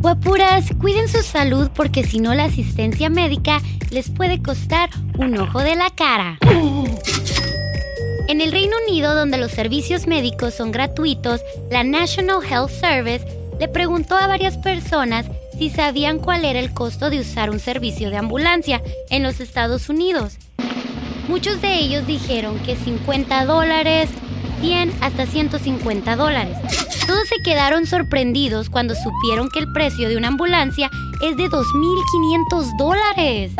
Guapuras, cuiden su salud porque si no la asistencia médica les puede costar un ojo de la cara. En el Reino Unido, donde los servicios médicos son gratuitos, la National Health Service le preguntó a varias personas si sabían cuál era el costo de usar un servicio de ambulancia en los Estados Unidos. Muchos de ellos dijeron que 50 dólares, 100 hasta 150 dólares. Todos se quedaron sorprendidos cuando supieron que el precio de una ambulancia es de 2.500 dólares.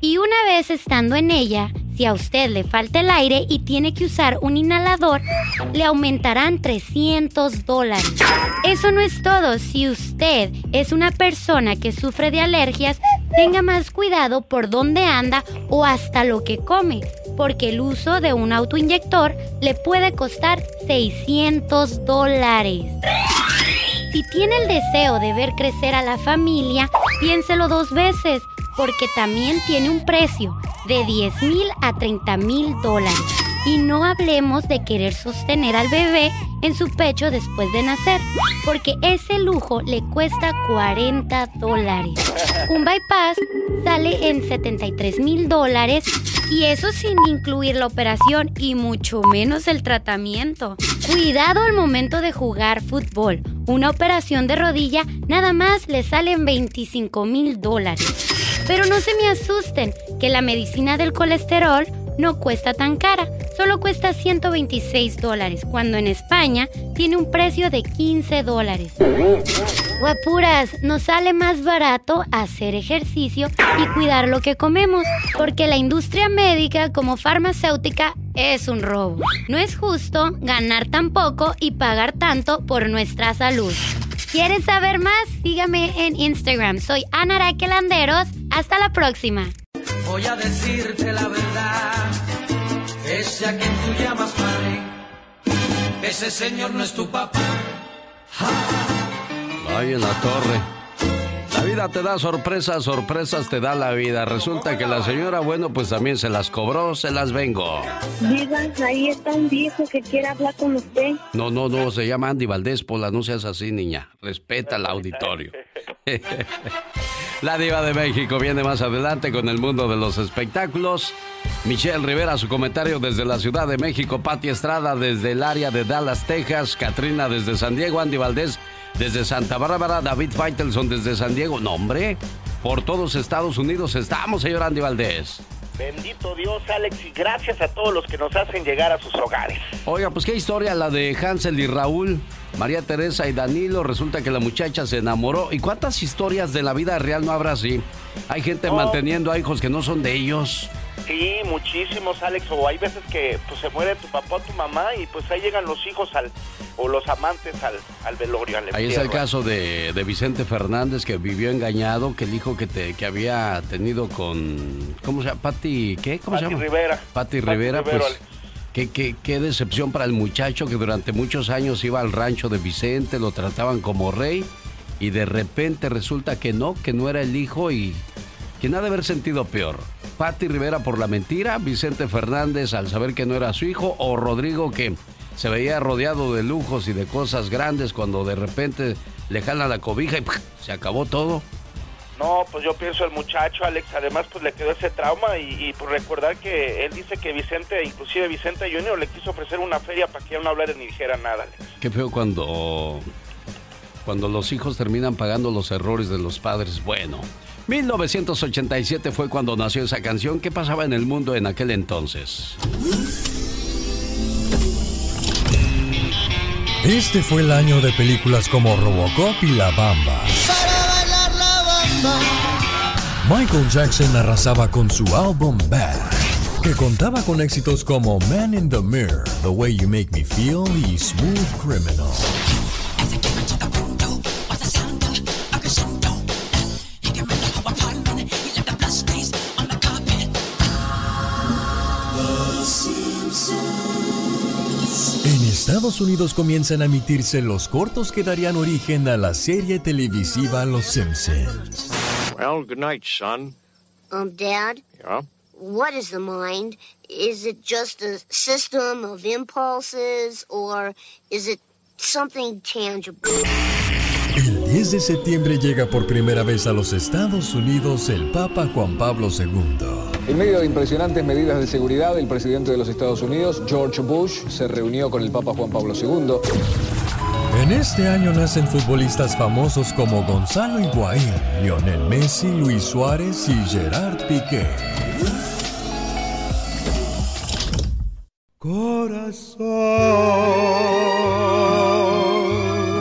Y una vez estando en ella, si a usted le falta el aire y tiene que usar un inhalador, le aumentarán 300 dólares. Eso no es todo. Si usted es una persona que sufre de alergias, tenga más cuidado por dónde anda o hasta lo que come, porque el uso de un autoinyector le puede costar 600 dólares. Si tiene el deseo de ver crecer a la familia, piénselo dos veces porque también tiene un precio de 10 mil a 30 mil dólares. Y no hablemos de querer sostener al bebé en su pecho después de nacer, porque ese lujo le cuesta 40 dólares. Un bypass sale en 73 mil dólares y eso sin incluir la operación y mucho menos el tratamiento. Cuidado al momento de jugar fútbol. Una operación de rodilla nada más le salen 25 mil dólares. Pero no se me asusten, que la medicina del colesterol no cuesta tan cara, solo cuesta 126 dólares, cuando en España tiene un precio de 15 dólares. Guapuras, nos sale más barato hacer ejercicio y cuidar lo que comemos, porque la industria médica como farmacéutica es un robo. No es justo ganar tan poco y pagar tanto por nuestra salud. ¿Quieres saber más? Sígame en Instagram. Soy Ana Landeros. Hasta la próxima. Voy a decirte la verdad. Ese a quien tú llamas padre. Ese señor no es tu papá. Ay, en la torre. La vida te da sorpresas, sorpresas te da la vida. Resulta que la señora, bueno, pues también se las cobró, se las vengo. Diga, ahí está un viejo que quiere hablar con usted. No, no, no, se llama Andy Valdés, Pola, no seas así, niña. Respeta al auditorio. la diva de México viene más adelante con el mundo de los espectáculos. Michelle Rivera, su comentario desde la Ciudad de México, Pati Estrada desde el área de Dallas, Texas, Katrina desde San Diego, Andy Valdés desde Santa Bárbara, David Feitelson desde San Diego. No, hombre, por todos Estados Unidos estamos, señor Andy Valdés. Bendito Dios, Alex, y gracias a todos los que nos hacen llegar a sus hogares. Oiga, pues qué historia la de Hansel y Raúl, María Teresa y Danilo. Resulta que la muchacha se enamoró. ¿Y cuántas historias de la vida real no habrá así? Hay gente manteniendo a hijos que no son de ellos. Sí, muchísimos, Alex. O hay veces que pues, se muere tu papá o tu mamá y pues ahí llegan los hijos al, o los amantes al, velorio. ahí es el caso de, Vicente Fernández que vivió engañado, que dijo que, te, que había tenido con... ¿Cómo se llama? Pati, ¿qué? ¿Cómo se llama? Rivera. Pati Rivera. pues, Qué, qué, qué, decepción para el muchacho que durante muchos años iba al rancho de Vicente, lo trataban como rey y de repente resulta que no, que no era el hijo y quien ha de haber sentido peor. Patti Rivera por la mentira, Vicente Fernández al saber que no era su hijo, o Rodrigo que se veía rodeado de lujos y de cosas grandes cuando de repente le jala la cobija y se acabó todo. No, pues yo pienso el muchacho, Alex, además pues le quedó ese trauma y, por recordar que él dice que Vicente, inclusive Vicente Junior le quiso ofrecer una feria para que ya no hablara ni dijera nada, Alex. Qué feo cuando, cuando los hijos terminan pagando los errores de los padres. Bueno, 1987 fue cuando nació esa canción. ¿Qué pasaba en el mundo en aquel entonces? Este fue el año de películas como Robocop y La Bamba. Para bailar la bamba. Michael Jackson arrasaba con su álbum Bad, que contaba con éxitos como Man in the Mirror, The Way You Make Me Feel y Smooth Criminal. Estados Unidos comienzan a emitirse los cortos que darían origen a la serie televisiva Los Simpsons. Well, good night, son. Um, Dad? Yeah? What is the mind? Is it just a system of impulses or is it something tangible? 10 de septiembre llega por primera vez a los Estados Unidos el Papa Juan Pablo II. En medio de impresionantes medidas de seguridad, el presidente de los Estados Unidos, George Bush, se reunió con el Papa Juan Pablo II. En este año nacen futbolistas famosos como Gonzalo Higuaín, Lionel Messi, Luis Suárez y Gerard Piqué.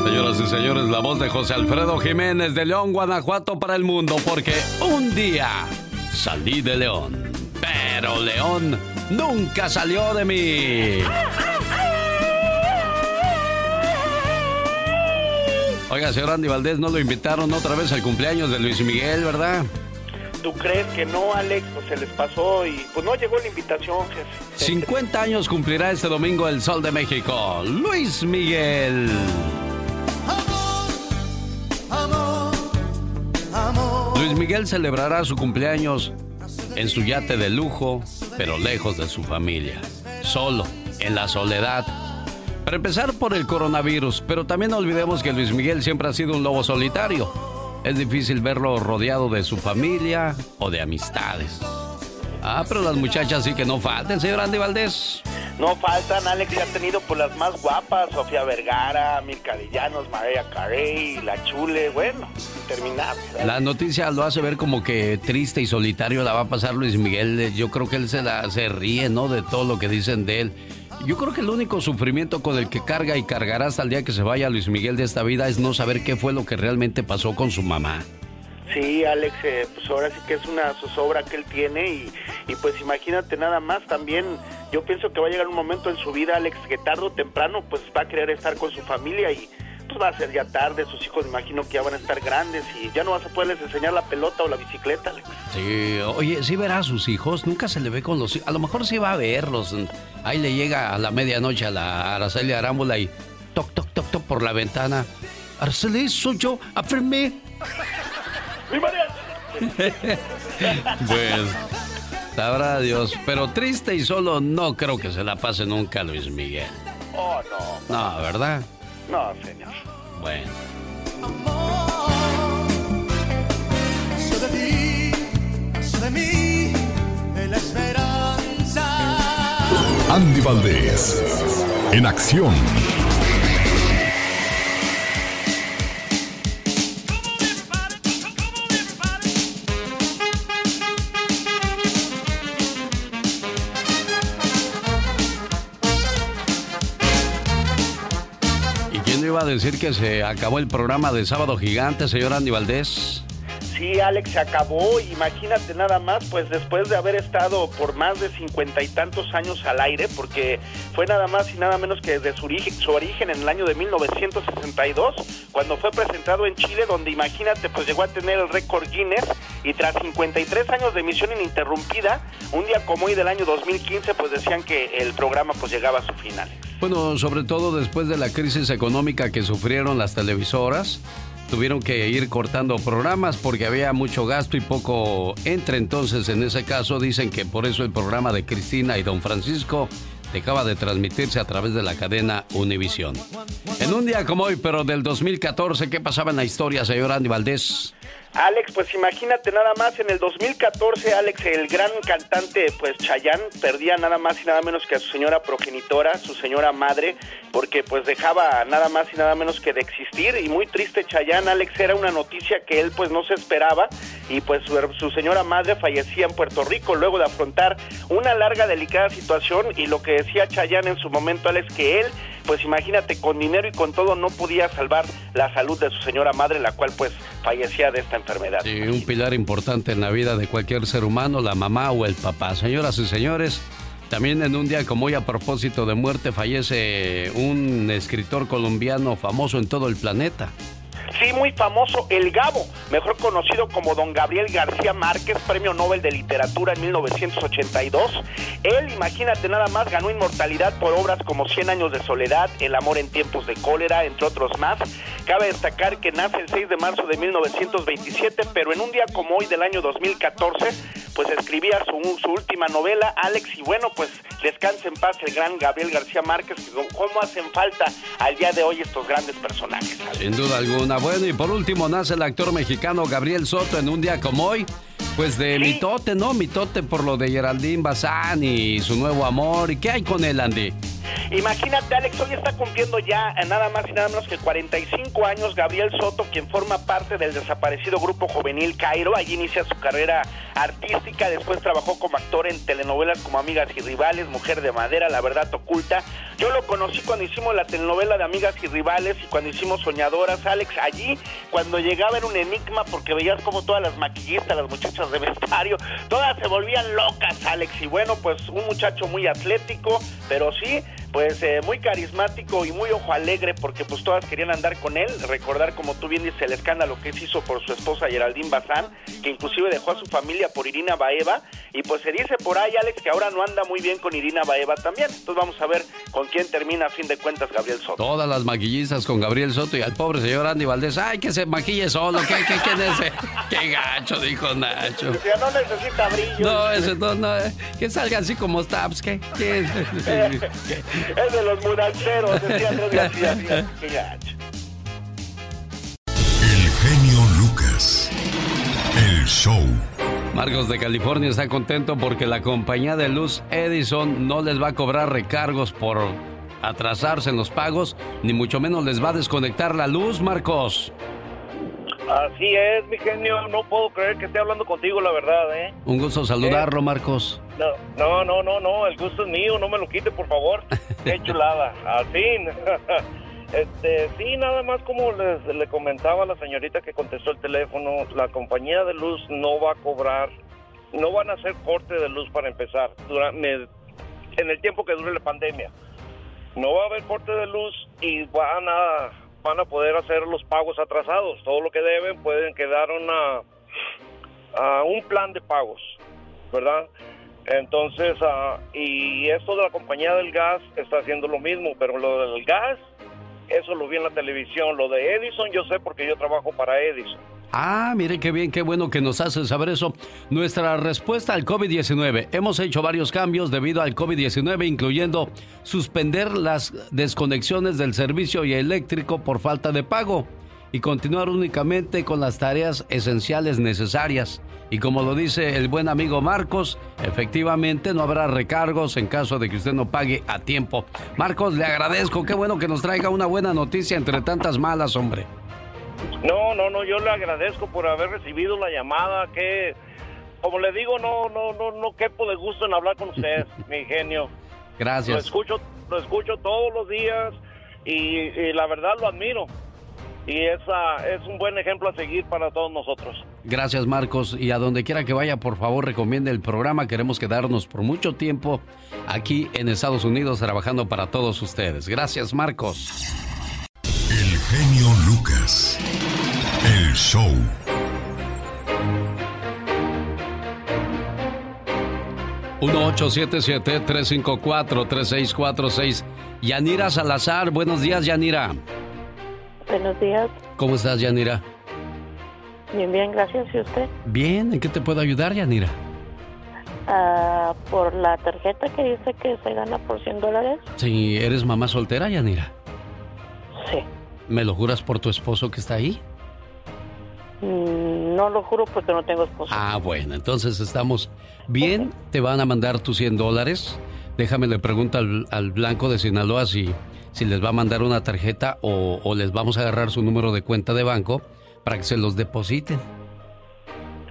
Señoras y señores, la voz de José Alfredo Jiménez de León, Guanajuato para el mundo, porque un día salí de León, pero León nunca salió de mí. Oiga, señor Andy Valdés, no lo invitaron otra vez al cumpleaños de Luis Miguel, ¿verdad? ¿Tú crees que no, Alex? Pues se les pasó y pues no llegó la invitación, jefe. 50 años cumplirá este domingo el Sol de México. Luis Miguel. Luis Miguel celebrará su cumpleaños en su yate de lujo, pero lejos de su familia. Solo, en la soledad. Para empezar por el coronavirus, pero también no olvidemos que Luis Miguel siempre ha sido un lobo solitario. Es difícil verlo rodeado de su familia o de amistades. Ah, pero las muchachas sí que no falten, señor Andy Valdés. No faltan, Alex ya ha tenido por las más guapas, Sofía Vergara, Mirka Villanos, María Carey, La Chule, bueno, interminable. La noticia lo hace ver como que triste y solitario la va a pasar Luis Miguel. Yo creo que él se, la, se ríe, ¿no? De todo lo que dicen de él. Yo creo que el único sufrimiento con el que carga y cargará hasta el día que se vaya Luis Miguel de esta vida es no saber qué fue lo que realmente pasó con su mamá. Sí, Alex, eh, pues ahora sí que es una zozobra que él tiene y, y pues imagínate nada más también, yo pienso que va a llegar un momento en su vida, Alex, que tarde o temprano pues va a querer estar con su familia y pues va a ser ya tarde, sus hijos imagino que ya van a estar grandes y ya no vas a poderles enseñar la pelota o la bicicleta, Alex. Sí, oye, sí verá a sus hijos, nunca se le ve con los hijos, a lo mejor sí va a verlos, ahí le llega a la medianoche a la Araceli Arámbula y toc, toc, toc, toc por la ventana. Araceli, soy yo, afirmé. ¡Mi María! pues, sabrá Dios. Pero triste y solo no creo que se la pase nunca Luis Miguel. Oh, no. No, ¿verdad? No, señor. Bueno. de ti, de mí, de la esperanza. Andy Valdés, en acción. Que se acabó el programa de Sábado Gigante, señor Andy Valdés? Sí, Alex, se acabó. Imagínate nada más, pues después de haber estado por más de cincuenta y tantos años al aire, porque fue nada más y nada menos que desde su origen, su origen en el año de 1962, cuando fue presentado en Chile, donde imagínate, pues llegó a tener el récord Guinness y tras 53 años de emisión ininterrumpida, un día como hoy del año 2015, pues decían que el programa pues llegaba a su final. Bueno, sobre todo después de la crisis económica que sufrieron las televisoras, tuvieron que ir cortando programas porque había mucho gasto y poco entre. Entonces, en ese caso, dicen que por eso el programa de Cristina y Don Francisco dejaba de transmitirse a través de la cadena Univisión. En un día como hoy, pero del 2014, ¿qué pasaba en la historia, señor Andy Valdés? Alex, pues imagínate nada más, en el 2014, Alex, el gran cantante, pues Chayán, perdía nada más y nada menos que a su señora progenitora, su señora madre, porque pues dejaba nada más y nada menos que de existir, y muy triste Chayán, Alex, era una noticia que él pues no se esperaba, y pues su, señora madre fallecía en Puerto Rico luego de afrontar una larga, delicada situación, y lo que decía Chayán en su momento, Alex, que él pues imagínate, con dinero y con todo no podía salvar la salud de su señora madre, la cual pues fallecía de esta enfermedad. Sí, un pilar importante en la vida de cualquier ser humano, la mamá o el papá. Señoras y señores, también en un día como hoy a propósito de muerte fallece un escritor colombiano famoso en todo el planeta. Sí, muy famoso, El Gabo. mejor conocido como don Gabriel García Márquez, premio Nobel de Literatura en 1982. Él, imagínate nada más, ganó inmortalidad por obras como Cien años de soledad, El amor en tiempos de cólera, entre otros más. Cabe destacar que nace el 6 de marzo de 1927, pero en un día como hoy del año 2014, pues escribía su, su última novela, Alex, y bueno, pues descanse en paz el gran Gabriel García Márquez, cómo hacen falta al día de hoy estos grandes personajes. Sin duda alguna. Bueno, y por último nace el actor mexicano Gabriel Soto en un día como hoy. Pues de mitote, ¿no? Mitote por lo de Geraldine Bazán y su nuevo amor. ¿Y qué hay con él, Andy? Imagínate, Alex, hoy está cumpliendo ya nada más y nada menos que 45 años Gabriel Soto, quien forma parte del desaparecido grupo juvenil Cairo. Allí inicia su carrera artística, después trabajó como actor en telenovelas como Amigas y Rivales, Mujer de Madera, La Verdad Oculta. Yo lo conocí cuando hicimos la telenovela de Amigas y Rivales y cuando hicimos Soñadoras, Alex. Allí, cuando llegaba era un enigma porque veías como todas las maquillistas, las muchachas de vestuario, todas se volvían locas, Alex. Y bueno, pues un muchacho muy atlético, pero sí pues eh, muy carismático y muy ojo alegre porque pues todas querían andar con él, recordar como tú bien dices el escándalo que hizo por su esposa Geraldine Bazán, que inclusive dejó a su familia por Irina Baeva. Y pues se dice por ahí Alex que ahora no anda muy bien con Irina Baeva también, entonces vamos a ver con quién termina a fin de cuentas Gabriel Soto. Todas las maquillistas con Gabriel Soto y al pobre señor Andy Valdés, ay que se maquille solo, que, que, quién es ese? qué gacho dijo Nacho. No necesita brillo. No, ese no, no, eh, que salga así como Stabs, que... es de los mudanceros, decía Andrés García. El genio Lucas. El show. Marcos de California está contento porque la compañía de luz Edison no les va a cobrar recargos por atrasarse en los pagos, ni mucho menos les va a desconectar la luz, Marcos. Así es, mi genio. No puedo creer que esté hablando contigo, la verdad, ¿eh? Un gusto saludarlo, Marcos. No, no, no, no, El gusto es mío. No me lo quite, por favor. Qué chulada. Así. Este, sí, nada más como les, le comentaba a la señorita que contestó el teléfono, la compañía de luz no va a cobrar, no van a hacer corte de luz para empezar durante, en el tiempo que dure la pandemia. No va a haber corte de luz y van a van a poder hacer los pagos atrasados. Todo lo que deben pueden quedar una, a un plan de pagos, ¿verdad? Entonces, uh, y esto de la compañía del gas está haciendo lo mismo, pero lo del gas, eso lo vi en la televisión. Lo de Edison, yo sé porque yo trabajo para Edison. Ah, mire qué bien, qué bueno que nos hace saber eso. Nuestra respuesta al COVID-19. Hemos hecho varios cambios debido al COVID-19, incluyendo suspender las desconexiones del servicio eléctrico por falta de pago y continuar únicamente con las tareas esenciales necesarias. Y como lo dice el buen amigo Marcos, efectivamente no habrá recargos en caso de que usted no pague a tiempo. Marcos, le agradezco, qué bueno que nos traiga una buena noticia entre tantas malas, hombre. No, no, no, yo le agradezco por haber recibido la llamada, que como le digo, no, no, no, no quepo de gusto en hablar con usted, mi genio. Gracias. Lo escucho, lo escucho todos los días y, la verdad lo admiro. Y esa es un buen ejemplo a seguir para todos nosotros. Gracias Marcos y a donde quiera que vaya por favor recomiende el programa. Queremos quedarnos por mucho tiempo aquí en Estados Unidos trabajando para todos ustedes. Gracias Marcos. El genio Lucas. El show. ...1-877-354-3646... Yanira Salazar, buenos días, Yanira. Buenos días. ¿Cómo estás, Yanira? Bien, bien, gracias. ¿Y usted? Bien, ¿en qué te puedo ayudar, Yanira? Ah, por la tarjeta que dice que se gana por 100 dólares. Sí, ¿eres mamá soltera, Yanira? Sí. ¿Me lo juras por tu esposo que está ahí? Mm, no lo juro porque no tengo esposo. Ah, bueno, entonces estamos bien. Te van a mandar tus 100 dólares. Déjame le pregunto al, Blanco de Sinaloa si, si les va a mandar una tarjeta o, o, les vamos a agarrar su número de cuenta de banco para que se los depositen.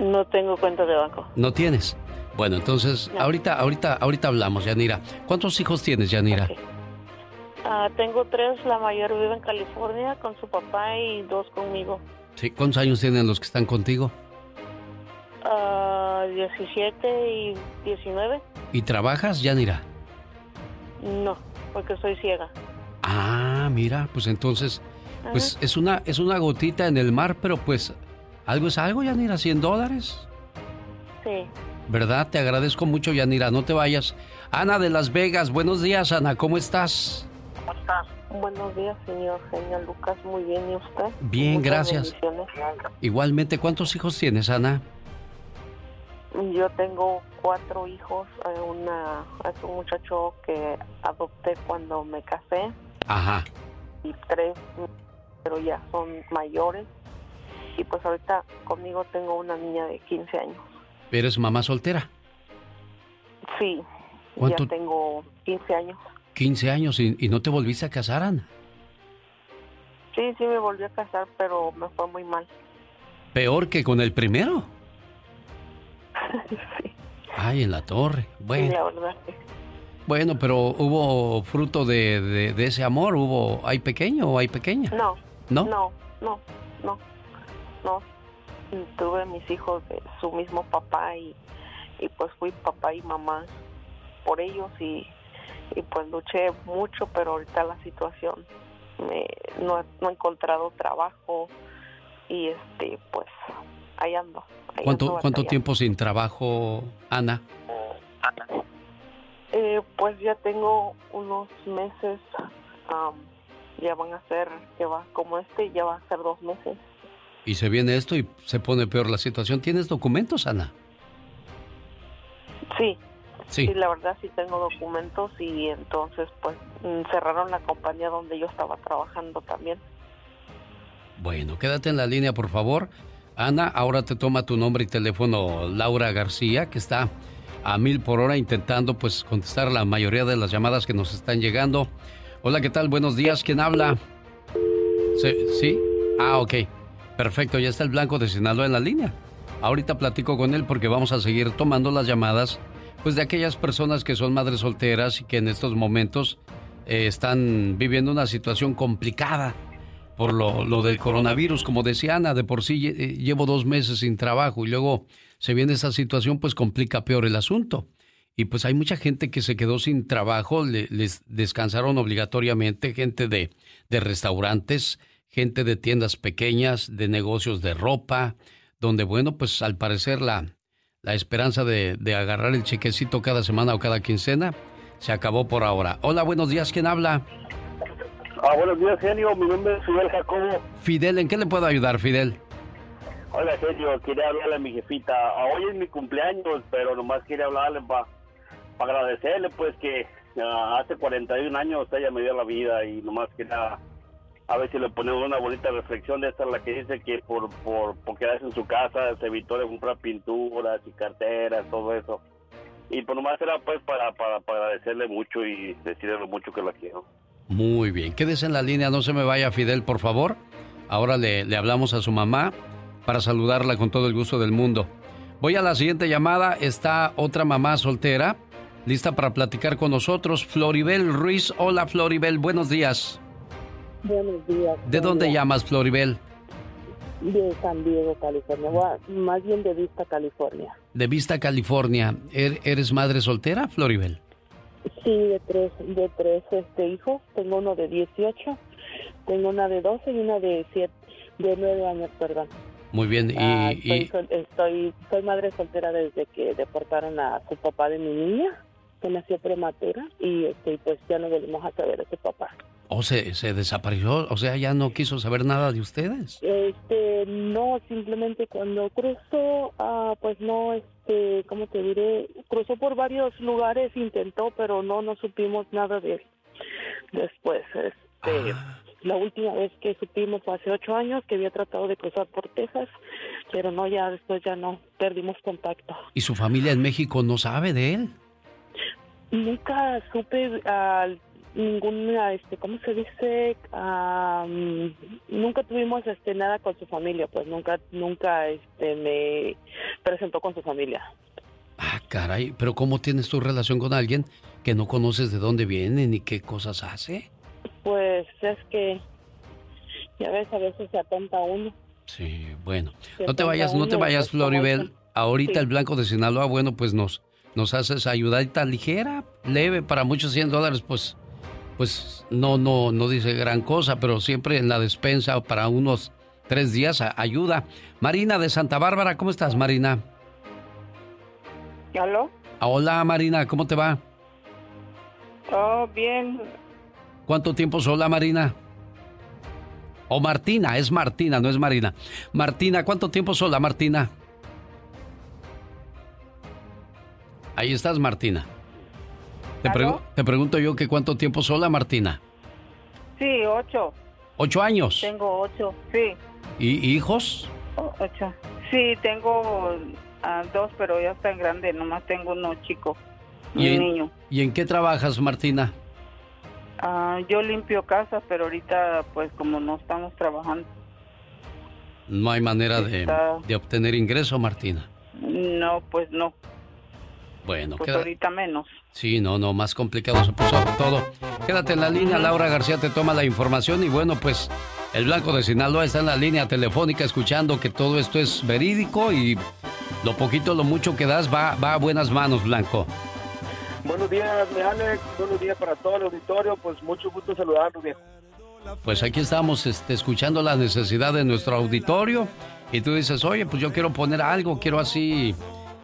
No tengo cuenta de banco. ¿No tienes? Bueno, entonces ahorita, ahorita, ahorita hablamos, Yanira. ¿Cuántos hijos tienes, Yanira? Ah, tengo tres, la mayor vive en California con su papá y dos conmigo. Sí, ¿cuántos años tienen los que están contigo? 17 ah, y 19. ¿Y trabajas, Yanira? No, porque soy ciega. Ah, mira, pues entonces, pues es una, es una gotita en el mar, pero pues ¿Algo es algo, Yanira? ¿100 dólares? Sí. ¿Verdad? Te agradezco mucho, Yanira. No te vayas. Ana de Las Vegas. Buenos días, Ana. ¿Cómo estás? ¿Cómo estás? Buenos días, señor señor Lucas. Muy bien, ¿y usted? Bien, Muchas gracias. Igualmente, ¿cuántos hijos tienes, Ana? Yo tengo cuatro hijos. eh, Una es un muchacho que adopté cuando me casé Ajá. y tres, pero ya son mayores. Y pues ahorita conmigo tengo una niña de 15 años. ¿Eres mamá soltera? Sí, ¿Cuánto? ya tengo 15 años. 15 años y, y no te volviste a casar, Ana. Sí, sí me volví a casar, pero me fue muy mal. Peor que con el primero. Ay, en la torre. Sí, Bueno, la verdad bueno, pero hubo fruto de, de- de ese amor. Hubo, ¿hay pequeño o hay pequeña? No. ¿No? No, no, no, no. Tuve mis hijos de su mismo papá y, y pues fui papá y mamá por ellos y, y pues luché mucho, pero ahorita la situación me, no, he- no he encontrado trabajo y este pues ahí ando. ahí ¿Cuánto, ando cuánto tiempo sin trabajo, Ana? Eh, pues ya tengo unos meses, ya van a ser, que va como este, ya va a ser dos meses. Y se viene esto y se pone peor la situación. ¿Tienes documentos, Ana? Sí, Sí. sí, la verdad sí tengo documentos y entonces pues mm, cerraron la compañía donde yo estaba trabajando también. Bueno, quédate en la línea, por favor. Ana, ahora te toma tu nombre y teléfono Laura García, que está a mil por hora intentando pues contestar la mayoría de las llamadas que nos están llegando. Hola, ¿qué tal? Buenos días, ¿quién habla? ¿Sí? Ah, ok. Perfecto, ya está el Blanco de Sinaloa en la línea. Ahorita platico con él porque vamos a seguir tomando las llamadas pues de aquellas personas que son madres solteras y que en estos momentos eh, están viviendo una situación complicada por lo, lo del coronavirus. Como decía Ana, de por sí eh, llevo dos meses sin trabajo y luego se viene esa situación, pues complica peor el asunto. Y pues hay mucha gente que se quedó sin trabajo, le- les descansaron obligatoriamente, gente de, de restaurantes, gente de tiendas pequeñas, de negocios de ropa, donde bueno, pues al parecer la, la esperanza de, de agarrar el chequecito cada semana o cada quincena se acabó por ahora. Hola, buenos días, ¿quién habla? Ah, buenos días, genio. Mi nombre es Fidel Jacobo. Fidel, ¿en qué le puedo ayudar, Fidel? Hola, genio. Quería hablarle a mi jefita. Ah, Hoy es mi cumpleaños, pero nomás quería hablarle para agradecerle, pues, que ah, hace 41 años ella me dio la vida y nomás quería a ver si le ponemos una bonita reflexión de esta, la que dice que por, por, por quedarse en su casa se evitó de comprar pinturas y carteras, todo eso. Y pues nomás era pues para, para, para agradecerle mucho y decirle lo mucho que la quiero. Muy bien, quédese en la línea, no se me vaya Fidel, por favor. Ahora le, le hablamos a su mamá para saludarla con todo el gusto del mundo. Voy a la siguiente llamada, está otra mamá soltera, lista para platicar con nosotros, Floribel Ruiz. Hola Floribel, buenos días. Buenos días. ¿De dónde llamas Floribel? De San Diego, California. Más bien de Vista, California. De Vista, California. ¿Er- ¿Eres madre soltera, Floribel? Sí, de tres, de tres este, hijos. Tengo uno de 18, tengo una de 12 y una de 7, de 9 años, perdón. Muy bien, y, Ah, estoy, sol- estoy, soy madre soltera desde que deportaron a su papá de mi niña, que nació prematura, y este, pues ya no volvimos a saber de su papá. o se, se desapareció, o sea, ya no quiso saber nada de ustedes. Este, no, simplemente cuando cruzó, ah, pues no, este, ¿cómo te diré? Cruzó por varios lugares, intentó, pero no, no supimos nada de él. Después, este, la última vez que supimos fue hace ocho años que había tratado de cruzar por Texas, pero no, ya después ya no, perdimos contacto. ¿Y su familia en México no sabe de él? Nunca supe ah, ninguna, este, ¿cómo se dice? Mm, nunca tuvimos este nada con su familia, pues nunca, nunca, este, me presentó con su familia. Ah, caray, pero ¿cómo tienes tu relación con alguien que no conoces de dónde viene ni qué cosas hace? Pues es que, ya ves, a veces se atonta uno. Sí, bueno. Se No te vayas, no te vayas, Floribel. Ahorita Sí. el Blanco de Sinaloa, bueno, pues nos, nos haces ayudadita ligera, leve, para muchos 100 dólares, pues, pues no, no, no dice gran cosa, pero siempre en la despensa para unos tres días ayuda. Marina de Santa Bárbara, ¿cómo estás, Marina? ¿Aló? Hola, Marina, ¿cómo te va? Oh, bien. ¿Cuánto tiempo sola, Marina? O Martina, es Martina, no es Marina. Martina, ¿cuánto tiempo sola, Martina? Ahí estás, Martina. Te, te pregunto yo que cuánto tiempo sola, Martina. Sí, ocho. ¿Ocho años? Tengo ocho, sí. ¿Y hijos? ocho. Sí, tengo dos, pero ya están grandes. Nomás tengo uno chico, un niño. ¿Y en qué trabajas, Martina? Ah, yo limpio casas, pero ahorita, pues, como no estamos trabajando. No hay manera de, de obtener ingreso, Martina. No, pues no. Bueno, pues ahorita menos. Sí, no, no, más complicado se puso todo. Quédate en la línea, Laura García te toma la información y bueno, pues el Blanco de Sinaloa está en la línea telefónica escuchando que todo esto es verídico y lo poquito, lo mucho que das va, va a buenas manos, Blanco. Buenos días, mi Alex. Buenos días para todo el auditorio. Pues mucho gusto saludarlos, viejo. Pues aquí estamos este, escuchando la necesidad de nuestro auditorio y tú dices, oye, pues yo quiero poner algo, quiero así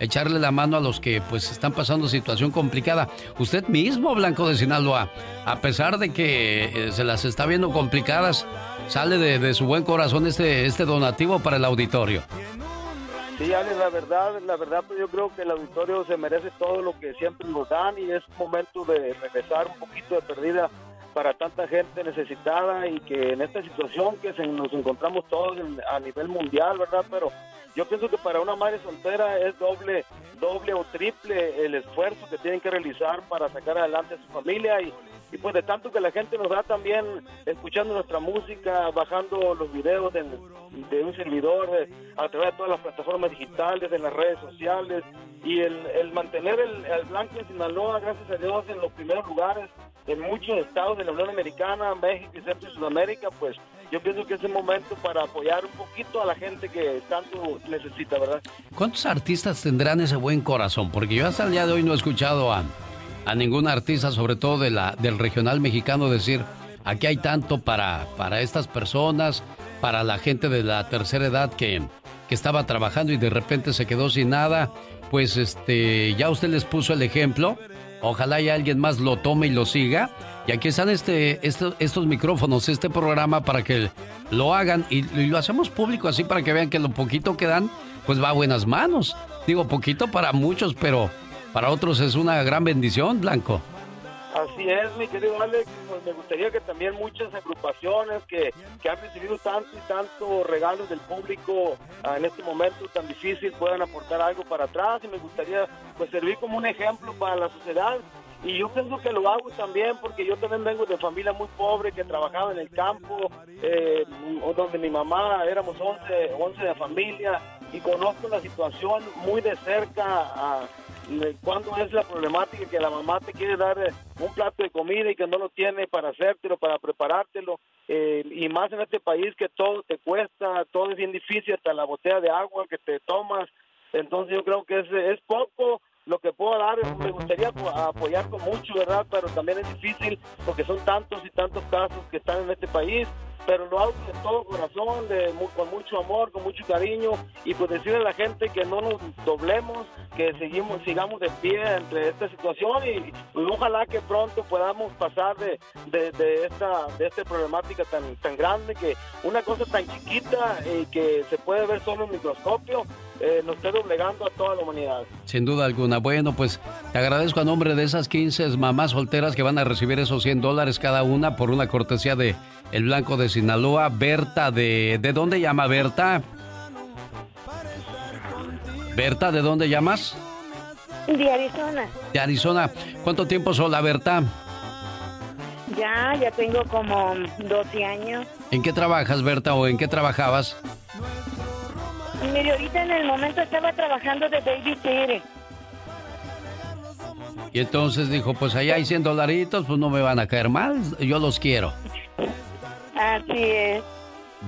echarle la mano a los que pues están pasando situación complicada. Usted mismo, Blanco de Sinaloa, a pesar de que eh, se las está viendo complicadas, sale de, su buen corazón este, este donativo para el auditorio. Sí, Ale, la verdad, la verdad, pues yo creo que el auditorio se merece todo lo que siempre nos dan y es momento de regresar un poquito de perdida para tanta gente necesitada y que en esta situación que nos encontramos todos a nivel mundial, ¿verdad? Pero yo pienso que para una madre soltera es doble, doble o triple el esfuerzo que tienen que realizar para sacar adelante a su familia y, y pues de tanto que la gente nos da también escuchando nuestra música, bajando los videos de, un servidor eh, a través de todas las plataformas digitales, de las redes sociales y el, mantener el, Blanco de Sinaloa, gracias a Dios, en los primeros lugares en muchos estados de la Unión Americana, México y Centro y Sudamérica, pues yo pienso que es el momento para apoyar un poquito a la gente que tanto necesita, ¿verdad? ¿Cuántos artistas tendrán ese buen corazón? Porque yo hasta el día de hoy no he escuchado a, a ningún artista, sobre todo del regional mexicano, decir, aquí hay tanto para, para estas personas, para la gente de la tercera edad que, que estaba trabajando y de repente se quedó sin nada. Pues este, ya usted les puso el ejemplo Ojalá y alguien más lo tome y lo siga. Y aquí están este, estos micrófonos, este programa para que lo hagan y, lo hacemos público así para que vean que lo poquito que dan, pues va a buenas manos. Digo, poquito para muchos, pero para otros es una gran bendición, Blanco. Así es, mi querido Alex. Pues me gustaría que también muchas agrupaciones que, han recibido tanto y tanto regalos del público ah, en este momento tan difícil puedan aportar algo para atrás y me gustaría pues servir como un ejemplo para la sociedad. Y yo pienso que lo hago también porque yo también vengo de familia muy pobre que trabajaba en el campo, eh, donde mi mamá éramos 11, 11 de familia y conozco la situación muy de cerca. Cuando es la problemática que la mamá te quiere dar eh, un plato de comida y que no lo tiene para hacértelo, para preparártelo, eh, y más en este país que todo te cuesta, todo es bien difícil, hasta la botella de agua que te tomas, entonces yo creo que es, es poco lo que puedo dar, me gustaría apoyar con mucho, ¿verdad? Pero también es difícil porque son tantos y tantos casos que están en este país pero lo hago de todo corazón, de, con mucho amor, con mucho cariño y pues decirle a la gente que no nos doblemos, que seguimos, sigamos de pie entre esta situación y, pues, ojalá que pronto podamos pasar de, de, esta de esta problemática tan, tan grande que una cosa tan chiquita y que se puede ver solo en microscopio eh, nos esté doblegando a toda la humanidad. Sin duda alguna. Bueno, pues te agradezco a nombre de esas 15 mamás solteras que van a recibir esos 100 dólares cada una por una cortesía de El Blanco de Sinaloa. Berta, ¿de, ¿de dónde llama Berta? Berta, ¿de dónde llamas? De Arizona. De Arizona. ¿Cuánto tiempo sola, Berta? Ya, ya tengo como 12 años. ¿En qué trabajas, Berta, o en qué trabajabas? Mire, ahorita en el momento estaba trabajando de babysitter. Y entonces dijo, pues allá hay 100 dolaritos, pues no me van a caer mal, yo los quiero. Así es.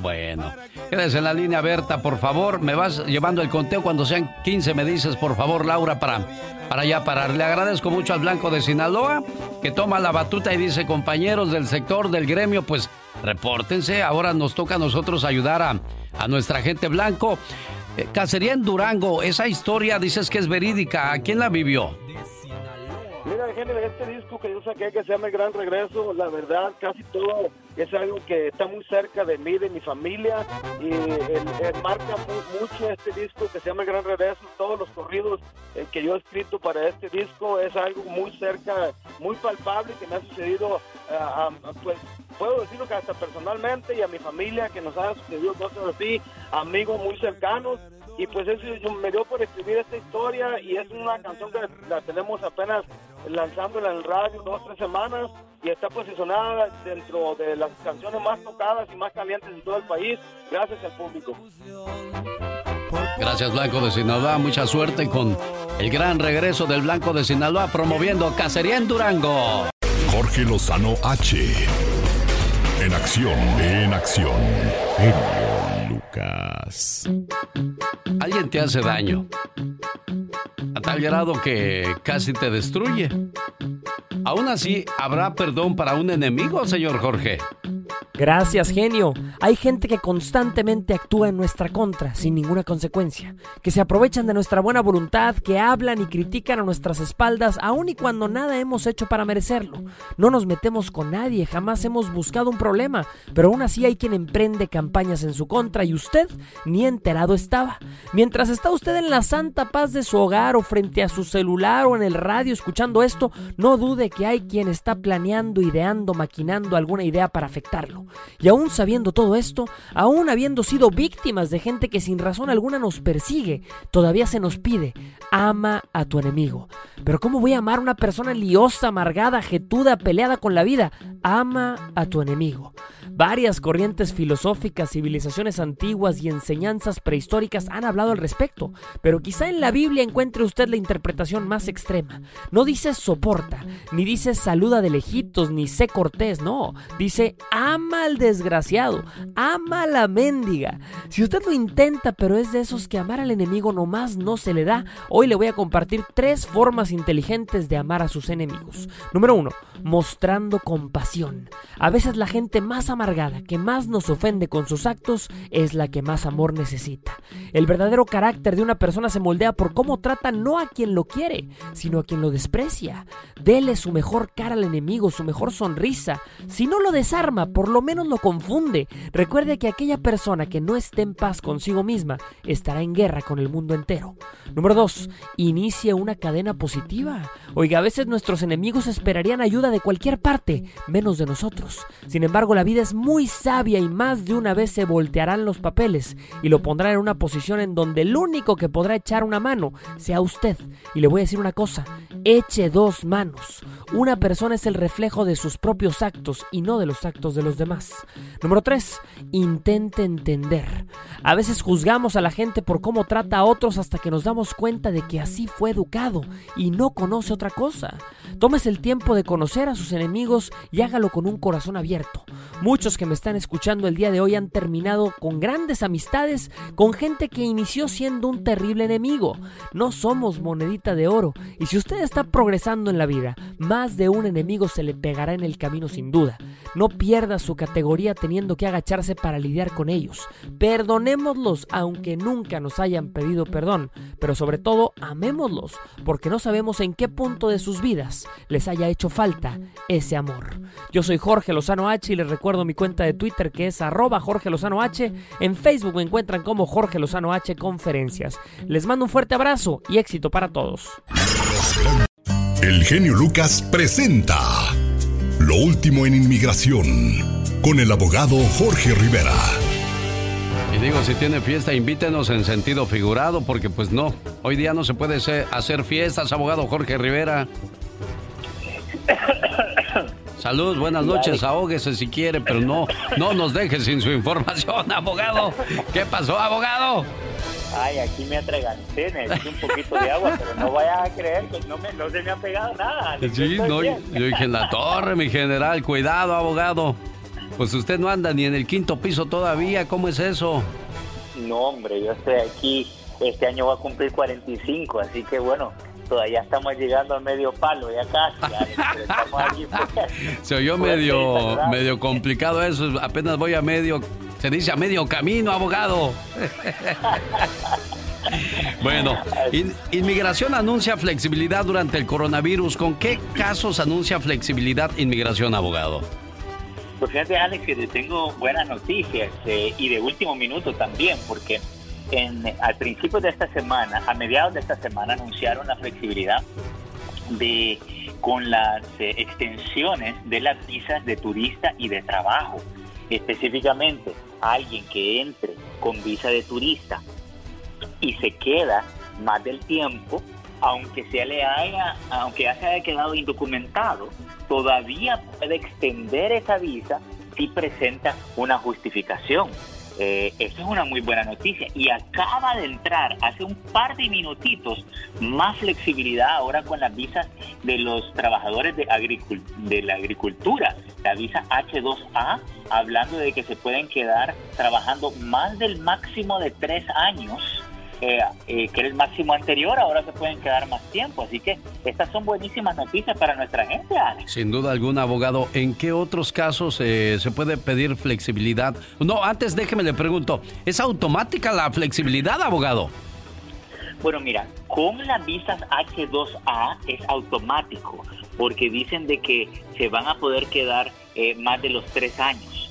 Bueno, quédese en la línea, Berta, por favor. Me vas llevando el conteo cuando sean 15, me dices, por favor, Laura, para, para ya parar. Le agradezco mucho al Blanco de Sinaloa, que toma la batuta y dice, compañeros del sector, del gremio, pues repórtense. Ahora nos toca a nosotros ayudar a a nuestra gente blanco. Eh, cacería en Durango, esa historia dices que es verídica. ¿A quién la vivió? Mira, genio, este disco que yo saqué que se llama El Gran Regreso, la verdad, casi todo es algo que está muy cerca de mí, de mi familia, y el, marca mucho este disco que se llama El Gran Regreso. Todos los corridos eh, que yo he escrito para este disco es algo muy cerca, muy palpable que me ha sucedido, eh, pues puedo decirlo que hasta personalmente y a mi familia que nos ha sucedido cosas así, amigos muy cercanos y pues eso me dio por escribir esta historia y es una canción que la tenemos apenas lanzándola en el radio dos tres semanas y está posicionada dentro de las canciones más tocadas y más calientes de todo el país gracias al público. Gracias Blanco de Sinaloa, mucha suerte con el gran regreso del Blanco de Sinaloa promoviendo Cacería en Durango. Jorge Lozano H. En acción, en acción. Genio Lucas. Alguien te hace daño. A tal grado que casi te destruye. Aún así, ¿habrá perdón para un enemigo, señor Jorge? Gracias, genio. Hay gente que constantemente actúa en nuestra contra sin ninguna consecuencia, que se aprovechan de nuestra buena voluntad, que hablan y critican a nuestras espaldas, aun y cuando nada hemos hecho para merecerlo. No nos metemos con nadie, jamás hemos buscado un problema, pero aún así hay quien emprende campañas en su contra y usted ni enterado estaba. Mientras está usted en la santa paz de su hogar o frente a su celular o en el radio escuchando esto, no dude que hay quien está planeando, ideando, maquinando alguna idea para afectarlo. Y aún sabiendo todo esto, aún habiendo sido víctimas de gente que sin razón alguna nos persigue, todavía se nos pide, ama a tu enemigo. Pero ¿cómo voy a amar a una persona liosa, amargada, jetuda, peleada con la vida? Ama a tu enemigo. Varias corrientes filosóficas, civilizaciones antiguas y enseñanzas prehistóricas han hablado al respecto, pero quizá en la Biblia encuentre usted la interpretación más extrema. No dice soporta, ni dice saluda de lejitos, ni sé cortés, no. Dice ama al desgraciado, ama a la mendiga. Si usted lo intenta, pero es de esos que amar al enemigo nomás no se le da, hoy le voy a compartir tres formas inteligentes de amar a sus enemigos. Número uno, mostrando compasión. A veces la gente más amarga que más nos ofende con sus actos es la que más amor necesita. El verdadero carácter de una persona se moldea por cómo trata no a quien lo quiere, sino a quien lo desprecia. Dele su mejor cara al enemigo, su mejor sonrisa. Si no lo desarma, por lo menos lo confunde. Recuerde que aquella persona que no esté en paz consigo misma estará en guerra con el mundo entero. Número 2. Inicia una cadena positiva. Oiga, a veces nuestros enemigos esperarían ayuda de cualquier parte, menos de nosotros. Sin embargo, la vida es muy sabia y más de una vez se voltearán los papeles y lo pondrán en una posición en donde el único que podrá echar una mano sea usted. Y le voy a decir una cosa, eche dos manos. Una persona es el reflejo de sus propios actos y no de los actos de los demás. Número 3. Intente entender. A veces juzgamos a la gente por cómo trata a otros hasta que nos damos cuenta de que así fue educado y no conoce otra cosa. Tómese el tiempo de conocer a sus enemigos y hágalo con un corazón abierto. Muchos que me están escuchando el día de hoy han terminado con grandes amistades con gente que inició siendo un terrible enemigo. No somos monedita de oro y si usted está progresando en la vida, más de un enemigo se le pegará en el camino sin duda. No pierda su categoría teniendo que agacharse para lidiar con ellos. Perdonémoslos aunque nunca nos hayan pedido perdón, pero sobre todo amémoslos porque no sabemos en qué punto de sus vidas les haya hecho falta ese amor. Yo soy Jorge Lozano H y les recuerdo mi cuenta de Twitter que es arroba Jorge Lozano H. En Facebook me encuentran como Jorge Lozano H Conferencias. Les mando un fuerte abrazo y éxito para todos. El genio Lucas presenta Lo último en inmigración con el abogado Jorge Rivera. Y digo, si tiene fiesta, invítenos en sentido figurado, porque pues no, hoy día no se puede hacer fiestas, abogado Jorge Rivera. Salud, buenas noches, ahóguese si quiere, pero no, no nos deje sin su información, abogado. ¿Qué pasó, abogado? Ay, aquí me atraganté, necesito un poquito de agua, pero no vayas a creer que no, me, no se me ha pegado nada. Sí, no, yo, dije en la torre, mi general, cuidado, abogado. Pues usted no anda ni en el quinto piso todavía, ¿cómo es eso? No, hombre, yo estoy aquí, este año va a cumplir 45, así que bueno, todavía estamos llegando a medio palo, ya casi. Se oyó medio, medio complicado eso, apenas voy a medio. Se dice a medio camino, abogado. Bueno, Inmigración anuncia flexibilidad durante el coronavirus. ¿Con qué casos anuncia flexibilidad Inmigración, abogado? Pues fíjate, Alex, que tengo buenas noticias eh, y de último minuto también, porque al principio de esta semana, a mediados de esta semana, anunciaron la flexibilidad de con las eh, extensiones de las visas de turista y de trabajo. Específicamente, alguien que entre con visa de turista y se queda más del tiempo, aunque se le haya, aunque ya se haya quedado indocumentado, todavía puede extender esa visa si presenta una justificación. Eh, es una muy buena noticia. Y acaba de entrar hace un par de minutitos más flexibilidad ahora con las visas de los trabajadores de, de la agricultura, la visa H2A, hablando de que se pueden quedar trabajando más del máximo de tres años eh, que era el máximo anterior, ahora se pueden quedar más tiempo. Así que estas son buenísimas noticias para nuestra gente, Alex. Sin duda alguna, abogado. ¿En qué otros casos eh, se puede pedir flexibilidad? No, antes déjeme le pregunto, ¿es automática la flexibilidad, abogado? Bueno, mira, con las visas H2A es automático, porque dicen de que se van a poder quedar eh, más de los tres años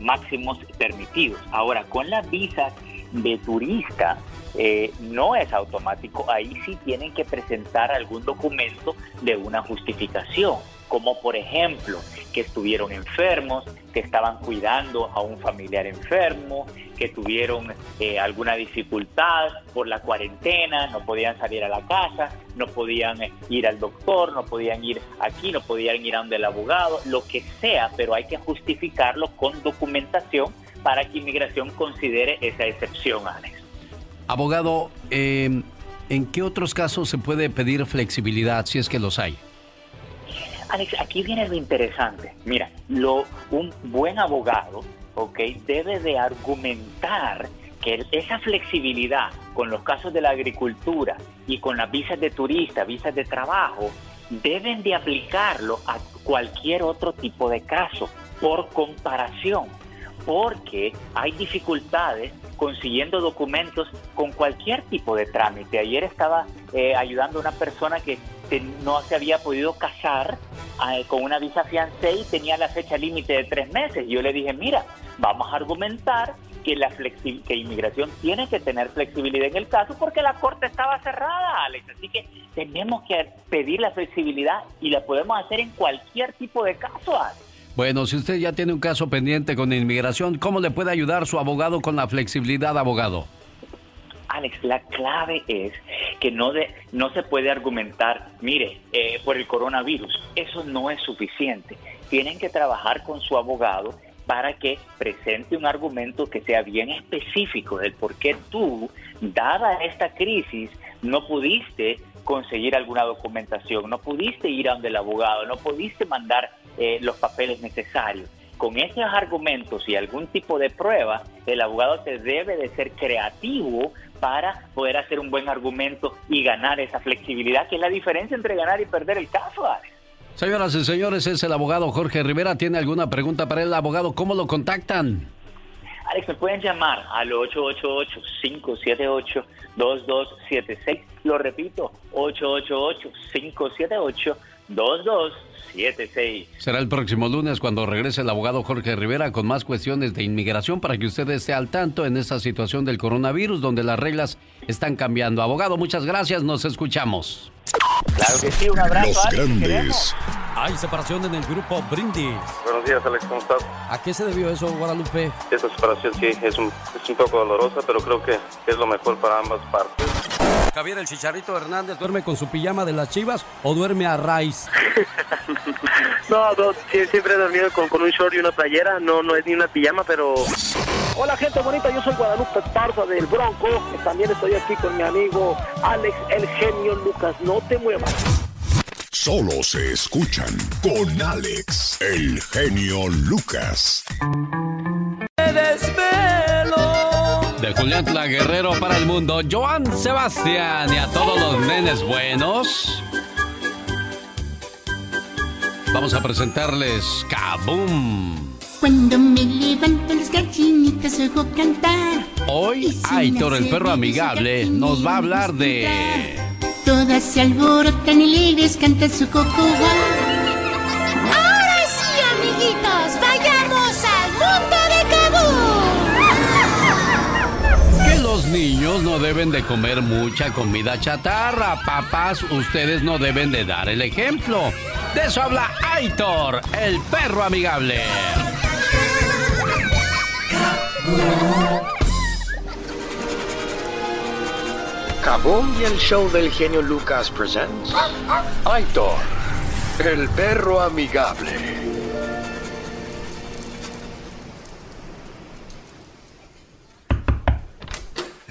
máximos permitidos. Ahora, con las visas de turista eh, no es automático. Ahí sí tienen que presentar algún documento de una justificación, como por ejemplo que estuvieron enfermos, que estaban cuidando a un familiar enfermo, que tuvieron eh, alguna dificultad por la cuarentena, no podían salir a la casa, no podían eh, ir al doctor, no podían ir aquí, no podían ir a donde el abogado, lo que sea, pero hay que justificarlo con documentación para que inmigración considere esa excepción, Alex. Abogado, eh, ¿en qué otros casos se puede pedir flexibilidad si es que los hay? Alex, aquí viene lo interesante. Mira, lo, un buen abogado, ¿ok? Debe de argumentar que esa flexibilidad con los casos de la agricultura y con las visas de turista, visas de trabajo, deben de aplicarlo a cualquier otro tipo de caso por comparación porque hay dificultades consiguiendo documentos con cualquier tipo de trámite. Ayer estaba eh, ayudando a una persona que, no se había podido casar eh, con una visa fiancé y tenía la fecha límite de tres meses. Yo le dije, mira, vamos a argumentar que la inmigración tiene que tener flexibilidad en el caso porque la corte estaba cerrada, Alex. Así que tenemos que pedir la flexibilidad y la podemos hacer en cualquier tipo de caso, Alex. Bueno, si usted ya tiene un caso pendiente con inmigración, ¿cómo le puede ayudar su abogado con la flexibilidad, abogado? Alex, la clave es que no, de, no se puede argumentar, mire, eh, por el coronavirus, eso no es suficiente. Tienen que trabajar con su abogado para que presente un argumento que sea bien específico del por qué tú, dada esta crisis, no pudiste conseguir alguna documentación, no pudiste ir a donde el abogado, no pudiste mandar eh, los papeles necesarios. Con esos argumentos y algún tipo de prueba, el abogado te debe de ser creativo para poder hacer un buen argumento y ganar esa flexibilidad, que es la diferencia entre ganar y perder el caso, Señoras y señores, es el abogado Jorge Rivera. ¿Tiene alguna pregunta para el abogado? ¿Cómo lo contactan? Alex, me pueden llamar al 888-578-2276. Lo repito, 888-578-2276. Será el próximo lunes cuando regrese el abogado Jorge Rivera con más cuestiones de inmigración para que usted esté al tanto en esta situación del coronavirus donde las reglas están cambiando. Abogado, muchas gracias, nos escuchamos. Claro que sí, un abrazo. Los grandes. Hay separación en el grupo Brindis. Buenos días, Alex, ¿cómo estás? ¿A qué se debió eso, Guadalupe? Esa separación sí es un, es un poco dolorosa, pero creo que es lo mejor para ambas partes. Javier el Chicharrito Hernández duerme con su pijama de las chivas o duerme a raíz. no, no, siempre he dormido con, con, un short y una playera, no, no es ni una pijama, pero... Hola gente bonita, yo soy Guadalupe Esparza del Bronco, también estoy aquí con mi amigo Alex el genio Lucas, no te muevas. Solo se escuchan con Alex el genio Lucas. De Julián La Guerrero para el mundo, Joan Sebastián y a todos los nenes buenos. Vamos a presentarles Kaboom. Cuando me levantan las gallinitas oigo cantar. Hoy Aitor, el perro amigable, nos va a hablar de... Todas se alborotan y alegres cantan su coco. Niños no deben de comer mucha comida chatarra. Papás, ustedes no deben de dar el ejemplo. De eso habla Aitor, el perro amigable. Kaboom y el show del genio Lucas presents Aitor, el perro amigable.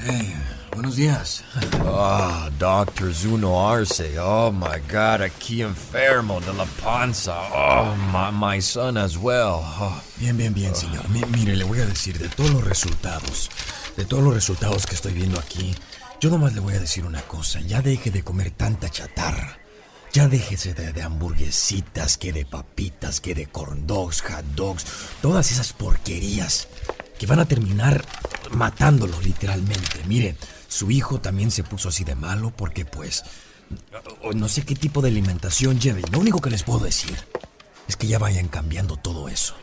Hey, buenos días. Ah, Doctor Zuno Arce. Oh my God, aquí enfermo de la panza. Oh, my, my son as well. Oh. Bien, bien, bien, señor. Mi- mire, le voy a decir de todos los resultados, de todos los resultados que estoy viendo aquí, yo nomás le voy a decir una cosa. Ya deje de comer tanta chatarra. Ya déjese de, de hamburguesitas, que de papitas, que de corn dogs, hot dogs, todas esas porquerías que van a terminar matándolo literalmente. Mire, su hijo también se puso así de malo porque pues no sé qué tipo de alimentación lleve. Lo único que les puedo decir es que ya vayan cambiando todo eso.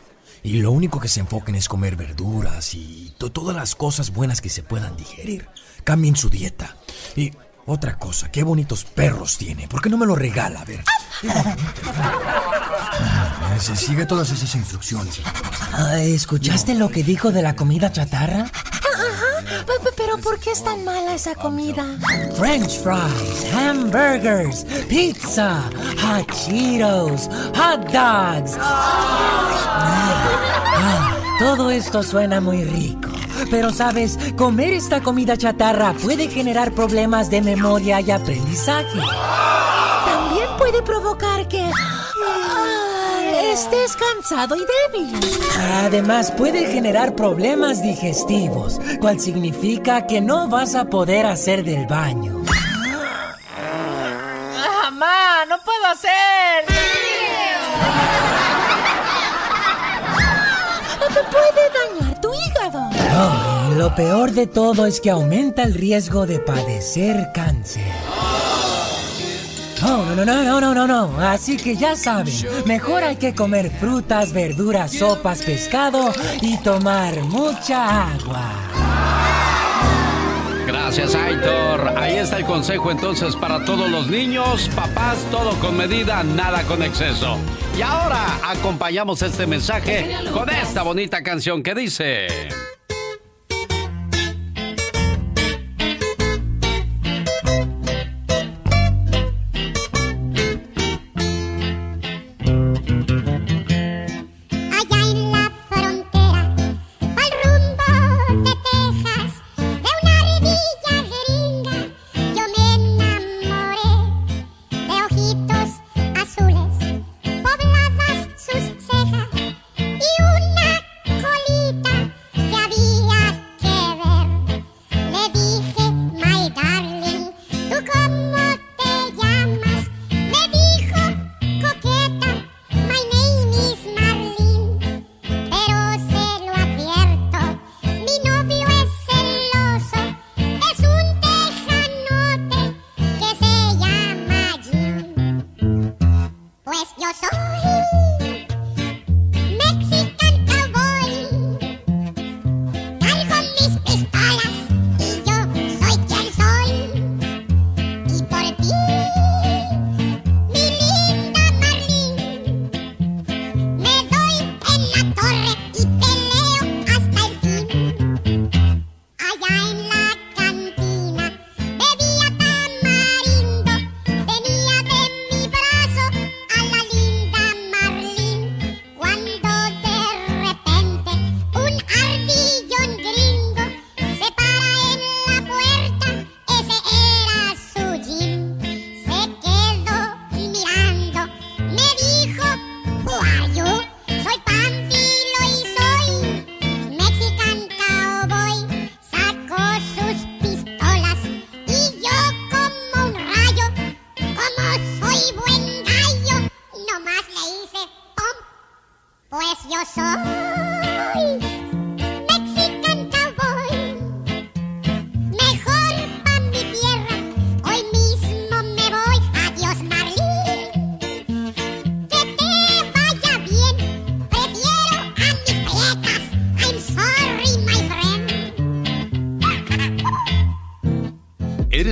Y lo único que se enfoquen es comer verduras y to- todas las cosas buenas que se puedan digerir. Cambien su dieta. Y otra cosa, qué bonitos perros tiene. ¿Por qué no me lo regala? A ver. Ah, Se sigue todas esas instrucciones. Ah, ¿Escuchaste lo que dijo de la comida chatarra? Ajá, pe- pe- pero ¿por qué es tan mala esa comida? French fries, hamburgers, pizza, hot Cheetos, hot dogs. Ah, todo esto suena muy rico. Pero sabes, comer esta comida chatarra puede generar problemas de memoria y aprendizaje. También puede provocar que ah, estés cansado y débil. Además, puede generar problemas digestivos, cual significa que no vas a poder hacer del baño. ¡Mamá, no puedo hacer! Te puede dañar tu hígado. Lo peor de todo es que aumenta el riesgo de padecer cáncer. No, no, no, no, no, no, no. Así que ya saben, mejor hay que comer frutas, verduras, sopas, pescado y tomar mucha agua. Gracias, Aitor. Ahí está el consejo entonces para todos los niños. Papás, todo con medida, nada con exceso. Y ahora acompañamos este mensaje con esta bonita canción que dice...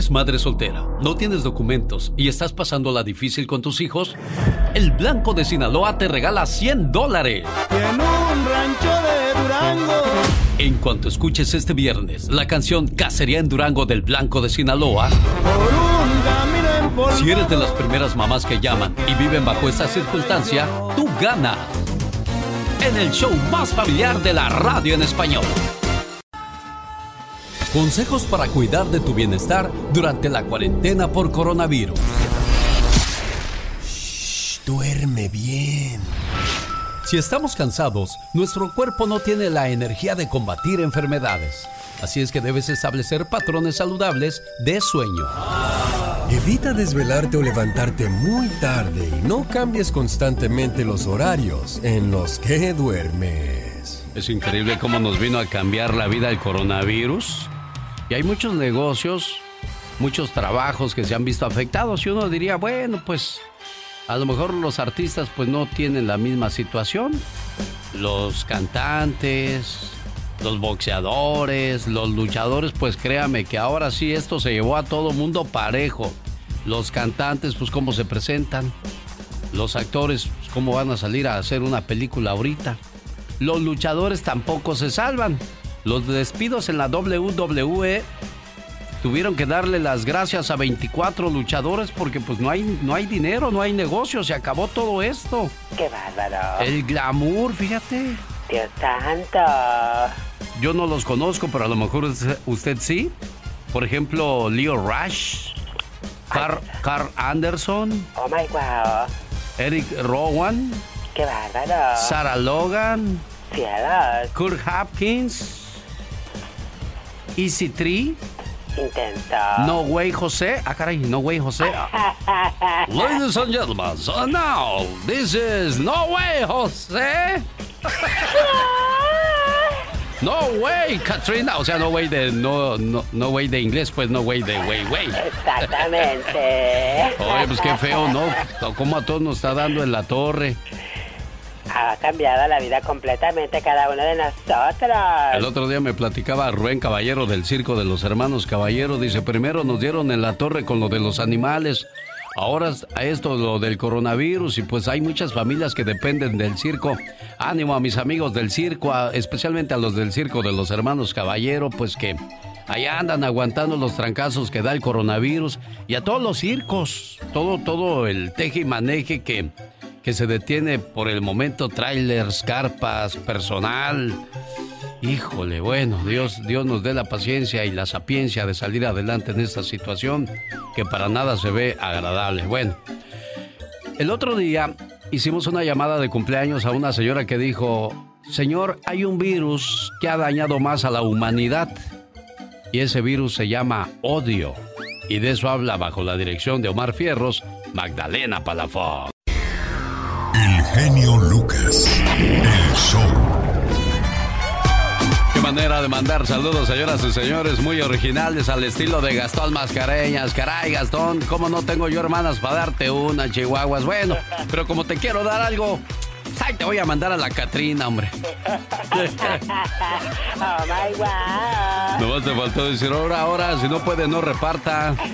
¿Eres madre soltera, no tienes documentos y estás pasando la difícil con tus hijos? El Blanco de Sinaloa te regala 100 dólares. En un rancho de Durango. En cuanto escuches este viernes la canción Cacería en Durango del Blanco de Sinaloa, si eres de las primeras mamás que llaman y viven bajo esta circunstancia, tú ganas. En el show más familiar de la radio en español. Consejos para cuidar de tu bienestar durante la cuarentena por coronavirus. duerme bien. Si estamos cansados, nuestro cuerpo no tiene la energía de combatir enfermedades. Así es que debes establecer patrones saludables de sueño. Evita desvelarte o levantarte muy tarde y no cambies constantemente los horarios en los que duermes. Es increíble cómo nos vino a cambiar la vida el coronavirus. Y hay muchos negocios, muchos trabajos que se han visto afectados y uno diría, bueno, pues a lo mejor los artistas pues no tienen la misma situación. Los cantantes, los boxeadores, los luchadores, pues créame que ahora sí esto se llevó a todo mundo parejo. Los cantantes, pues cómo se presentan. Los actores, cómo van a salir a hacer una película ahorita. Los luchadores tampoco se salvan. Los despidos en la WWE tuvieron que darle las gracias a 24 luchadores porque pues no hay, no hay dinero, no hay negocio, se acabó todo esto. Qué bárbaro. El glamour, fíjate. Dios santo. Yo no los conozco, pero a lo mejor usted sí. Por ejemplo, Leo Rush, Carl, Carl Anderson. Oh my wow. Eric Rowan. Qué bárbaro. Sarah Logan. Cielos. Kurt Hopkins. Easy Tree. Intenso. No Way José. Ah, caray, No Way José. Ladies and gentlemen, so now this is No Way José. No way, Katrina. O sea, no way de no, no, no way de inglés, pues no way de way, way. Exactamente. Oye, pues qué feo, ¿no? Como a todos nos está dando en la torre. Ha cambiado la vida completamente cada uno de nosotros. El otro día me platicaba Rubén Caballero del Circo de los Hermanos Caballero. Dice, primero nos dieron en la torre con lo de los animales. Ahora a esto lo del coronavirus y pues hay muchas familias que dependen del circo. Ánimo a mis amigos del circo, a- especialmente a los del circo de los hermanos Caballero, pues que allá andan aguantando los trancazos que da el coronavirus y a todos los circos, todo todo el teje y maneje que que se detiene por el momento, trailers, carpas, personal. Híjole, bueno, Dios, Dios nos dé la paciencia y la sapiencia de salir adelante en esta situación que para nada se ve agradable. Bueno, el otro día hicimos una llamada de cumpleaños a una señora que dijo, Señor, hay un virus que ha dañado más a la humanidad y ese virus se llama odio. Y de eso habla bajo la dirección de Omar Fierros, Magdalena Palafox. El genio Lucas. El show. Qué manera de mandar saludos, señoras y señores, muy originales al estilo de Gastón Mascareñas. Caray, Gastón, ¿cómo no tengo yo hermanas para darte una, Chihuahuas? Bueno, pero como te quiero dar algo, ay, te voy a mandar a la Catrina, hombre. oh my wow. Nomás te faltó decir, ahora, ahora, si no puede, no reparta.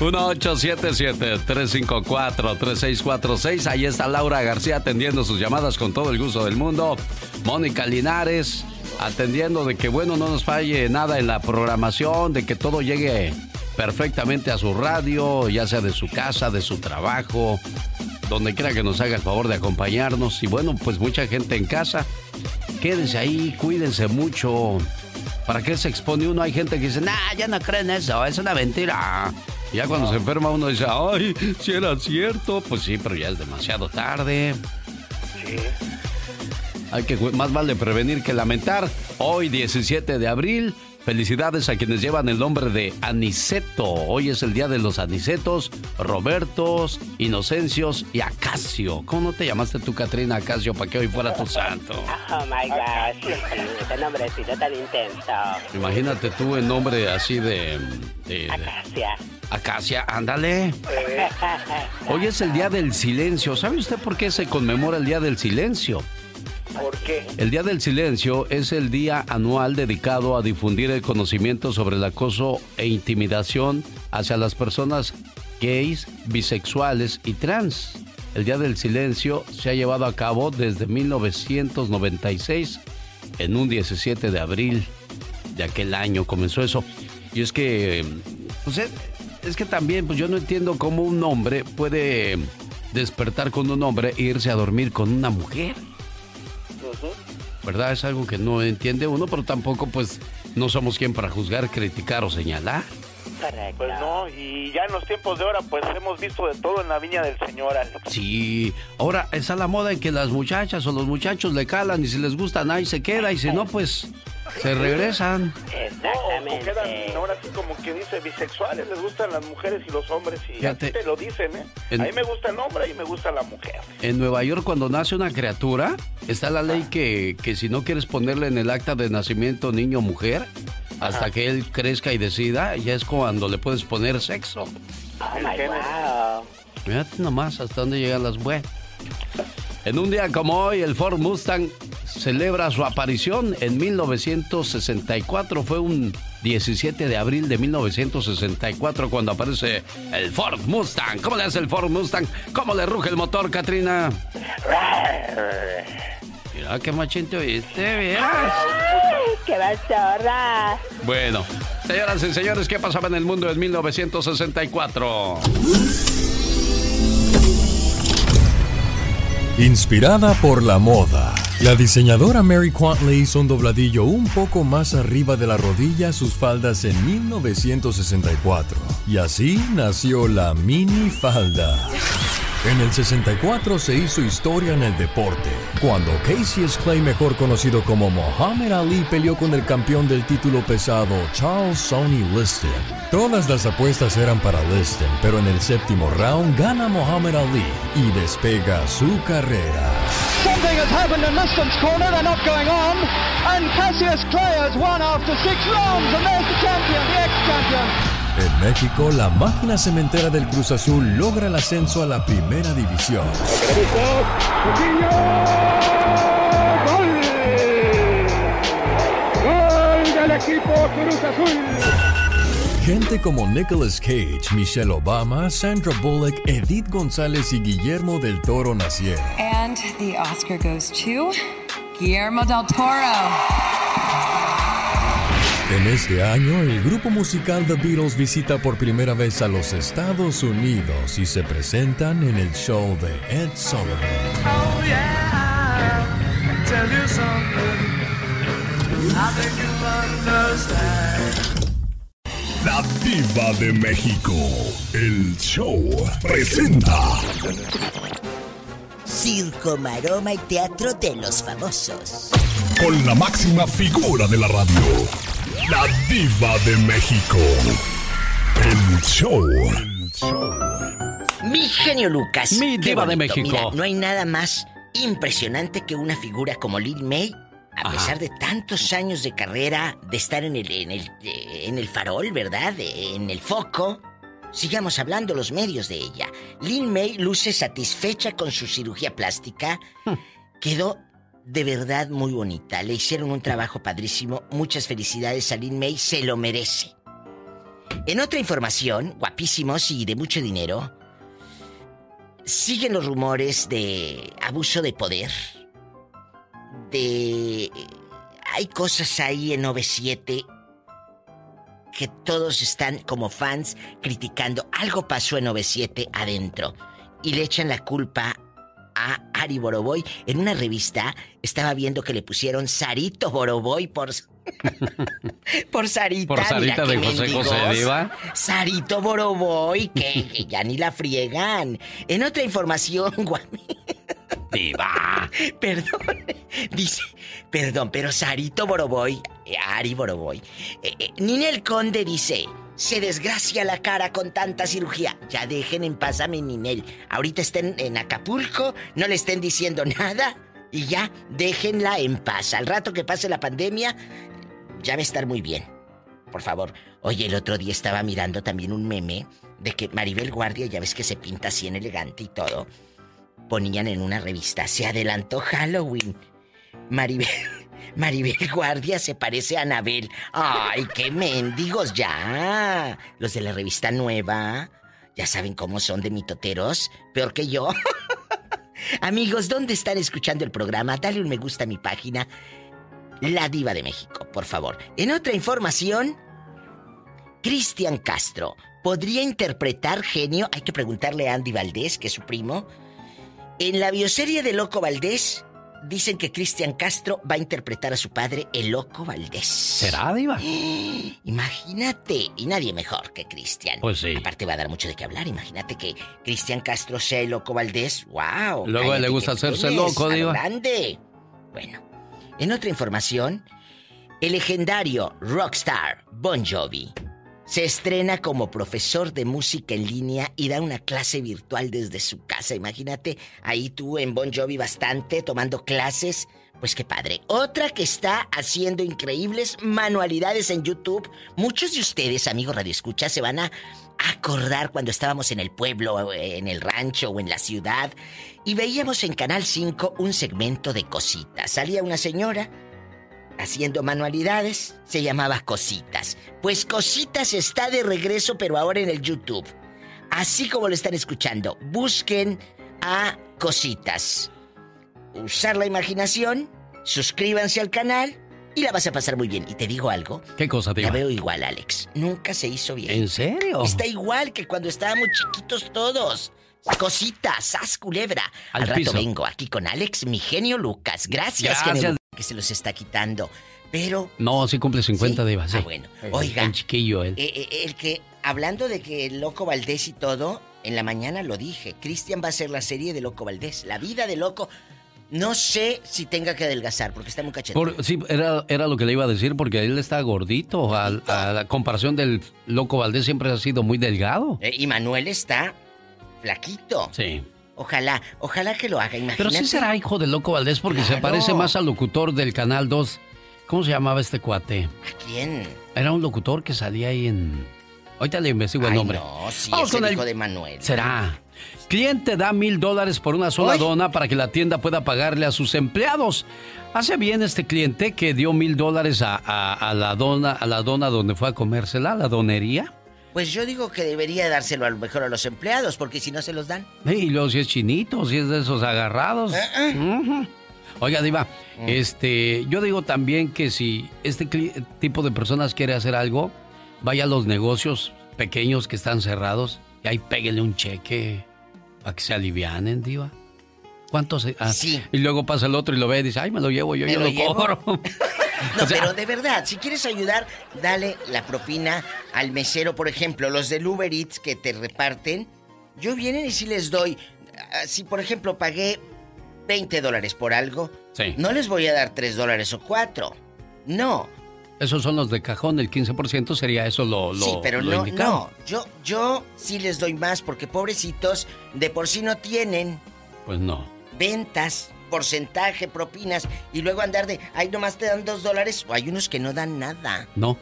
1877-354-3646. Ahí está Laura García atendiendo sus llamadas con todo el gusto del mundo. Mónica Linares atendiendo de que, bueno, no nos falle nada en la programación, de que todo llegue perfectamente a su radio, ya sea de su casa, de su trabajo, donde quiera que nos haga el favor de acompañarnos. Y bueno, pues mucha gente en casa. Quédense ahí, cuídense mucho. ¿Para qué se expone uno? Hay gente que dice, nah, ya no creen eso, es una mentira. Y ya cuando se enferma uno dice, ay, si era cierto. Pues sí, pero ya es demasiado tarde. Hay que más vale prevenir que lamentar. Hoy 17 de abril, felicidades a quienes llevan el nombre de Aniceto. Hoy es el día de los Anicetos, Robertos, Inocencios y Acacio. ¿Cómo no te llamaste tú, Catrina Acacio, para que hoy fuera tu santo? Oh my gosh, este nombrecito tan intenso. Imagínate tú en nombre así de... de- Acacia. Acacia, ándale. Hoy es el día del silencio. ¿Sabe usted por qué se conmemora el día del silencio? El Día del Silencio es el día anual dedicado a difundir el conocimiento sobre el acoso e intimidación hacia las personas gays, bisexuales y trans. El Día del Silencio se ha llevado a cabo desde 1996, en un 17 de abril de aquel año comenzó eso. Y es que, pues es, es que también, pues yo no entiendo cómo un hombre puede despertar con un hombre e irse a dormir con una mujer. ¿Verdad? Es algo que no entiende uno, pero tampoco pues no somos quien para juzgar, criticar o señalar. Pues no, y ya en los tiempos de ahora, pues hemos visto de todo en la viña del Señor, Alex. Sí, ahora está la moda en que las muchachas o los muchachos le calan y si les gusta nadie se queda y si no, pues se regresan. No, o quedan ahora sí como que dice bisexuales, les gustan las mujeres y los hombres y Fíjate. te lo dicen, ¿eh? En- A mí me gusta el hombre y me gusta la mujer. En Nueva York cuando nace una criatura, está la ley que, que si no quieres ponerle en el acta de nacimiento niño o mujer, hasta que él crezca y decida, ya es cuando le puedes poner sexo. Oh my wow. Fíjate nomás hasta dónde llegan las buenas. En un día como hoy, el Ford Mustang celebra su aparición en 1964. Fue un 17 de abril de 1964 cuando aparece el Ford Mustang. ¿Cómo le hace el Ford Mustang? ¿Cómo le ruge el motor, Katrina? Mira qué machín te oíste, ¡Qué bachorra! Bueno, señoras y señores, ¿qué pasaba en el mundo en 1964? Inspirada por la moda, la diseñadora Mary Quant le hizo un dobladillo un poco más arriba de la rodilla a sus faldas en 1964. Y así nació la mini falda. En el 64 se hizo historia en el deporte, cuando Cassius Clay, mejor conocido como Muhammad Ali, peleó con el campeón del título pesado, Charles Sonny Liston. Todas las apuestas eran para Liston, pero en el séptimo round gana Muhammad Ali y despega su carrera. Something has happened in Liston's corner. They're not going on. And Cassius Clay has won after six rounds. And there's the champion, the ex-champion. En México, la máquina cementera del Cruz Azul logra el ascenso a la primera división. ¡Gol del equipo Cruz Azul! Gente como Nicolas Cage, Michelle Obama, Sandra Bullock, Edith González y Guillermo del Toro nacieron. And the Oscar goes to Guillermo del Toro. En este año, el grupo musical The Beatles visita por primera vez a los Estados Unidos y se presentan en el show de Ed Sullivan. Oh yeah, tell you something. I think you'll understand. La Diva de México. El show presenta. Circo, maroma y teatro de los famosos. Con la máxima figura de la radio. La Diva de México. El show. Mi genio Lucas. Mi diva de. México. Mira, no hay nada más impresionante que una figura como Lil May. A Ajá. pesar de tantos años de carrera, de estar en el, en el, eh, en el farol, ¿verdad? En el foco. Sigamos hablando los medios de ella. Lin May luce satisfecha con su cirugía plástica. Quedó de verdad muy bonita. Le hicieron un trabajo padrísimo. Muchas felicidades a Lin May. Se lo merece. En otra información, guapísimos y de mucho dinero, siguen los rumores de abuso de poder. De... Hay cosas ahí en 97 que todos están como fans criticando. Algo pasó en 97 adentro. Y le echan la culpa a Ari Boroboy. En una revista estaba viendo que le pusieron Sarito Boroboy por... por Sarita. Por Sarita mira de José José. Diva. Sarito Boroboy, que, que ya ni la friegan. En otra información, guami. Diva. Perdón. Dice, perdón, pero Sarito Boroboy, eh, Ari Boroboy. eh, eh, Ninel Conde dice, se desgracia la cara con tanta cirugía. Ya dejen en paz a mi Ninel. Ahorita estén en Acapulco, no le estén diciendo nada y ya déjenla en paz. Al rato que pase la pandemia, ya va a estar muy bien. Por favor. Oye, el otro día estaba mirando también un meme de que Maribel Guardia, ya ves que se pinta así en elegante y todo, ponían en una revista, se adelantó Halloween. Maribel. Maribel Guardia se parece a Anabel. ¡Ay, qué mendigos ya! Los de la revista nueva. Ya saben cómo son de mitoteros. Peor que yo. Amigos, ¿dónde están escuchando el programa? Dale un me gusta a mi página. La Diva de México, por favor. En otra información, Cristian Castro. ¿Podría interpretar genio? Hay que preguntarle a Andy Valdés, que es su primo. En la bioserie de Loco Valdés, dicen que Cristian Castro va a interpretar a su padre, el Loco Valdés. ¿Será, Diva? Imagínate, y nadie mejor que Cristian. Pues sí. Aparte va a dar mucho de qué hablar. Imagínate que Cristian Castro sea el Loco Valdés. ¡Wow! Luego le gusta hacerse loco, Diva. grande. Bueno, en otra información, el legendario rockstar Bon Jovi se estrena como profesor de música en línea y da una clase virtual desde su casa. Imagínate ahí tú en Bon Jovi bastante tomando clases. Pues qué padre. Otra que está haciendo increíbles manualidades en YouTube. Muchos de ustedes, amigos Radio Escucha, se van a acordar cuando estábamos en el pueblo, en el rancho o en la ciudad y veíamos en Canal 5 un segmento de cositas. Salía una señora haciendo manualidades, se llamaba Cositas. Pues Cositas está de regreso, pero ahora en el YouTube. Así como lo están escuchando, busquen a Cositas. Usar la imaginación, suscríbanse al canal y la vas a pasar muy bien. Y te digo algo, ¿Qué cosa, la Diva? veo igual, Alex. Nunca se hizo bien. ¿En serio? Está igual que cuando estábamos chiquitos todos. Cositas, sas culebra. Al, Al rato piso. vengo aquí con Alex, mi genio Lucas. Gracias, Gracias. genio que se los está quitando. Pero, No, sí cumple 50, ¿Sí? Diva, sí. Ah, bueno. Oiga. El chiquillo, él. eh, eh, el que, hablando de que el Loco Valdés y todo, en la mañana lo dije. Cristian va a hacer la serie de Loco Valdés. La vida de Loco. No sé si tenga que adelgazar porque está muy cachetón. Sí, era, era lo que le iba a decir, porque él está gordito. A, la comparación del Loco Valdés siempre ha sido muy delgado. Eh, y Manuel está flaquito. Sí. Ojalá, ojalá que lo haga. Imagínate. Pero sí será hijo del Loco Valdés porque se parece más al locutor del Canal 2. ¿Cómo se llamaba este cuate? ¿A quién? Era un locutor que salía ahí en... Ahorita le investigo el nombre. no, sí, Vamos es el con el- hijo de Manuel. Será. Cliente da mil dólares por una sola dona para que la tienda pueda pagarle a sus empleados. Hace bien este cliente que dio mil dólares a, a- a la dona, a la dona donde fue a comérsela, a la donería. Pues yo digo que debería dárselo a lo mejor a los empleados, porque si no se los dan. Eh, Y luego si es chinito, si es de esos agarrados. Ujú. Oiga, Diva, este, yo digo también que si este tipo de personas quiere hacer algo, vaya a los negocios pequeños que están cerrados y ahí péguele un cheque para que se alivianen, Diva. ¿Cuántos? se- ah, Sí. Y luego pasa el otro y lo ve y dice, ay, me lo llevo, yo, ¿Me yo lo lo, cobro. No, O sea, pero de verdad, si quieres ayudar, dale la propina al mesero, por ejemplo, los del Uber Eats que te reparten. Yo vienen y si les doy, ah, si por ejemplo pagué 20 dólares por algo, Sí. no les voy a dar 3 dólares o 4. No, Esos son los de cajón, el 15% sería eso lo, lo sí, pero lo no, indicado. no. Yo, yo sí les doy más porque pobrecitos de por sí no tienen Pues no. ventas, porcentaje, propinas y luego andar de, ay, nomás te dan 2 dólares o hay unos que no dan nada. No.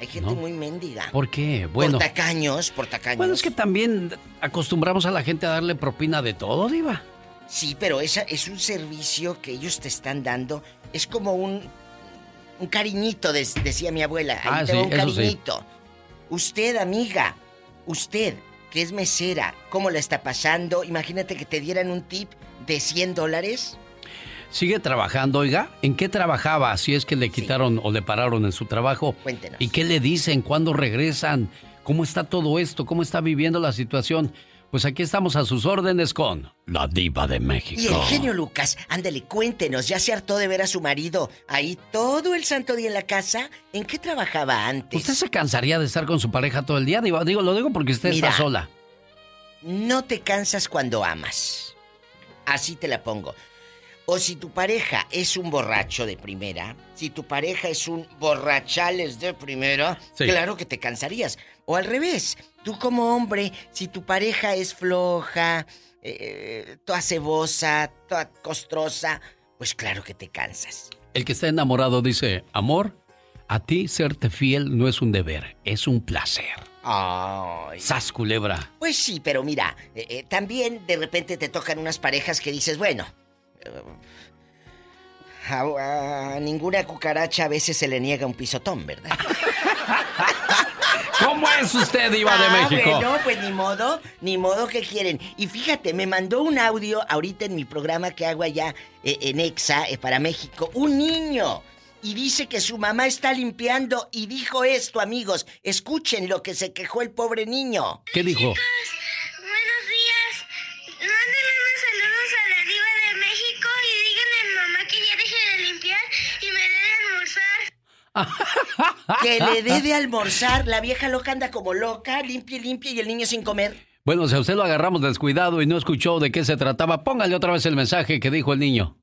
Hay gente No. muy mendiga. ¿Por qué? Bueno. Por tacaños, por tacaños. Bueno, es que también acostumbramos a la gente a darle propina de todo, Diva. Sí, pero esa es un servicio que ellos te están dando. Es como un, un cariñito, decía mi abuela. Ahí Ah, te va un sí. cariñito. Usted, amiga, usted, que es mesera, ¿cómo la está pasando? Imagínate que te dieran un tip de 100 dólares. ¿Sigue trabajando, oiga? ¿En qué trabajaba? Si es que le quitaron o le pararon en su trabajo. Cuéntenos. ¿Y qué le dicen? ¿Cuándo regresan? ¿Cómo está todo esto? ¿Cómo está viviendo la situación? Pues aquí estamos a sus órdenes con la diva de México. Y el genio Lucas, ándale, cuéntenos, ¿ya se hartó de ver a su marido ahí todo el santo día en la casa? ¿En qué trabajaba antes? ¿Usted se cansaría de estar con su pareja todo el día? Digo, lo digo porque usted Mira. está sola. No te cansas cuando amas. Así te la pongo. O si tu pareja es un borracho de primera, si tu pareja es un borrachales de primera, Sí. claro que te cansarías. O al revés, tú como hombre, si tu pareja es floja, eh, toda cebosa, toda costrosa, pues claro que te cansas. El que está enamorado dice, amor, a ti serte fiel no es un deber, es un placer. Ay. Sas culebra. Pues sí, pero mira, eh, eh, también de repente te tocan unas parejas que dices, bueno, eh, A, a ninguna cucaracha a veces se le niega un pisotón, ¿verdad? ¿Cómo es usted, Diva de Ah, México? Bueno, pues ni modo, ni modo que quieren. Y fíjate, me mandó un audio ahorita en mi programa que hago allá en EXA para México, un niño. Y dice que su mamá está limpiando y dijo esto, amigos. Escuchen lo que se quejó el pobre niño. ¿Qué dijo? Buenos días. Mándenle unos saludos a la diva de México y díganle a mi mamá que ya deje de limpiar y me dé de almorzar. Que le dé de almorzar. La vieja loca anda como loca, limpia y limpia y el niño sin comer. Bueno, si a usted lo agarramos descuidado y no escuchó de qué se trataba, póngale otra vez el mensaje que dijo el niño.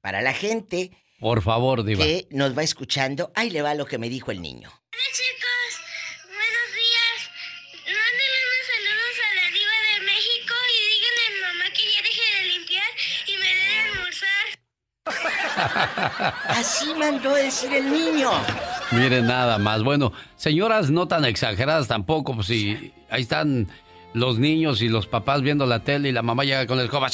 Para la gente Por favor, Diva. que nos va escuchando, ahí le va lo que me dijo el niño. Hola chicos, buenos días. Mándenle unos saludos a la diva de México y díganle a mi mamá que ya deje de limpiar y me dé de almorzar. Así mandó decir el niño. Miren nada más. Bueno, señoras no tan exageradas tampoco, pues si ahí están los niños y los papás viendo la tele y la mamá llega con la escoba,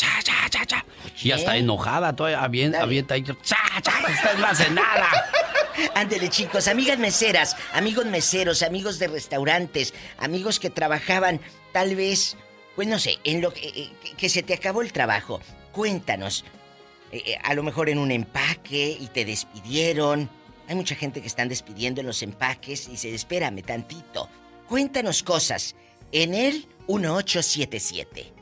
Y hasta enojada, todavía avienta, avienta ahí, cha, cha, usted no hace nada. Ándele, chicos, amigas meseras, amigos meseros, amigos de restaurantes, amigos que trabajaban tal vez, pues no sé, en lo que, eh, que- que se te acabó el trabajo. Cuéntanos, eh, eh, a lo mejor en un empaque y te despidieron. Hay mucha gente que están despidiendo en los empaques y se espérame tantito. Cuéntanos cosas en el 1877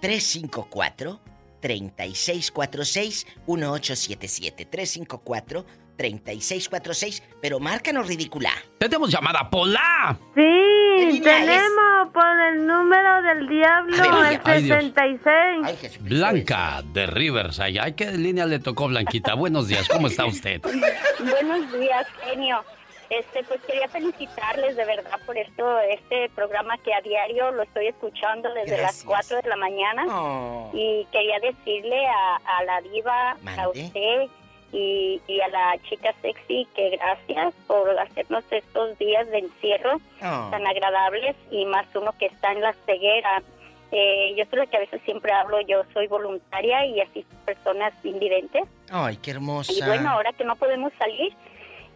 354 3646 1877 354 3646, pero márcanos ridícula. Tenemos llamada Pola. Sí, es? tenemos por el número del diablo, Ay, el ay, Dios. 66. Blanca de Riverside. Ay, ¿qué línea le tocó, Blanquita? Buenos días, ¿cómo está usted? Buenos días, genio. Este, pues quería felicitarles de verdad por esto, este programa que a diario lo estoy escuchando desde Gracias. las 4 de la mañana. Oh. Y quería decirle a, a la diva, a Mande. usted y, y a la chica sexy que gracias por hacernos estos días de encierro Oh. tan agradables y más uno que está en la ceguera. Eh, yo soy la que a veces siempre hablo, yo soy voluntaria y asisto a personas invidentes. Ay, qué hermosa. Y bueno, ahora que no podemos salir,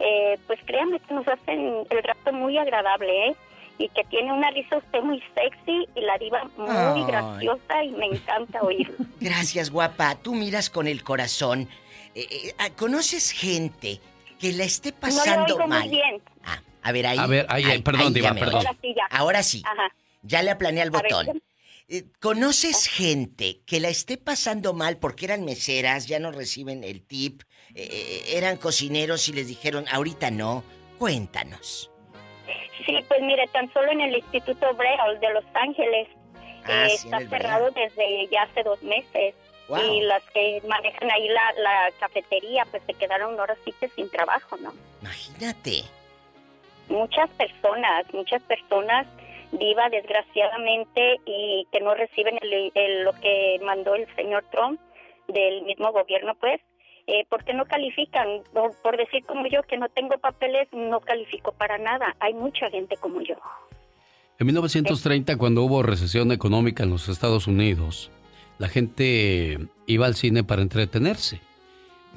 eh, pues créanme que nos hacen el rato muy agradable, ¿eh? Y que tiene una risa usted muy sexy y la diva muy Ay. graciosa y me encanta oírlo. Gracias, guapa. Tú miras con el corazón. Eh, eh, ah, ¿Conoces gente que la esté No le pasando oigo mal? muy bien. A ver, ahí. A ver, ahí, ahí, perdón, ahí Diva, perdón. Ahora sí, ya. Ahora sí. Ajá. Ya le aplané al ver, botón. Eh, ¿Conoces gente que la esté pasando mal porque eran meseras, ya no reciben el tip, eh, eran cocineros y les dijeron, ahorita no? Cuéntanos. Sí, pues mire, tan solo en el Instituto Braille de Los Ángeles Ah, eh, sí, está cerrado desde ya hace dos meses. Wow. Y las que manejan ahí la, la cafetería, pues se quedaron ahora sí que sin trabajo, ¿no? Imagínate. muchas personas, muchas personas viva desgraciadamente y que no reciben el- el- lo que mandó el señor Trump del mismo gobierno, pues, eh, porque no califican. Por, por decir como yo que no tengo papeles, no califico para nada. Hay mucha gente como yo. En 1930, cuando hubo recesión económica en los Estados Unidos, la gente iba al cine para entretenerse.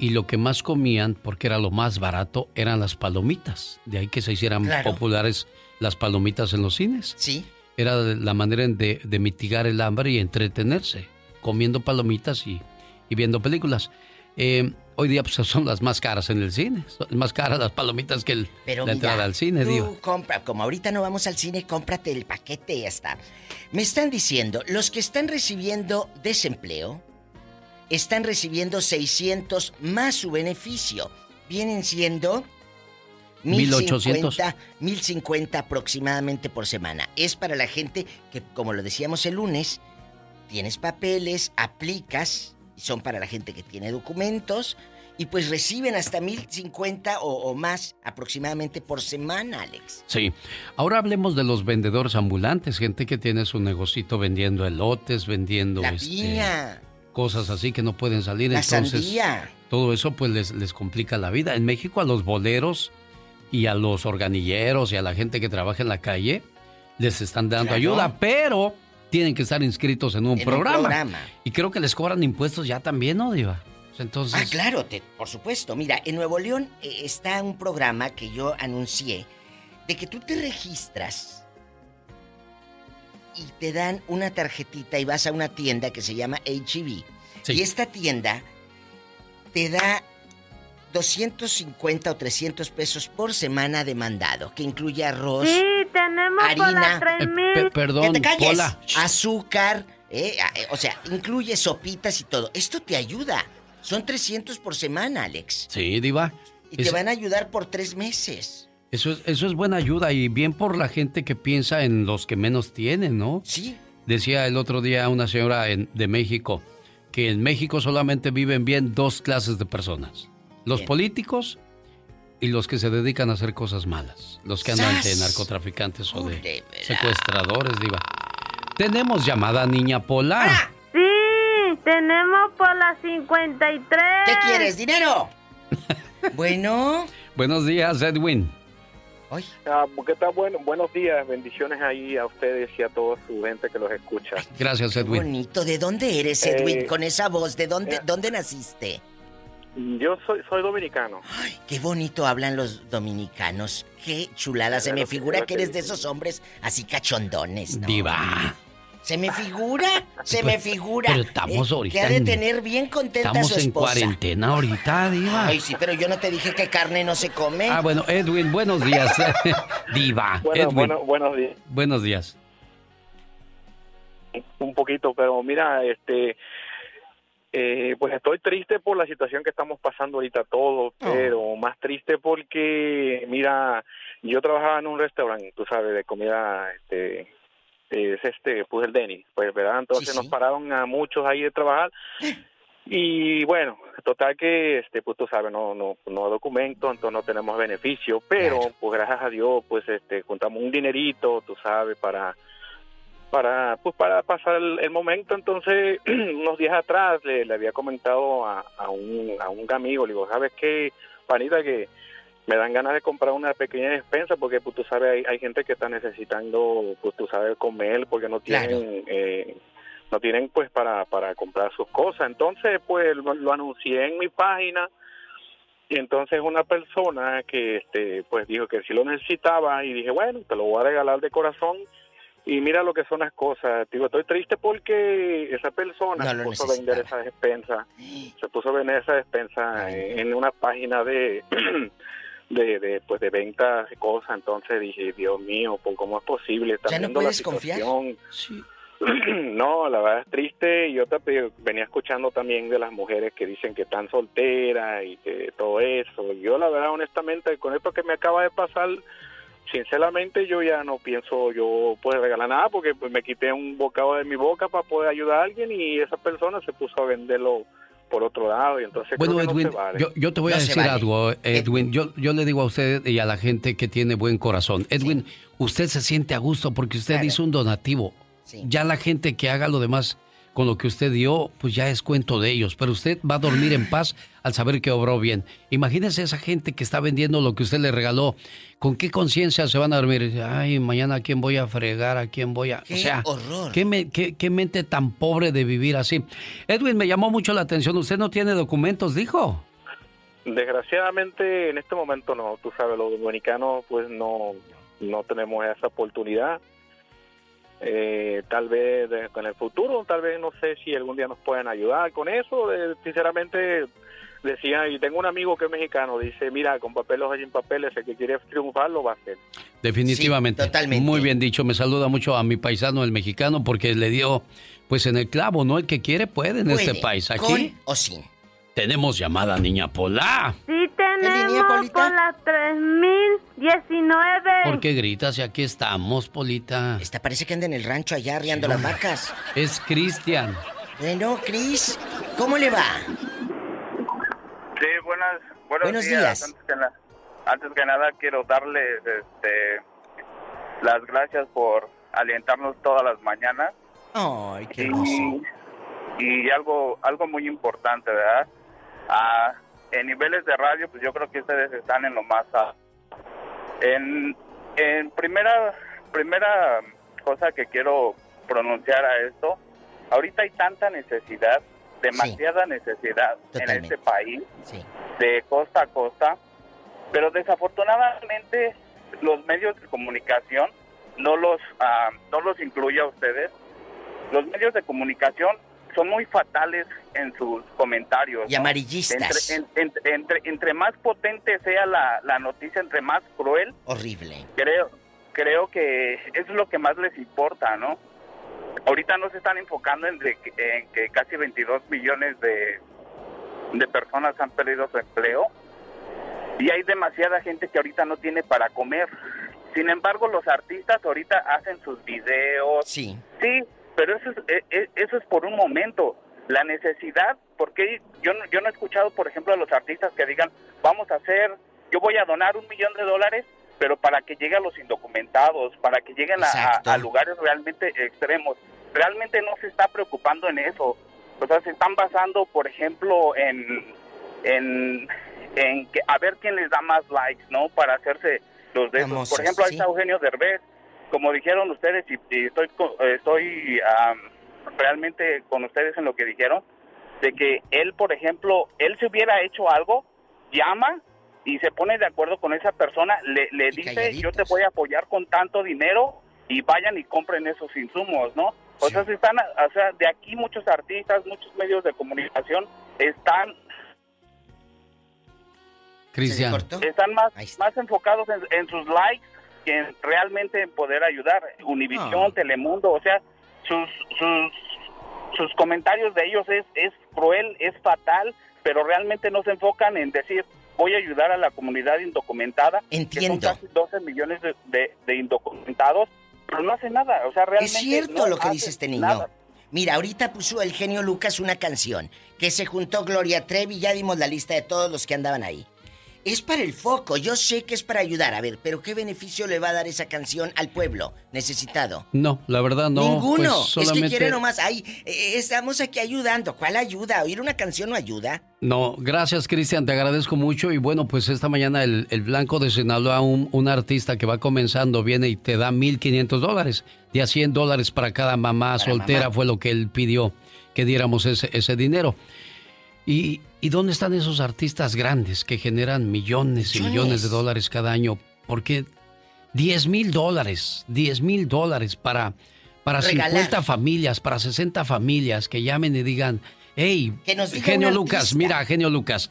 Y lo que más comían, porque era lo más barato, eran las palomitas. De ahí que se hicieran Claro. populares las palomitas en los cines. Sí. Era la manera de, de mitigar el hambre y entretenerse, comiendo palomitas y, y viendo películas. Eh, hoy día pues, son las más caras en el cine. Son más caras las palomitas que el- Pero la mira, entrada al cine, tú digo. compra, como ahorita no vamos al cine, cómprate el paquete y ya está. Me están diciendo, los que están recibiendo desempleo están recibiendo 600 más su beneficio. Vienen siendo 1800. 1050, 1050 aproximadamente por semana. Es para la gente que, como lo decíamos el lunes, tienes papeles, aplicas, son para la gente que tiene documentos, y pues reciben hasta 1050 o, o más aproximadamente por semana, Alex. Sí. Ahora hablemos de los vendedores ambulantes, gente que tiene su negocito vendiendo elotes, vendiendo La este, cosas así que no pueden salir. la entonces, sandía. todo eso pues les, les complica la vida. En México a los boleros y a los organilleros y a la gente que trabaja en la calle les están dando Claro. ayuda, pero tienen que estar inscritos en un, En un programa. programa. Y creo que les cobran impuestos ya también, ¿no, Diva? Entonces... Ah, claro, te- por supuesto. Mira, en Nuevo León eh, está un programa que yo anuncié de que tú te registras y te dan una tarjetita y vas a una tienda que se llama HEB. Y esta tienda te da 250 o 300 pesos por semana de mandado, que incluye arroz, Sí, tenemos por harina, te calles, azúcar, eh, eh, o sea, incluye sopitas y todo. Esto te ayuda. Son 300 por semana, Alex. Sí, Diva. Y te van a ayudar por tres meses. Eso es, eso es buena ayuda y bien por la gente que piensa en los que menos tienen, ¿no? Sí. Decía el otro día una señora en- de México que en México solamente viven bien dos clases de personas. Los Bien. políticos y los que se dedican a hacer cosas malas. Los que andan de narcotraficantes o de secuestradores, Diva. Tenemos llamada Niña Pola. Sí, tenemos por las 53. ¿Qué quieres, dinero? bueno. Buenos días, Edwin. Ah, ¿Qué tal? Bueno, buenos días, bendiciones ahí a ustedes y a toda su gente que los escucha. Gracias, Edwin. Bonito. ¿De dónde eres, Edwin? Eh, Con esa voz, ¿de dónde, eh. dónde naciste? Yo soy, soy dominicano. Qué bonito hablan los dominicanos. Qué chulada. Se me figura que eres de esos hombres así cachondones, ¿no? Diva. Se me figura, se me figura. Pero estamos eh, ahorita Que ha de en- tener bien contenta a Estamos su en esposa. cuarentena ahorita, Diva. Ay, sí, pero yo no te dije que carne no se come. Ah, bueno, Edwin, buenos días. Diva. Bueno, Edwin, bueno, buenos días. buenos días. Un poquito, pero mira, este, eh, pues estoy triste por la situación que estamos pasando ahorita todos, pero más triste porque, mira, yo trabajaba en un restaurante, tú sabes, de comida, este, es este, pues el Denny, pues, ¿verdad? Entonces nos pararon a muchos ahí de trabajar. Y bueno, total que, este, pues tú sabes, no, no, no documento, entonces no tenemos beneficio, pero pues gracias a Dios, pues este, juntamos un dinerito, tú sabes, para para pues para pasar el, el momento. Entonces unos días atrás le, le había comentado a, a un a un amigo le digo sabes qué panita que me dan ganas de comprar una pequeña despensa porque pues tú sabes hay, hay gente que está necesitando pues tú sabes comer porque no tienen eh, no tienen pues para para comprar sus cosas entonces pues lo, lo anuncié en mi página y entonces una persona que este pues dijo que sí lo necesitaba y dije bueno te lo voy a regalar de corazón y mira lo que son las cosas. Digo, estoy triste porque esa persona No se puso a vender esa despensa. Se puso a vender esa despensa en, en una página de, de, de, pues, de ventas de cosas. Entonces dije, Dios mío, ¿cómo es posible? Está ¿Ya no viendo la puedes confiar? situación. No, la verdad es triste. Yo te- venía escuchando también de las mujeres que dicen que están solteras y que todo eso. Yo, la verdad, honestamente, con esto que me acaba de pasar, sinceramente yo ya no pienso yo poder regalar nada porque pues, me quité un bocado de mi boca para poder ayudar a alguien y esa persona se puso a venderlo por otro lado y entonces Bueno, creo que no Edwin, se vale. yo, yo te voy a No decir vale. algo, Edwin. Yo, yo le digo a usted y a la gente que tiene buen corazón. Edwin, usted se siente a gusto porque usted hizo un donativo. Ya la gente que haga lo demás con lo que usted dio, pues ya es cuento de ellos. Pero usted va a dormir en paz al saber que obró bien. Imagínese esa gente que está vendiendo lo que usted le regaló. ¿Con qué conciencia se van a dormir? Ay, mañana a quién voy a fregar, a quién voy a... ¡Qué o sea, horror! ¿qué, me- qué- qué mente tan pobre de vivir así? Edwin, me llamó mucho la atención. Usted no tiene documentos, dijo. Desgraciadamente en este momento no, tú sabes, los dominicanos pues no, no tenemos esa oportunidad. Eh, tal vez en el futuro, tal vez no sé si algún día nos pueden ayudar con eso. Eh, sinceramente decía, y tengo un amigo que es mexicano, dice, mira, con papeles o sin papeles, el que quiere triunfar lo va a hacer. Definitivamente. totalmente. Muy bien dicho. Me saluda mucho a mi paisano, el mexicano, porque le dio, pues en el clavo, ¿no? El que quiere puede en este país. Aquí ¿Con o sin? Tenemos llamada Niña Pola. Sí, tenemos por las 3019. ¿Por qué gritas? Y aquí estamos, Polita. Esta parece que anda en el rancho allá arriando las vacas. Es Cristian. Bueno, Cris, ¿cómo le va? Sí, buenas, buenos, Buenos días. Antes, que na- antes que nada quiero darles este, las gracias por alientarnos todas las mañanas. Ay, qué y, hermoso. y algo algo muy importante, ¿verdad? Ah, en niveles de radio, pues yo creo que ustedes están en lo más alto. En, en primera primera cosa que quiero pronunciar a esto, ahorita hay tanta necesidad demasiada necesidad en este país, de costa a costa, pero desafortunadamente los medios de comunicación no los, ah, no los incluye a ustedes. Los medios de comunicación son muy fatales en sus comentarios. Y amarillistas. Entre, entre, entre, más potente sea la, la, noticia, entre más cruel. Horrible. Creo, creo que eso es lo que más les importa, ¿no? Ahorita no se están enfocando en, en que casi 22 millones de, de personas han perdido su empleo y hay demasiada gente que ahorita no tiene para comer. Sin embargo, los artistas ahorita hacen sus videos. Sí. Sí, pero eso es, e, e, eso es por un momento. La necesidad, porque yo, yo no he escuchado, por ejemplo, a los artistas que digan, vamos a hacer, yo voy a donar un millón de dólares, pero para que llegue a los indocumentados, para que lleguen a, lugares realmente extremos. Realmente no se está preocupando en eso. O sea, se están basando, por ejemplo, en, en, en que, a ver quién les da más likes, ¿no? Para hacerse los de esos. Por ejemplo, ahí está Eugenio Derbez como dijeron ustedes, y, estoy, estoy realmente con ustedes en lo que dijeron, de que él, por ejemplo, él se hubiera hecho algo, llama y se pone de acuerdo con esa persona, le, le dice, yo te voy a apoyar con tanto dinero y vayan y compren esos insumos, ¿no? O sea, están, o sea, de aquí muchos artistas, muchos medios de comunicación están Cristian. Están más, más enfocados en sus likes realmente poder ayudar. Univisión, Telemundo, o sea, sus, sus, sus comentarios de ellos es, es cruel, es fatal, pero realmente no se enfocan en decir, voy a ayudar a la comunidad indocumentada. Entiendo. Que son casi 12 millones de, indocumentados, pero no hace nada. O sea, realmente. Es cierto lo que dice este niño. Mira, ahorita puso el genio Lucas una canción que se juntó Gloria Trevi, ya dimos la lista de todos los que andaban ahí. Es para el foco, yo sé que es para ayudar. A ver, pero ¿qué beneficio le va a dar esa canción al pueblo necesitado? No, la verdad no. Ninguno. Pues, es que quiere nomás, ay, eh, estamos aquí ayudando. ¿Cuál ayuda? ¿Oír una canción no ayuda? No, gracias Cristian, te agradezco mucho. Y bueno, pues esta mañana el, Blanco de Sinaloa, un, un artista que va comenzando, viene y te da 1.500 dólares. Y a 100 dólares para cada mamá soltera fue lo que él pidió que diéramos ese, ese dinero. Y, ¿Y dónde están esos artistas grandes que generan millones y millones de dólares cada año? Porque 10 mil dólares, 10 mil dólares para, para 50 familias, para 60 familias que llamen y digan, hey, genio Lucas, mira, genio Lucas,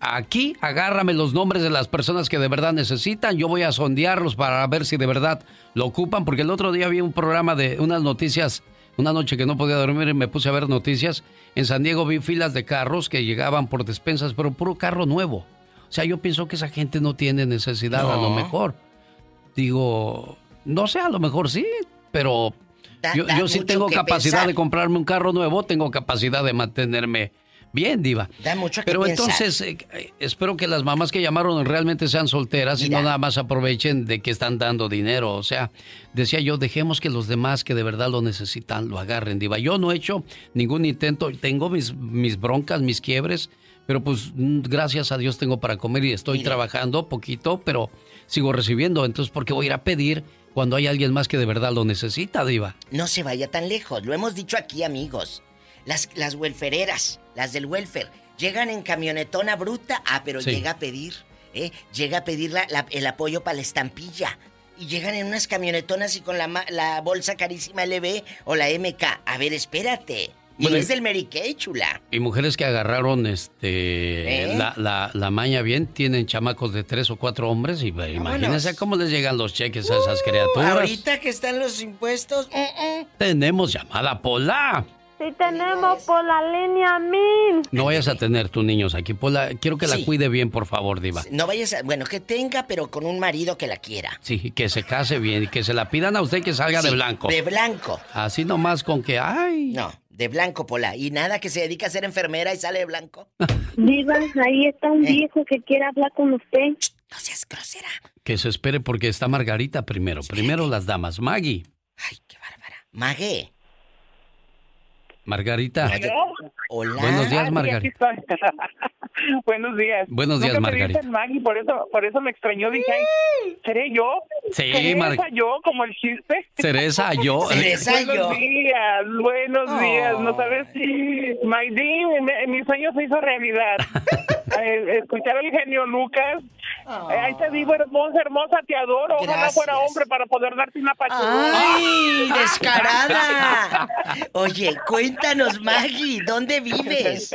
aquí agárrame los nombres de las personas que de verdad necesitan, yo voy a sondearlos para ver si de verdad lo ocupan, porque el otro día vi un programa de unas noticias una noche que no podía dormir me puse a ver noticias. En San Diego vi filas de carros que llegaban por despensas, pero puro carro nuevo. O sea, yo pienso que esa gente no tiene necesidad, a lo mejor. Digo, no sé, a lo mejor sí, pero yo, sí tengo capacidad de comprarme un carro nuevo, tengo capacidad de mantenerme Bien, Diva. Da mucho Pero entonces, eh, espero que las mamás que llamaron realmente sean solteras y no nada más aprovechen de que están dando dinero. O sea, decía yo, dejemos que los demás que de verdad lo necesitan lo agarren, Diva. Yo no he hecho ningún intento, tengo mis, mis broncas, mis quiebres, pero pues mm, gracias a Dios tengo para comer y estoy trabajando poquito, pero sigo recibiendo. Entonces, ¿por qué voy a ir a pedir? Cuando hay alguien más que de verdad lo necesita, Diva. No se vaya tan lejos, lo hemos dicho aquí, amigos. Las, las welfereras, las del welfare, llegan en camionetona bruta. Ah, pero llega a pedir, ¿eh? Llega a pedir el apoyo para la estampilla. Y llegan en unas camionetonas y con la, la bolsa carísima LB o la MK. A ver, espérate. Y es del Mary Kay, chula. Y mujeres que agarraron este ¿Eh? la, la, maña bien, tienen chamacos de tres o cuatro hombres y imagínense cómo les llegan los cheques a esas uh, criaturas. Ahorita que están los impuestos. Uh, uh. Tenemos llamada Pola. Sí tenemos por la línea mil. No vayas a tener tus niños aquí. Pola, quiero que la cuide bien, por favor, Diva. No vayas a... Bueno, que tenga, pero con un marido que la quiera. Sí, que se case bien y que se la pidan a usted que salga de blanco. De blanco. Así nomás con que, ay... No, de blanco, Pola. Y nada que se dedica a ser enfermera y sale de blanco. Diva, ahí está un eh. viejo que quiere hablar con usted. no seas grosera. Que se espere porque está Margarita primero. Primero las damas. Maggie. Ay, qué bárbara. Maggie. Margarita. Hola. Buenos días, Ah, sí, Margarita. Buenos días. Buenos días, Nunca me Margarita. dicen Maggie, por eso, por eso me extrañó. Dije, ay, ¿seré yo? Sí, ¿Seré Mar- esa yo, como el chiste? Cereza, yo. buenos días, buenos días. No sabes, my dream, mi, mi sueño se hizo realidad. Escuchar al genio Lucas. Eh, ahí te digo, hermosa, hermosa, te adoro. Ojalá Gracias. fuera hombre para poder darte una pachurrada. ¡Ay, descarada! Oye, cuéntanos, Maggie, ¿dónde vives?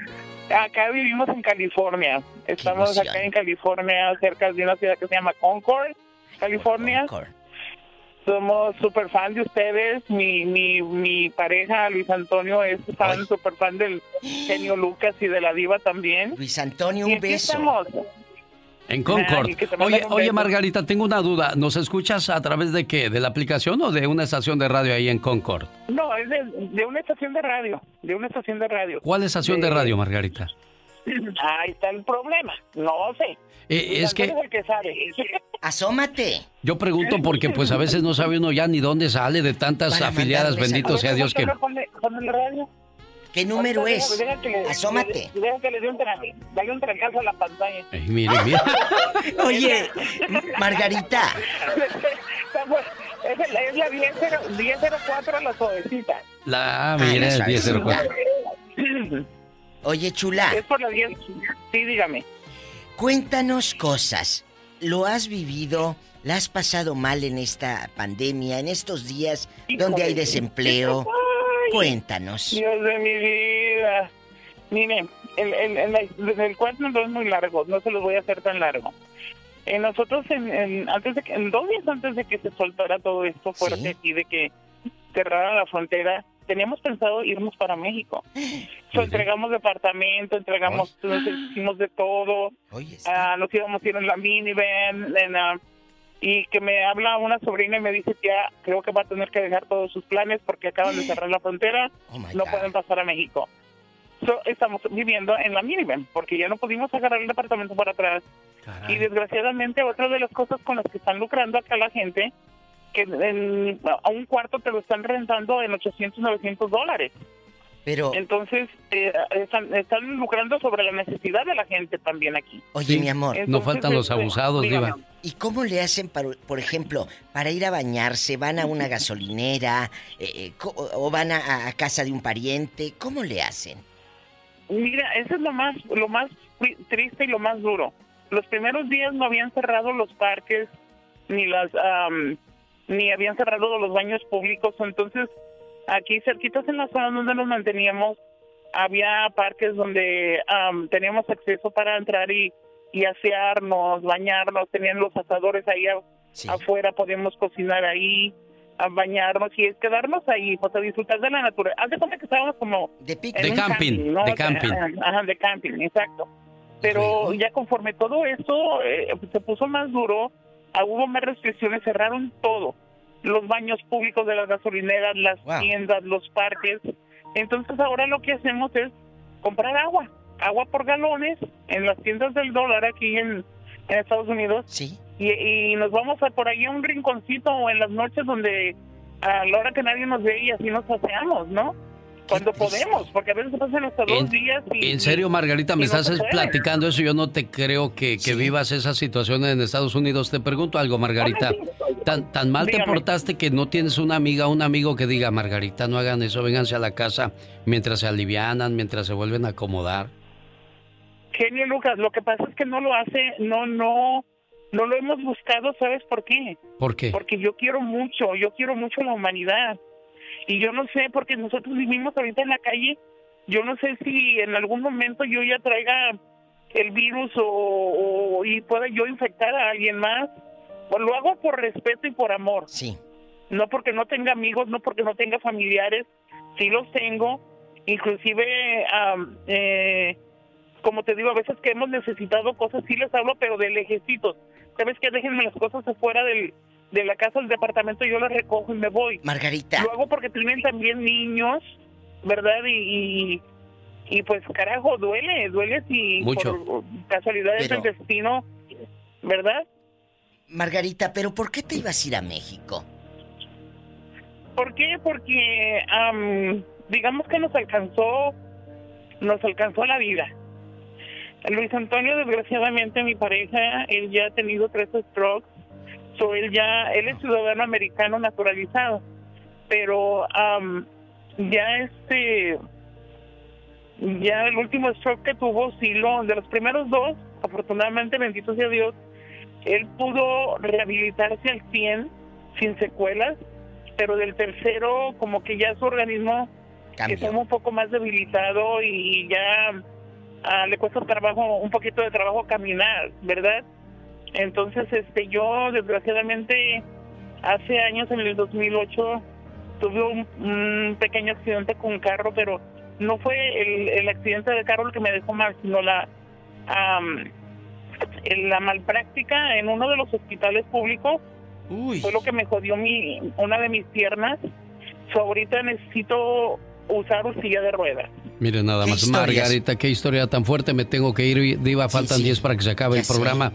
Acá vivimos en California. Estamos acá en California, cerca de una ciudad que se llama Concord, California. Somos súper fan de ustedes. Mi, mi, mi pareja, Luis Antonio, es fan, súper fan del genio Lucas y de la diva también. Luis Antonio, Y un aquí beso. estamos. En Concord. Oye, oye. Margarita, tengo una duda. ¿Nos escuchas a través de qué? ¿De la aplicación o de una estación de radio ahí en Concord? No, es de, de una estación de radio. De una estación de radio. ¿Cuál estación de radio, Margarita? Ahí está el problema. No sé. Eh, es Luis Antonio que el que sabe. Asómate. yo pregunto porque pues a veces no sabe uno ya ni dónde sale de tantas Para afiliadas, bendito sea Dios que... Ponle, ponle el radio. ¿Qué número Ahorita es? deja- deja que le- Asómate. le- Deja que le dé un tra- un trancazo a la pantalla. Ay, mire, mire. Oye, Margarita, Es la, es la 1004 1004 la suavecita. La, ah, mire, Ay, el la 1004. oye, chula, Es por la 10. Sí, dígame. cuéntanos cosas. ¿Lo has vivido? ¿La has pasado mal en esta pandemia, en estos días donde hay desempleo? Cuéntanos. Dios de mi vida. Mire, el, el, el, el- cuento no es muy largo, no se los voy a hacer tan largo. Eh, nosotros, en, en- antes de que, en dos días antes de que se soltara todo esto fuerte aquí, de que cerraran la frontera, teníamos pensado irnos para México. So, entregamos departamento, entregamos, nos hicimos de todo. Ah, nos íbamos a ir en la minivan, en, ah, y que me habla una sobrina y me dice que ya creo que va a tener que dejar todos sus planes porque acaban de cerrar la frontera, no pueden pasar a México. So, estamos viviendo en la minivan porque ya no pudimos agarrar el departamento por atrás. Y desgraciadamente otra de las cosas con las que están lucrando acá la gente, que en- a un cuarto te lo están rentando en 800, 900 dólares. Pero, Entonces, eh, están, están lucrando sobre la necesidad de la gente también aquí. oye, mi amor. no faltan los este, abusados, dígame. Diva. ¿Y cómo le hacen, para, por ejemplo, para ir a bañarse? ¿Van a una gasolinera? eh, eh, ¿O van a, a casa de un pariente? ¿Cómo le hacen? Mira, eso es lo más, lo más tri- triste y lo más duro. Los primeros días no habían cerrado los parques, ni las, am, ni habían cerrado los baños públicos. Entonces, aquí cerquitas en la zona donde nos manteníamos, había parques donde am, teníamos acceso para entrar y, y asearnos, bañarnos. Tenían los asadores ahí a- afuera, podíamos cocinar ahí, a bañarnos y es quedarnos ahí, pues a disfrutar de la naturaleza. Haz de cuenta que estábamos como de, De camping, ¿no? de camping. Ajá, de camping, exacto. Pero ya conforme todo esto eh, se puso más duro, ah, hubo más restricciones, cerraron todo. Los baños públicos de las gasolineras, las tiendas, los parques. Entonces ahora lo que hacemos es comprar agua, agua por galones en las tiendas del dólar aquí en, en Estados Unidos. Sí. Y, y nos vamos a por ahí a un rinconcito o en las noches donde a la hora que nadie nos ve y así nos paseamos, ¿no? Cuando podemos, porque a veces pasan hasta dos días y... En serio, Margarita, me no estás platicando eso. Yo no te creo que, que vivas esa situación en Estados Unidos. Te pregunto algo, Margarita. ¿Tan, tan mal te portaste que no tienes una amiga o un amigo que diga, Margarita, no hagan eso, vénganse a la casa mientras se alivianan, mientras se vuelven a acomodar? Genio Lucas, lo que pasa es que no lo hace, no, no, no lo hemos buscado, ¿sabes por qué? ¿Por qué? Porque yo quiero mucho, yo quiero mucho la humanidad. Y yo no sé, porque nosotros vivimos ahorita en la calle, yo no sé si en algún momento yo ya traiga el virus o, o- y pueda yo infectar a alguien más. Pues lo hago por respeto y por amor. Sí. No porque no tenga amigos, no porque no tenga familiares, sí los tengo. Inclusive, am, eh, como te digo, a veces que hemos necesitado cosas, sí les hablo, pero de lejecitos. ¿Sabes qué? Déjenme las cosas afuera del, de la casa, del departamento, yo las recojo y me voy. Margarita. Lo hago porque tienen también niños, ¿verdad? Y, y, y, pues, carajo, duele, duele si Mucho. por casualidades Pero- del destino, ¿verdad? Margarita, ¿pero por qué te ibas a ir a México? ¿Por qué? Porque am, digamos que nos alcanzó, nos alcanzó la vida. Luis Antonio, desgraciadamente, mi pareja, él ya ha tenido tres strokes, él ya, él es ciudadano americano naturalizado, pero am, ya este, ya el último stroke que tuvo, sí lo, de los primeros dos, afortunadamente, bendito sea Dios, él pudo rehabilitarse al 100 sin secuelas, pero del tercero como que ya su organismo está un poco más debilitado y ya ah, le cuesta trabajo, un poquito de trabajo caminar, ¿verdad? Entonces, este, yo desgraciadamente hace años, en el 2008, tuve un, un pequeño accidente con un carro, pero no fue el, el accidente de carro el que me dejó mal, sino la en la malpráctica en uno de los hospitales públicos fue lo que me jodió mi una de mis piernas. So, ahorita necesito usar una silla de ruedas. Mire, nada más, Margarita, qué historia tan fuerte. Me tengo que ir, Diva. Faltan 10 para que se acabe el programa.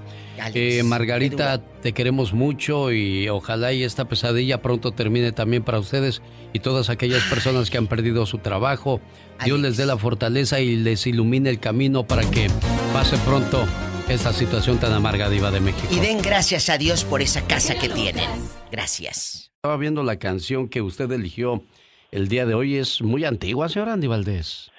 Eh, Margarita, te queremos mucho y ojalá y esta pesadilla pronto termine también para ustedes y todas aquellas personas que han perdido su trabajo. Dios les dé la fortaleza y les ilumine el camino para que pase pronto esta situación tan amarga, Diva de México. Y den gracias a Dios por esa casa que tienen. Gracias. Estaba viendo la canción que usted eligió el día de hoy. Es muy antigua, señor Andy Valdés.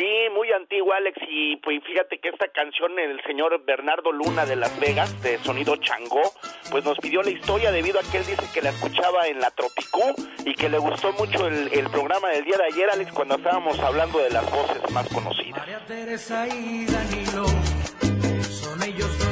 Sí, muy antigua, Alex. Y pues fíjate que esta canción, el señor Bernardo Luna de Las Vegas, de Sonido Changó, pues nos pidió la historia debido a que él dice que la escuchaba en la Tropicú y que le gustó mucho el, programa del día de ayer, Alex, cuando estábamos hablando de las voces más conocidas. Teresa y Danilo son ellos dos.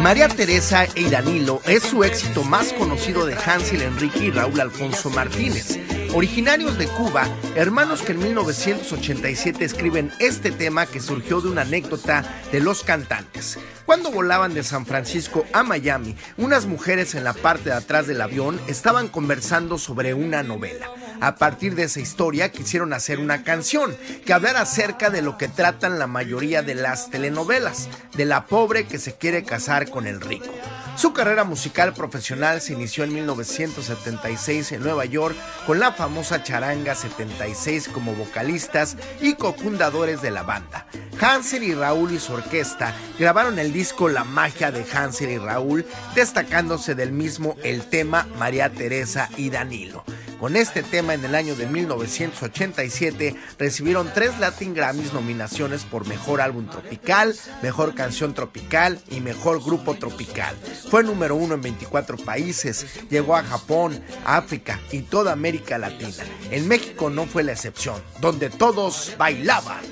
María Teresa e Danilo es su éxito más conocido de Hansel Enrique y Raúl Alfonso Martínez. Originarios de Cuba, hermanos que en 1987 escriben este tema que surgió de una anécdota de los cantantes. Cuando volaban de San Francisco a Miami, unas mujeres en la parte de atrás del avión estaban conversando sobre una novela. A partir de esa historia quisieron hacer una canción que hablara acerca de lo que tratan la mayoría de las telenovelas, de la pobre que se quiere casar con el rico. Su carrera musical profesional se inició en 1976 en Nueva York con la famosa Charanga 76 como vocalistas y cofundadores de la banda. Hansel y Raúl y su orquesta grabaron el disco La magia de Hansel y Raúl, destacándose del mismo el tema María Teresa y Danilo. Con este tema en el año de 1987 recibieron tres Latin Grammys nominaciones por Mejor Álbum Tropical, Mejor Canción Tropical y Mejor Grupo Tropical. Fue número uno en 24 países, llegó a Japón, África y toda América Latina. En México no fue la excepción, donde todos bailaban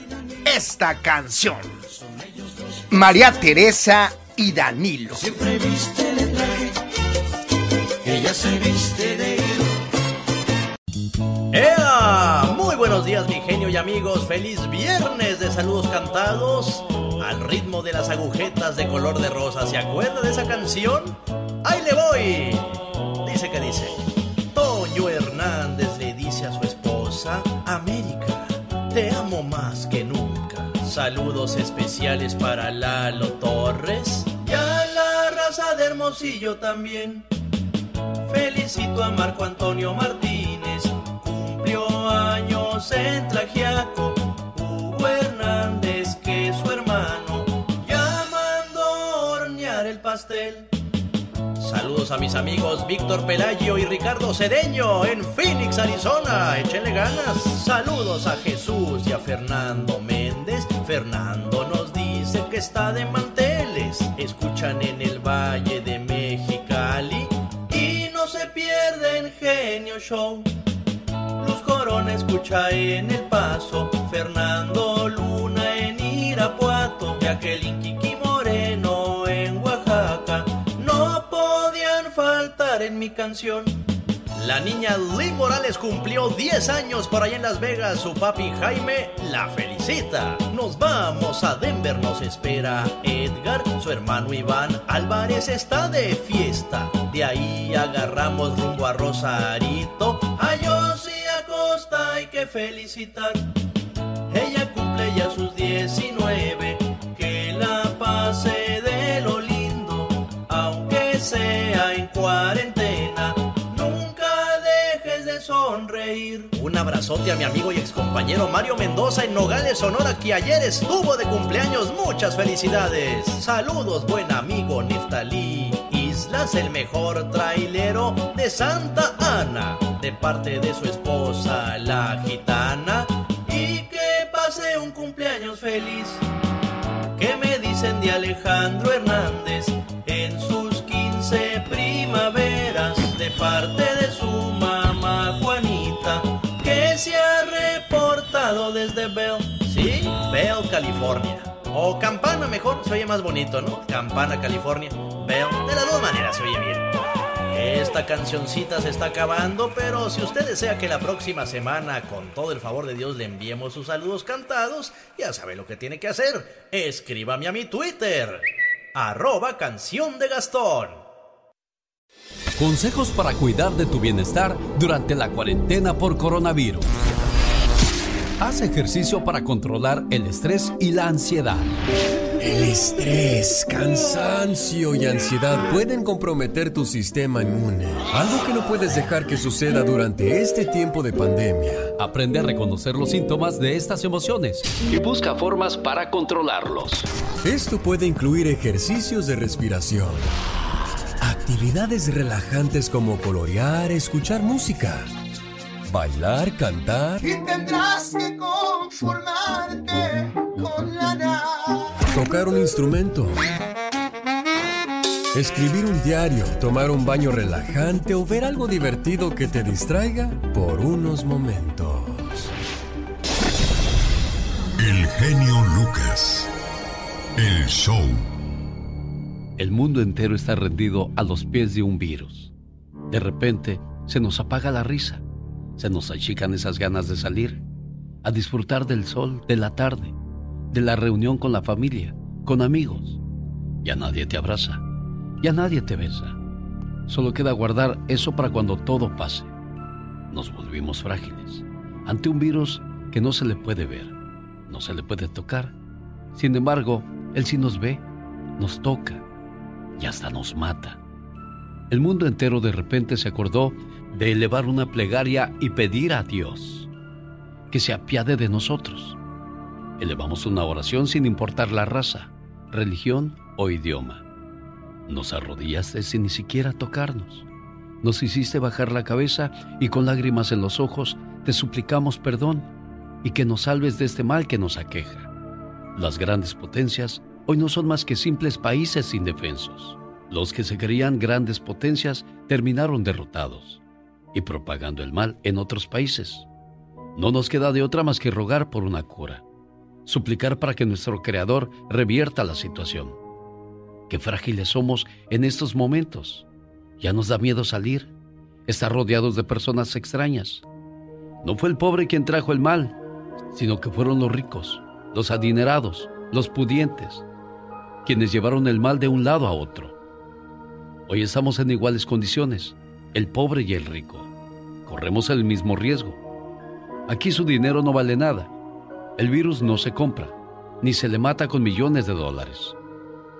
esta canción. María Teresa y Danilo. Siempre viste de ella se viste de ¡Ea! Muy buenos días, mi genio y amigos. Feliz viernes de saludos cantados al ritmo de las agujetas de color de rosa. ¿Se acuerda de esa canción? ¡Ahí le voy! Dice que dice: Toño Hernández le dice a su esposa, América, te amo más que nunca. Saludos especiales para Lalo Torres y a la raza de Hermosillo también. Felicito a Marco Antonio Martínez años en Tlajiaco. Hugo Hernández, que su hermano, llamando a hornear el pastel. Saludos a mis amigos Víctor Pelagio y Ricardo Cedeño en Phoenix, Arizona. Échenle ganas. Saludos a Jesús y a Fernando Méndez. Fernando nos dice que está de manteles. Escuchan en el Valle de Mexicali y no se pierden Genio Show. Corona escucha en El Paso, Fernando Luna en Irapuato, Jacqueline Kiki Moreno en Oaxaca, no podían faltar en mi canción. La niña Lynn Morales cumplió 10 años por ahí en Las Vegas. Su papi Jaime la felicita. Nos vamos a Denver, nos espera Edgar. Su hermano Iván Álvarez está de fiesta. De ahí agarramos rumbo a Rosarito. Felicitar. Ella cumple ya sus 19. Que la pase de lo lindo. Aunque sea en cuarentena. Nunca dejes de sonreír. Un abrazote a mi amigo y excompañero Mario Mendoza en Nogales, Sonora, que ayer estuvo de cumpleaños. Muchas felicidades. Saludos, buen amigo Neftalí. El mejor trailero de Santa Ana, de parte de su esposa, la gitana. Y que pase un cumpleaños feliz. ¿Qué me dicen de Alejandro Hernández en sus 15 primaveras de parte de su mamá Juanita que se ha reportado desde Bell, sí, Bell, California. O Campana mejor, se oye más bonito, ¿no? Campana, California. Bell, de las dos maneras se oye bien. Esta cancioncita se está acabando, pero si usted desea que la próxima semana, con todo el favor de Dios, le enviemos sus saludos cantados, ya sabe lo que tiene que hacer. Escríbame a mi Twitter, arroba canción de Gastón. Consejos para cuidar de tu bienestar durante la cuarentena por coronavirus. Haz ejercicio para controlar el estrés y la ansiedad. El estrés, cansancio y ansiedad pueden comprometer tu sistema inmune, algo que no puedes dejar que suceda durante este tiempo de pandemia. Aprende a reconocer los síntomas de estas emociones y busca formas para controlarlos. Esto puede incluir ejercicios de respiración, actividades relajantes como colorear, escuchar música, bailar, cantar, Y tendrás que conformarte con la nada. tocar un instrumento, escribir un diario, tomar un baño relajante o ver algo divertido que te distraiga por unos momentos. El genio Lucas. El show. El mundo entero está rendido a los pies de un virus. De repente, se nos apaga la risa, se nos achican esas ganas de salir, a disfrutar del sol, de la tarde, de la reunión con la familia, con amigos. Ya nadie te abraza, ya nadie te besa. Solo queda guardar eso para cuando todo pase. Nos volvimos frágiles ante un virus que no se le puede ver, no se le puede tocar. Sin embargo, él sí nos ve, nos toca y hasta nos mata. El mundo entero de repente se acordó de elevar una plegaria y pedir a Dios que se apiade de nosotros. Elevamos una oración sin importar la raza, religión o idioma. Nos arrodillaste sin ni siquiera tocarnos. Nos hiciste bajar la cabeza y con lágrimas en los ojos te suplicamos perdón y que nos salves de este mal que nos aqueja. Las grandes potencias hoy no son más que simples países indefensos. Los que se creían grandes potencias terminaron derrotados y propagando el mal en otros países. No nos queda de otra más que rogar por una cura, suplicar para que nuestro Creador revierta la situación. Qué frágiles somos en estos momentos. Ya nos da miedo salir, estar rodeados de personas extrañas. No fue el pobre quien trajo el mal, sino que fueron los ricos, los adinerados, los pudientes, quienes llevaron el mal de un lado a otro. Hoy estamos en iguales condiciones, el pobre y el rico. Corremos el mismo riesgo. Aquí su dinero no vale nada. El virus no se compra, ni se le mata con millones de dólares.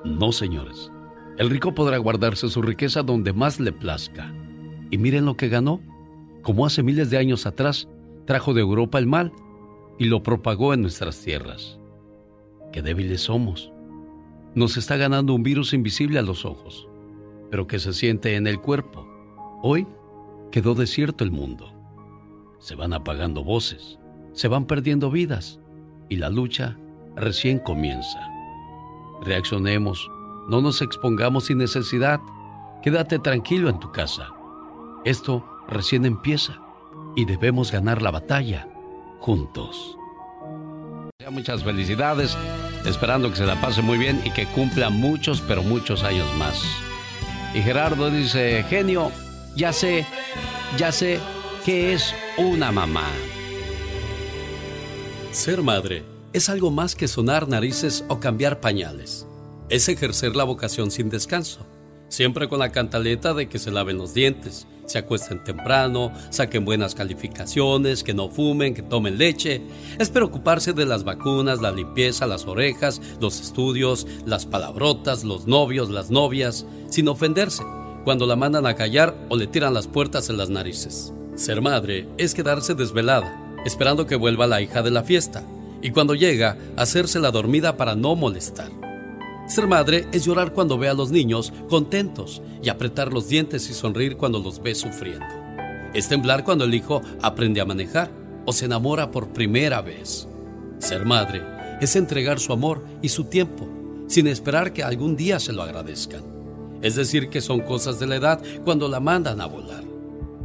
No, señores. El rico podrá guardarse su riqueza donde más le plazca. Y miren lo que ganó. Como hace miles de años atrás, trajo de Europa el mal y lo propagó en nuestras tierras. Qué débiles somos. Nos está ganando un virus invisible a los ojos, pero que se siente en el cuerpo. Hoy quedó desierto el mundo. Se van apagando voces, se van perdiendo vidas y la lucha recién comienza. Reaccionemos, no nos expongamos sin necesidad. Quédate tranquilo en tu casa. Esto recién empieza y debemos ganar la batalla juntos. Muchas felicidades, esperando que se la pase muy bien y que cumpla muchos, pero muchos años más. Y Gerardo dice, genio, ya sé, ya sé qué es una mamá. Ser madre es algo más que sonar narices o cambiar pañales. Es ejercer la vocación sin descanso, siempre con la cantaleta de que se laven los dientes, se acuesten temprano, saquen buenas calificaciones, que no fumen, que tomen leche. Es preocuparse de las vacunas, la limpieza, las orejas, los estudios, las palabrotas, los novios, las novias, sin ofenderse cuando la mandan a callar o le tiran las puertas en las narices. Ser madre es quedarse desvelada, esperando que vuelva la hija de la fiesta, y cuando llega, hacerse la dormida para no molestar. Ser madre es llorar cuando ve a los niños contentos y apretar los dientes y sonreír cuando los ve sufriendo. Es temblar cuando el hijo aprende a manejar o se enamora por primera vez. Ser madre es entregar su amor y su tiempo sin esperar que algún día se lo agradezcan. Es decir, que son cosas de la edad cuando la mandan a volar.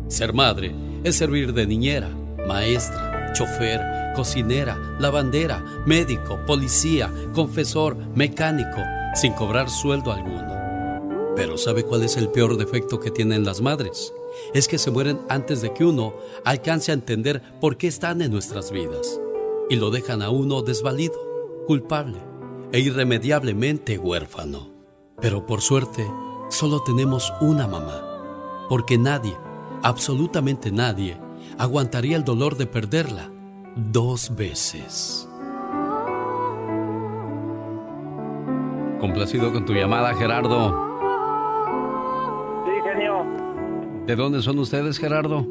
Ser madre es servir de niñera, maestra, chofer, cocinera, lavandera, médico, policía, confesor, mecánico, sin cobrar sueldo alguno. Pero ¿sabe cuál es el peor defecto que tienen las madres? Es que se mueren antes de que uno alcance a entender por qué están en nuestras vidas. Y lo dejan a uno desvalido, culpable e irremediablemente huérfano. Pero por suerte, solo tenemos una mamá, porque nadie, absolutamente nadie, aguantaría el dolor de perderla dos veces. Complacido con tu llamada, Gerardo. Sí, genio. ¿De dónde son ustedes, Gerardo?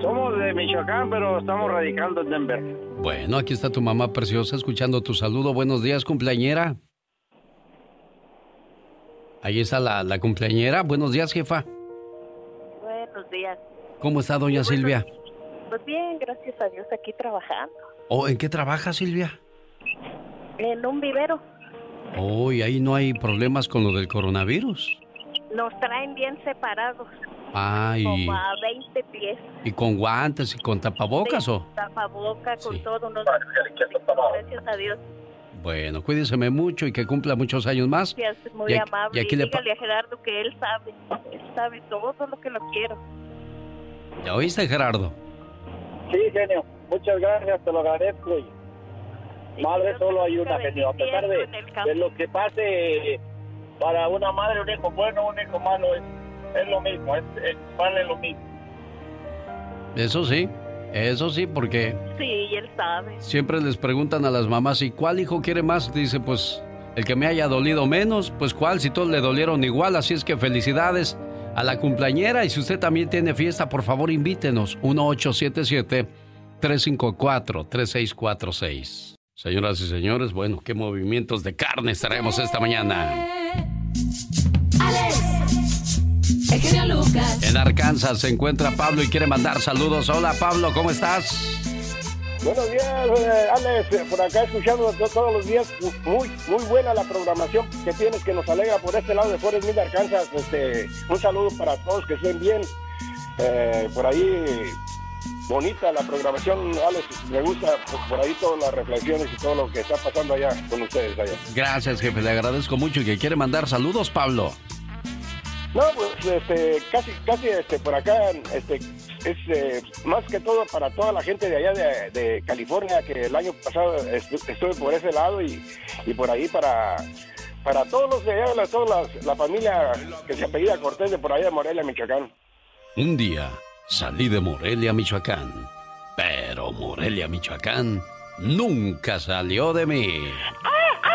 Somos de Michoacán, pero estamos radicando en Denver. Bueno, aquí está tu mamá preciosa escuchando tu saludo. Buenos días, cumpleañera. Ahí está la, la cumpleañera. Buenos días, jefa. Buenos días. ¿Cómo está doña Silvia? Pues bien, gracias a Dios aquí trabajando. ¿Oh, ¿En qué trabaja Silvia? En un vivero. Oh, y ahí no hay problemas con lo del coronavirus. Nos traen bien separados. Ay. Como a 20 pies. ¿Y con guantes y con tapabocas o? Tapabocas, con Sí. todo. Nos... Gracias a Dios. Bueno, cuídeseme mucho y que cumpla muchos años más. Gracias, muy Y aquí- amable. y aquí le dígale a Gerardo que él sabe. Él sabe todo lo que lo quiero. ¿Ya oíste, Gerardo? Sí, genio. Muchas gracias, te lo agradezco. y Madre solo hay una, genio. A pesar de, de lo que pase para una madre, un hijo bueno, un hijo malo, es, es lo mismo, es, es- vale lo mismo. Eso sí, eso sí, porque Sí, él sabe. siempre les preguntan a las mamás, ¿y cuál hijo quiere más? Dice, pues el que me haya dolido menos, pues cuál, si todos le dolieron igual, así es que felicidades a la cumpleañera y si usted también tiene fiesta, por favor invítenos, 1877-354-3646. Señoras y señores, bueno, qué movimientos de carne estaremos esta mañana. En Arkansas se encuentra Pablo y quiere mandar saludos. Hola Pablo, ¿cómo estás? Buenos días, eh, Alex. Eh, Por acá escuchando to- todos los días. Muy, muy buena la programación que tienes, que nos alegra por este lado de Forest Mill, Arkansas. Este, un saludo para todos, que estén bien. Eh, por ahí, bonita la programación, Alex. Me gusta por, por ahí todas las reflexiones y todo lo que está pasando allá con ustedes allá. Gracias, jefe, le agradezco mucho y que quiere mandar saludos, Pablo. No, pues este, casi, casi este, por acá, este, es eh, más que todo para toda la gente de allá de, de California, que el año pasado estu- estuve por ese lado y, y por ahí para, para todos los de allá, toda la, la familia que se apellida Cortés de por allá de Morelia, Michoacán. Un día salí de Morelia, Michoacán. Pero Morelia, Michoacán nunca salió de mí. El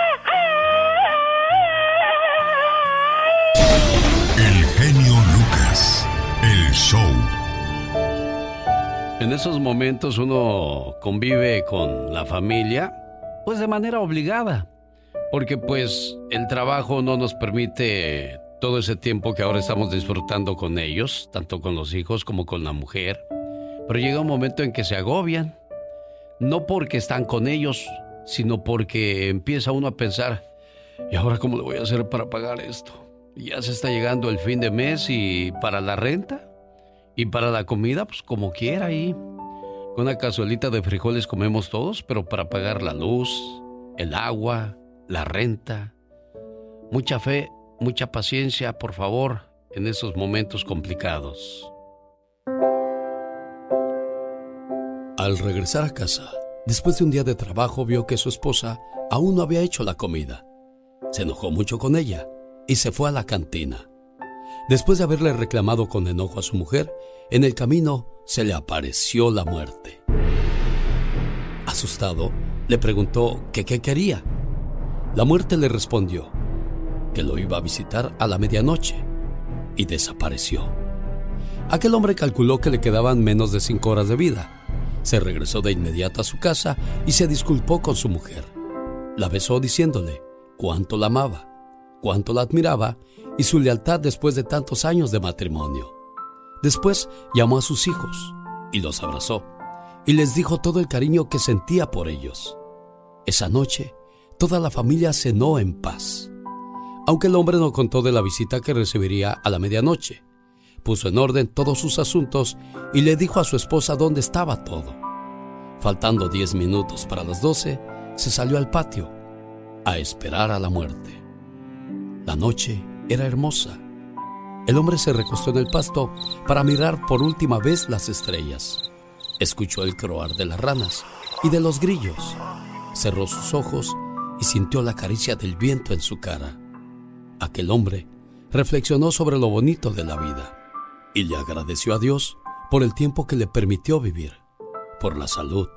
show. En esos momentos uno convive con la familia, pues de manera obligada, porque pues el trabajo no nos permite todo ese tiempo que ahora estamos disfrutando con ellos, tanto con los hijos como con la mujer. Pero llega un momento en que se agobian, no porque están con ellos, sino porque empieza uno a pensar, ¿y ahora cómo le voy a hacer para pagar esto? Ya se está llegando el fin de mes y para la renta y para la comida, pues como quiera ahí. Con una cazuelita de frijoles comemos todos, pero para pagar la luz, el agua, la renta. Mucha fe, mucha paciencia, por favor, en esos momentos complicados. Al regresar a casa, después de un día de trabajo, vio que su esposa aún no había hecho la comida. Se enojó mucho con ella y se fue a la cantina. Después de haberle reclamado con enojo a su mujer, en el camino se le apareció la muerte. Asustado, le preguntó qué quería. La muerte le respondió que lo iba a visitar a la medianoche y desapareció. Aquel hombre calculó que le quedaban menos de cinco horas de vida. Se regresó de inmediato a su casa y se disculpó con su mujer. La besó diciéndole cuánto la amaba, cuánto la admiraba y su lealtad después de tantos años de matrimonio. Después llamó a sus hijos y los abrazó y les dijo todo el cariño que sentía por ellos. Esa noche, toda la familia cenó en paz. Aunque el hombre no contó de la visita que recibiría a la medianoche, puso en orden todos sus asuntos y le dijo a su esposa dónde estaba todo. Faltando diez minutos para las doce, se salió al patio a esperar a la muerte. La noche era hermosa. El hombre se recostó en el pasto para mirar por última vez las estrellas. Escuchó el croar de las ranas y de los grillos. Cerró sus ojos y sintió la caricia del viento en su cara. Aquel hombre reflexionó sobre lo bonito de la vida y le agradeció a Dios por el tiempo que le permitió vivir, por la salud,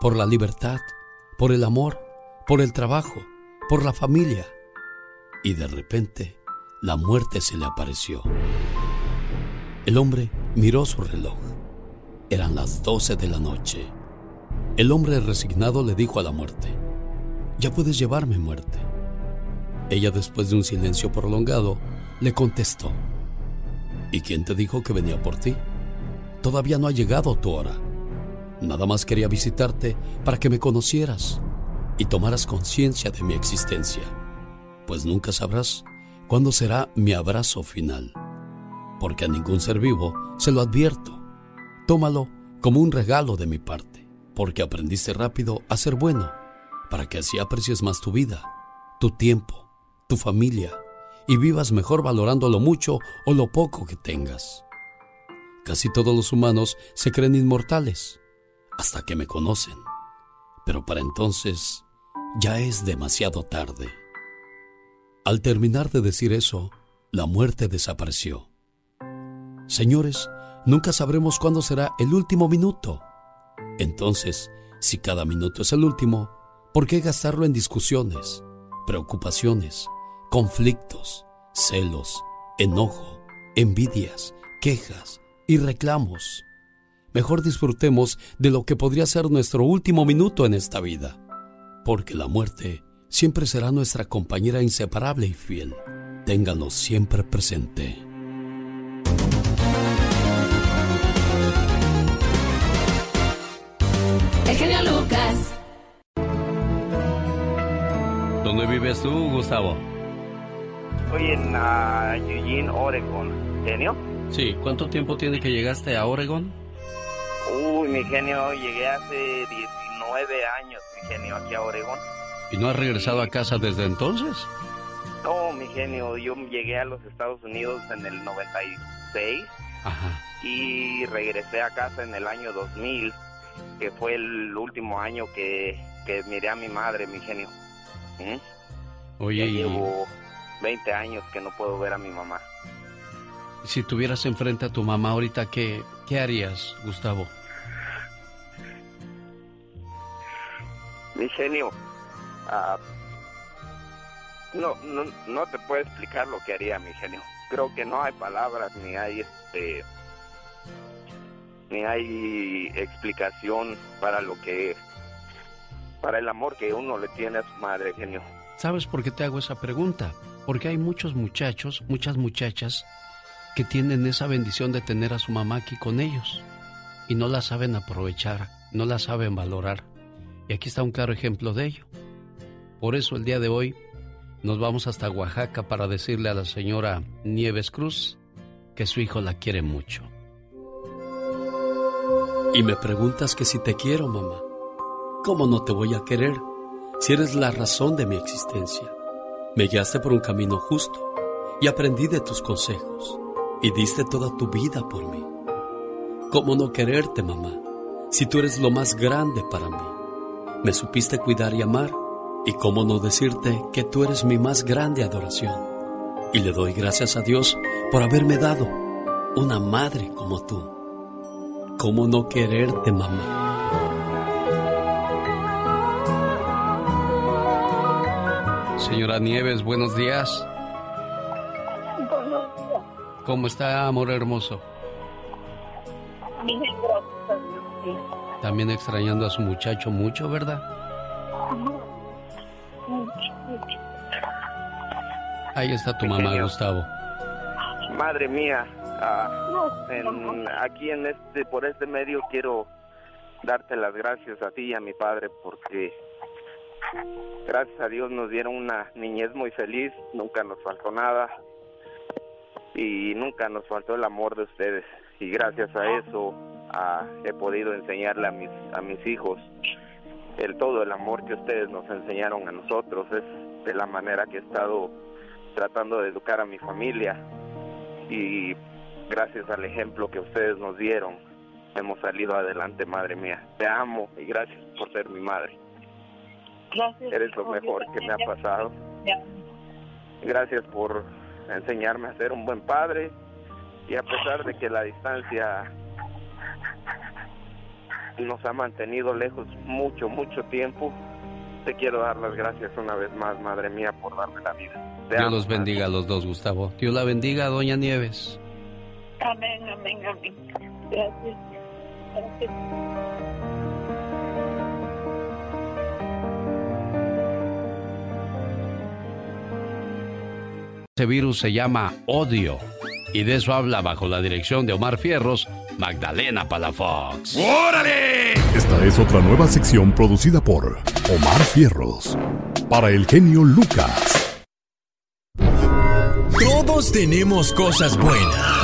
por la libertad, por el amor, por el trabajo, por la familia. Y de repente, la muerte se le apareció. El hombre miró su reloj. Eran las doce de la noche. El hombre resignado le dijo a la muerte, ya puedes llevarme muerte. Ella, después de un silencio prolongado, le contestó, ¿y quién te dijo que venía por ti? Todavía no ha llegado tu hora. Nada más quería visitarte para que me conocieras y tomaras conciencia de mi existencia, pues nunca sabrás cuándo será mi abrazo final, porque a ningún ser vivo se lo advierto. Tómalo como un regalo de mi parte, porque aprendiste rápido a ser bueno, para que así aprecies más tu vida, tu tiempo, tu familia, y vivas mejor valorando lo mucho o lo poco que tengas. Casi todos los humanos se creen inmortales, hasta que me conocen, pero para entonces ya es demasiado tarde. Al terminar de decir eso, la muerte desapareció. Señores, nunca sabremos cuándo será el último minuto. Entonces, si cada minuto es el último, ¿por qué gastarlo en discusiones, preocupaciones, conflictos, celos, enojo, envidias, quejas y reclamos? Mejor disfrutemos de lo que podría ser nuestro último minuto en esta vida porque la muerte siempre será nuestra compañera inseparable y fiel. Ténganlo siempre presente. El genio Lucas. ¿Dónde vives tú, Gustavo? Estoy en uh, Eugene, Oregon. ¿Genio? Sí, ¿cuánto tiempo tiene que llegaste a Oregon? Uy, mi genio, llegué hace 19 años genio, aquí a Oregón. ¿Y no has regresado a casa desde entonces? No, mi genio, yo llegué a los Estados Unidos en el 96 y regresé a casa en el año 2000, que fue el último año que, que miré a mi madre, mi genio. ¿Mm? Oye, ya llevo 20 años que no puedo ver a mi mamá. Si tuvieras enfrente a tu mamá ahorita, ¿qué, qué harías, Gustavo? mi genio, ah, no, no, no te puedo explicar lo que haría mi genio. Creo que no hay palabras ni hay este ni hay explicación para lo que para el amor que uno le tiene a su madre, genio. ¿Sabes por qué te hago esa pregunta? Porque hay muchos muchachos, muchas muchachas que tienen esa bendición de tener a su mamá aquí con ellos y no la saben aprovechar, no la saben valorar. Y aquí está un claro ejemplo de ello. Por eso el día de hoy nos vamos hasta Oaxaca para decirle a la señora Nieves Cruz que su hijo la quiere mucho. Y me preguntas que si te quiero, mamá. ¿Cómo no te voy a querer si eres la razón de mi existencia? Me guiaste por un camino justo y aprendí de tus consejos y diste toda tu vida por mí. ¿Cómo no quererte, mamá, si tú eres lo más grande para mí? Me supiste cuidar y amar, y cómo no decirte que tú eres mi más grande adoración. Y le doy gracias a Dios por haberme dado una madre como tú. ¿Cómo no quererte, mamá? Señora Nieves, buenos días. ¿Cómo está, amor hermoso? Bien, gracias. También extrañando a su muchacho mucho, ¿verdad? Ahí está tu mamá. Gustavo. Madre mía, ah, en- aquí en este, por este medio quiero darte las gracias a ti y a mi padre porque gracias a Dios nos dieron una niñez muy feliz, nunca nos faltó nada y nunca nos faltó el amor de ustedes y gracias a eso ah, he podido enseñarle a mis a mis hijos el todo el amor que ustedes nos enseñaron a nosotros es de la manera que he estado tratando de educar a mi familia. Y gracias al ejemplo que ustedes nos dieron hemos salido adelante madre mía. Te amo y gracias por ser mi madre. Gracias. eres lo mejor que me ha pasado. Gracias por enseñarme a ser un buen padre. Y a pesar de que la distancia nos ha mantenido lejos mucho, mucho tiempo, te quiero dar las gracias una vez más, madre mía, por darme la vida. Te Dios amo, los bendiga a los dos, Gustavo. Dios la bendiga, doña Nieves. Amén, amén, amén. Gracias. Gracias. Ese virus se llama odio. Y de eso habla bajo la dirección de Omar Fierros, Magdalena Palafox. ¡Órale! Esta es otra nueva sección producida por Omar Fierros. Para el genio Lucas. Todos tenemos cosas buenas.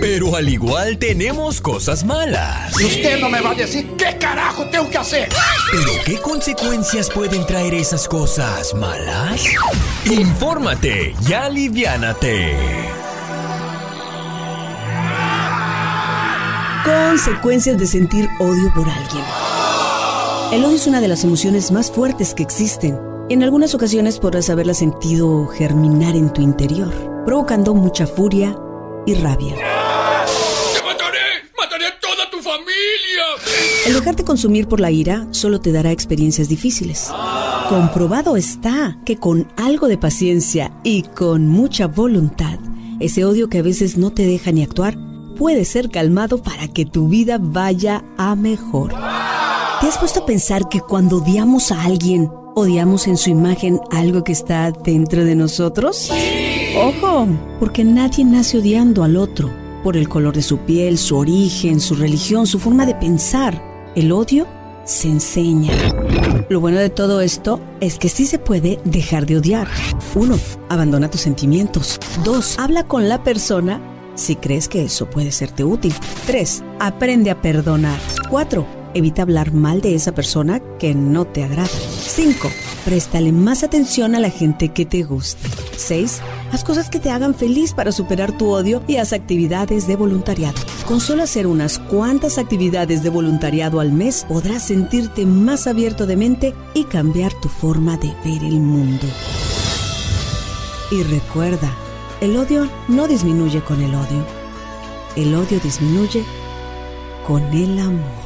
Pero al igual tenemos cosas malas. Y usted no me va a decir qué carajo tengo que hacer. ¿Pero qué consecuencias pueden traer esas cosas malas? Infórmate y aliviánate. Consecuencias de sentir odio por alguien. El odio es una de las emociones más fuertes que existen. En algunas ocasiones podrás haberla sentido germinar en tu interior, provocando mucha furia y rabia. ¡Te mataré! ¡Mataré a toda tu familia! El dejarte consumir por la ira solo te dará experiencias difíciles. Comprobado está que con algo de paciencia y con mucha voluntad, ese odio que a veces no te deja ni actuar puede ser calmado para que tu vida vaya a mejor. ¿Te has puesto a pensar que cuando odiamos a alguien, odiamos en su imagen algo que está dentro de nosotros? Ojo, porque nadie nace odiando al otro por el color de su piel, su origen, su religión, su forma de pensar. El odio se enseña. Lo bueno de todo esto es que sí se puede dejar de odiar. 1. Abandona tus sentimientos. 2. Habla con la persona si crees que eso puede serte útil. 3. Aprende a perdonar. 4. Evita hablar mal de esa persona que no te agrada. 5. Préstale más atención a la gente que te guste. 6. Haz cosas que te hagan feliz para superar tu odio y haz actividades de voluntariado. Con solo hacer unas cuantas actividades de voluntariado al mes podrás sentirte más abierto de mente y cambiar tu forma de ver el mundo. Y recuerda, el odio no disminuye con el odio. El odio disminuye con el amor.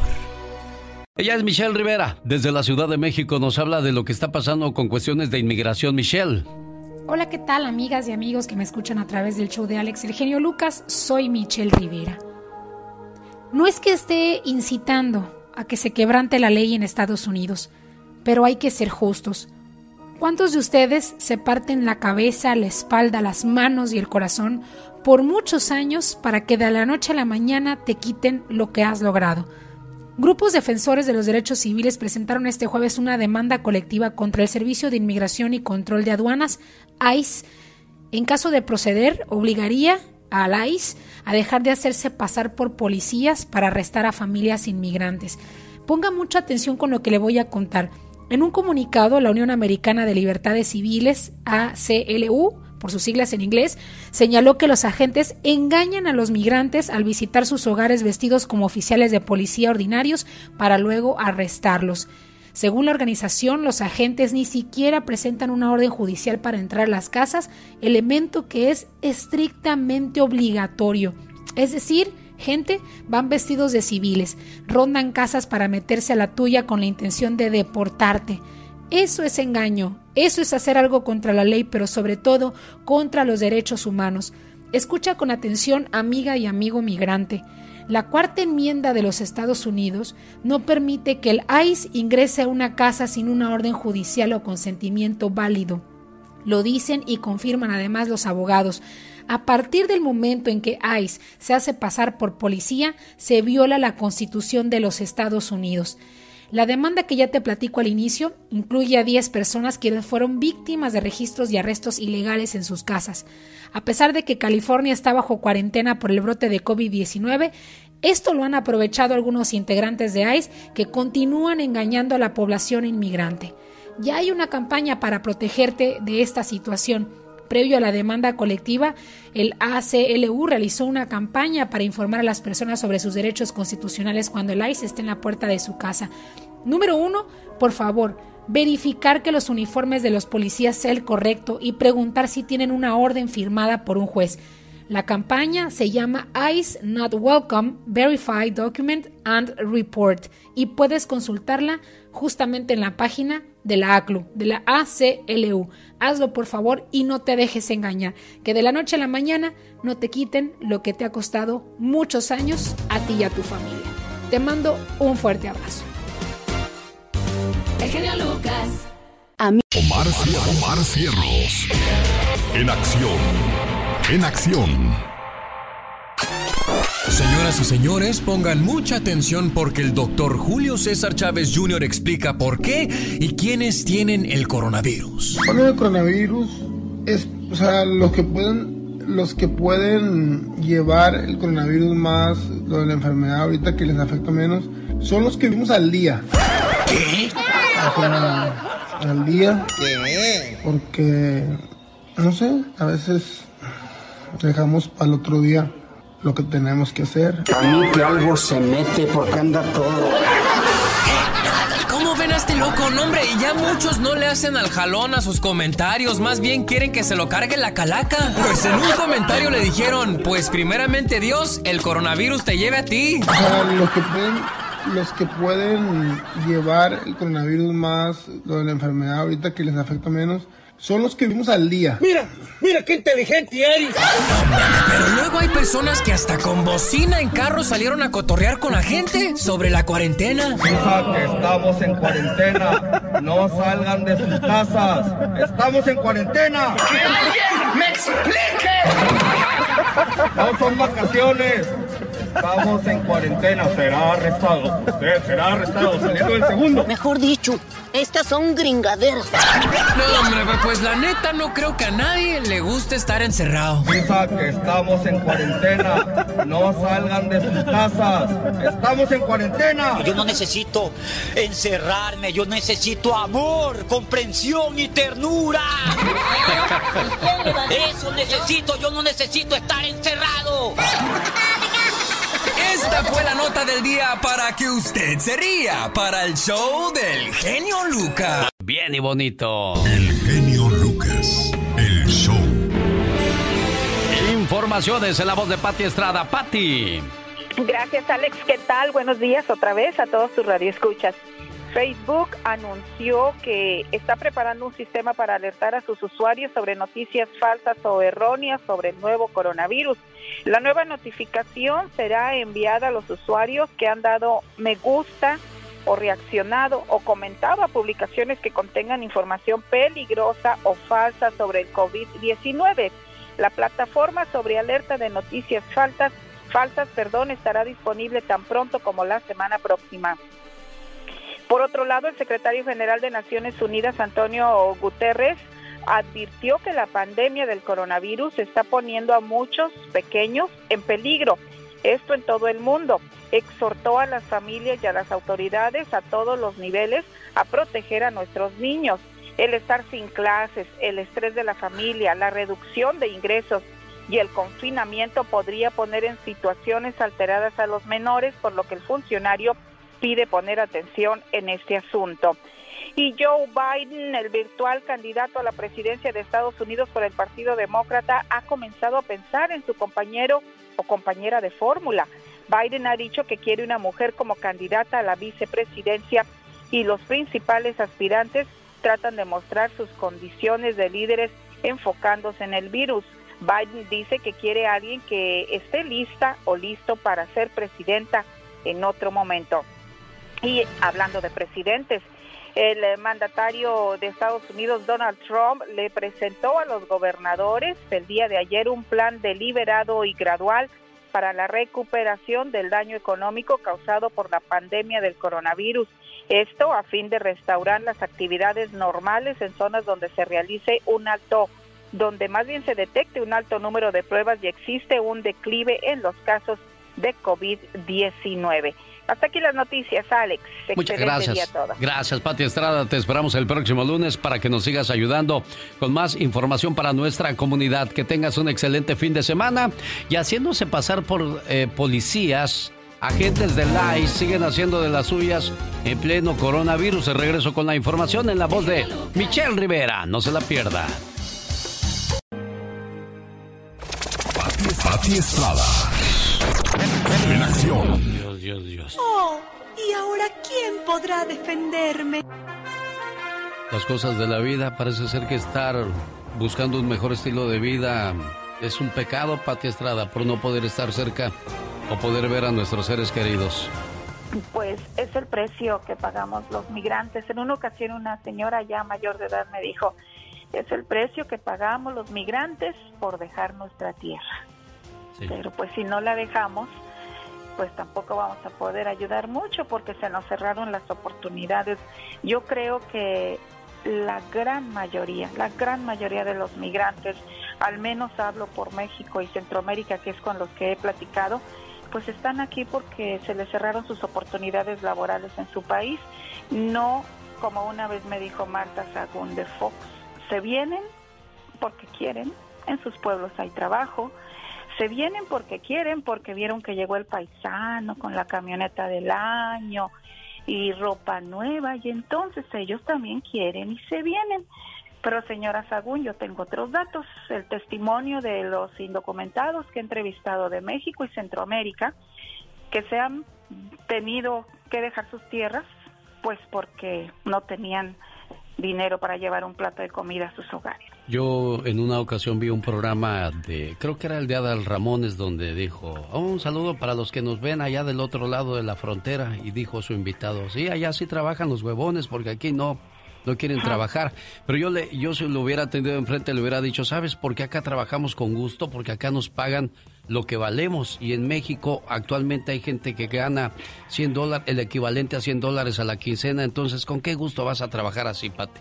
Ella es Michelle Rivera. Desde la Ciudad de México nos habla de lo que está pasando con cuestiones de inmigración. Michelle. Hola, ¿qué tal amigas y amigos que me escuchan a través del show de Alex El Genio Lucas? Soy Michelle Rivera. No es que esté incitando a que se quebrante la ley en Estados Unidos, pero hay que ser justos. ¿Cuántos de ustedes se parten la cabeza, la espalda, las manos y el corazón por muchos años para que de la noche a la mañana te quiten lo que has logrado? Grupos defensores de los derechos civiles presentaron este jueves una demanda colectiva contra el Servicio de Inmigración y Control de Aduanas, ICE. En caso de proceder, obligaría al ICE a dejar de hacerse pasar por policías para arrestar a familias inmigrantes. Ponga mucha atención con lo que le voy a contar. En un comunicado, la Unión Americana de Libertades Civiles, ACLU, por sus siglas en inglés, señaló que los agentes engañan a los migrantes al visitar sus hogares vestidos como oficiales de policía ordinarios para luego arrestarlos. Según la organización, los agentes ni siquiera presentan una orden judicial para entrar a las casas, elemento que es estrictamente obligatorio. Es decir, gente van vestidos de civiles, rondan casas para meterse a la tuya con la intención de deportarte. Eso es engaño, eso es hacer algo contra la ley, pero sobre todo contra los derechos humanos. Escucha con atención, amiga y amigo migrante. La cuarta enmienda de los Estados Unidos no permite que el ICE ingrese a una casa sin una orden judicial o consentimiento válido. Lo dicen y confirman además los abogados. A partir del momento en que ICE se hace pasar por policía, se viola la Constitución de los Estados Unidos. La demanda que ya te platico al inicio incluye a 10 personas quienes fueron víctimas de registros y arrestos ilegales en sus casas. A pesar de que California está bajo cuarentena por el brote de COVID-19, esto lo han aprovechado algunos integrantes de ICE que continúan engañando a la población inmigrante. Ya hay una campaña para protegerte de esta situación. Previo a la demanda colectiva, el ACLU realizó una campaña para informar a las personas sobre sus derechos constitucionales cuando el ICE esté en la puerta de su casa. Número uno, por favor, verificar que los uniformes de los policías sea el correcto y preguntar si tienen una orden firmada por un juez. La campaña se llama ICE Not Welcome, Verify Document and Report y puedes consultarla justamente en la página de la ACLU, de la ACLU. Hazlo por favor y no te dejes engañar, que de la noche a la mañana no te quiten lo que te ha costado muchos años a ti y a tu familia. Te mando un fuerte abrazo. El Lucas. Omar, Omar Cierros. En acción. En acción. Señoras y señores, pongan mucha atención porque el doctor Julio César Chávez Jr. explica por qué y quiénes tienen el coronavirus. Bueno, el coronavirus es, o sea, los que pueden, los que pueden llevar el coronavirus más, lo de la enfermedad ahorita que les afecta menos, son los que vimos al día. ¿Qué? al día. ¿Qué? Porque, no sé, a veces dejamos al otro día lo que tenemos que hacer. A mí que algo se mete porque anda todo. ¿Cómo ven a este loco? No, hombre, ya muchos no le hacen al jalón a sus comentarios, más bien quieren que se lo cargue la calaca. Pues en un comentario le dijeron, pues primeramente Dios, el coronavirus te lleve a ti. O sea, los que pueden, los que pueden llevar el coronavirus más, lo de la enfermedad ahorita que les afecta menos, son los que vimos al día. Mira, mira qué inteligente eres. Pero luego hay personas que hasta con bocina en carro salieron a cotorrear con la gente sobre la cuarentena. Hija, que estamos en cuarentena. No salgan de sus casas. Estamos en cuarentena. ¡Me explique! No son vacaciones. Estamos en cuarentena. Será arrestado. Usted será arrestado saliendo del segundo. Mejor dicho, estas son gringaderas. No, hombre, pues la neta no creo que a nadie le guste estar encerrado. Hija, que estamos en cuarentena. No salgan de sus casas. Estamos en cuarentena. Yo no necesito encerrarme, yo necesito amor, comprensión y ternura. Eso necesito, yo no necesito estar encerrado. Esta fue la nota del día para que usted se ría para el show del genio Lucas. Bien y bonito. El genio Lucas. El show. Informaciones en la voz de Patti Estrada. Patti. Gracias, Alex. ¿Qué tal? Buenos días otra vez a todos tus radioescuchas. Facebook anunció que está preparando un sistema para alertar a sus usuarios sobre noticias falsas o erróneas sobre el nuevo coronavirus. La nueva notificación será enviada a los usuarios que han dado me gusta o reaccionado o comentado a publicaciones que contengan información peligrosa o falsa sobre el COVID-19. La plataforma sobre alerta de noticias falsas, falsas perdón, estará disponible tan pronto como la semana próxima. Por otro lado, el secretario general de Naciones Unidas, Antonio Guterres, advirtió que la pandemia del coronavirus está poniendo a muchos pequeños en peligro. Esto en todo el mundo. Exhortó a las familias y a las autoridades a todos los niveles a proteger a nuestros niños. El estar sin clases, el estrés de la familia, la reducción de ingresos y el confinamiento podría poner en situaciones alteradas a los menores, por lo que el funcionario pide poner atención en este asunto. Y Joe Biden, el virtual candidato a la presidencia de Estados Unidos por el Partido Demócrata, ha comenzado a pensar en su compañero o compañera de fórmula. Biden ha dicho que quiere una mujer como candidata a la vicepresidencia y los principales aspirantes tratan de mostrar sus condiciones de líderes enfocándose en el virus. Biden dice que quiere a alguien que esté lista o listo para ser presidenta en otro momento. Y hablando de presidentes, el mandatario de Estados Unidos, Donald Trump, le presentó a los gobernadores el día de ayer un plan deliberado y gradual para la recuperación del daño económico causado por la pandemia del coronavirus. Esto a fin de restaurar las actividades normales en zonas donde se realice un alto donde más bien se detecte un alto número de pruebas y existe un declive en los casos de COVID-19. Hasta aquí las noticias, Alex. Muchas gracias. Gracias, Pati Estrada. Te esperamos el próximo lunes para que nos sigas ayudando con más información para nuestra comunidad. Que tengas un excelente fin de semana y haciéndose pasar por eh, policías. Agentes de ICE siguen haciendo de las suyas en pleno coronavirus. regreso con la información en la voz de Michelle Rivera. No se la pierda. Pati Estrada. En acción. Dios, Dios, Dios. Oh, ¿y ahora quién podrá defenderme? Las cosas de la vida parece ser que estar buscando un mejor estilo de vida es un pecado, Pati Estrada, por no poder estar cerca o poder ver a nuestros seres queridos. Pues es el precio que pagamos los migrantes. En una ocasión una señora ya mayor de edad me dijo, es el precio que pagamos los migrantes por dejar nuestra tierra. Pero pues si no la dejamos, pues tampoco vamos a poder ayudar mucho porque se nos cerraron las oportunidades. Yo creo que la gran mayoría, la gran mayoría de los migrantes, al menos hablo por México y Centroamérica, que es con los que he platicado, pues están aquí porque se les cerraron sus oportunidades laborales en su país. No, como una vez me dijo Marta Sagún de Fox, se vienen porque quieren, en sus pueblos hay trabajo, se vienen porque quieren, porque vieron que llegó el paisano con la camioneta del año y ropa nueva y entonces ellos también quieren y se vienen. Pero señora Sagún, yo tengo otros datos, el testimonio de los indocumentados que he entrevistado de México y Centroamérica, que se han tenido que dejar sus tierras, pues porque no tenían dinero para llevar un plato de comida a sus hogares. Yo en una ocasión vi un programa de, creo que era el de Adal Ramones, donde dijo, oh, un saludo para los que nos ven allá del otro lado de la frontera, y dijo su invitado, sí, allá sí trabajan los huevones, porque aquí no, no quieren trabajar. Pero yo, le, yo si lo hubiera atendido enfrente, le hubiera dicho, ¿sabes por qué acá trabajamos con gusto? Porque acá nos pagan lo que valemos. Y en México actualmente hay gente que gana 100 dólares, el equivalente a 100 dólares a la quincena. Entonces, ¿con qué gusto vas a trabajar así, Pati?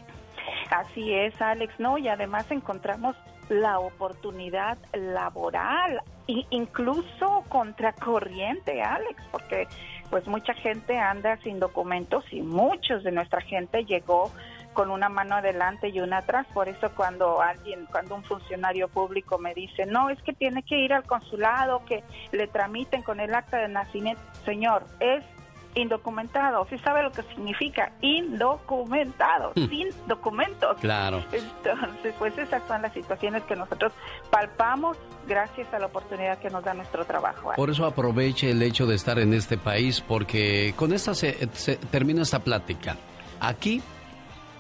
Así es, Alex, ¿no? Y además encontramos la oportunidad laboral, e incluso contracorriente, Alex, porque pues mucha gente anda sin documentos y muchos de nuestra gente llegó con una mano adelante y una atrás. Por eso cuando alguien, cuando un funcionario público me dice, no, es que tiene que ir al consulado, que le tramiten con el acta de nacimiento, señor, es indocumentado. ¿Sí sabe lo que significa? Indocumentado, hmm. sin documentos. Claro. Entonces, pues esas son las situaciones que nosotros palpamos gracias a la oportunidad que nos da nuestro trabajo. Por eso aproveche el hecho de estar en este país, porque con esta se, se termina esta plática. Aquí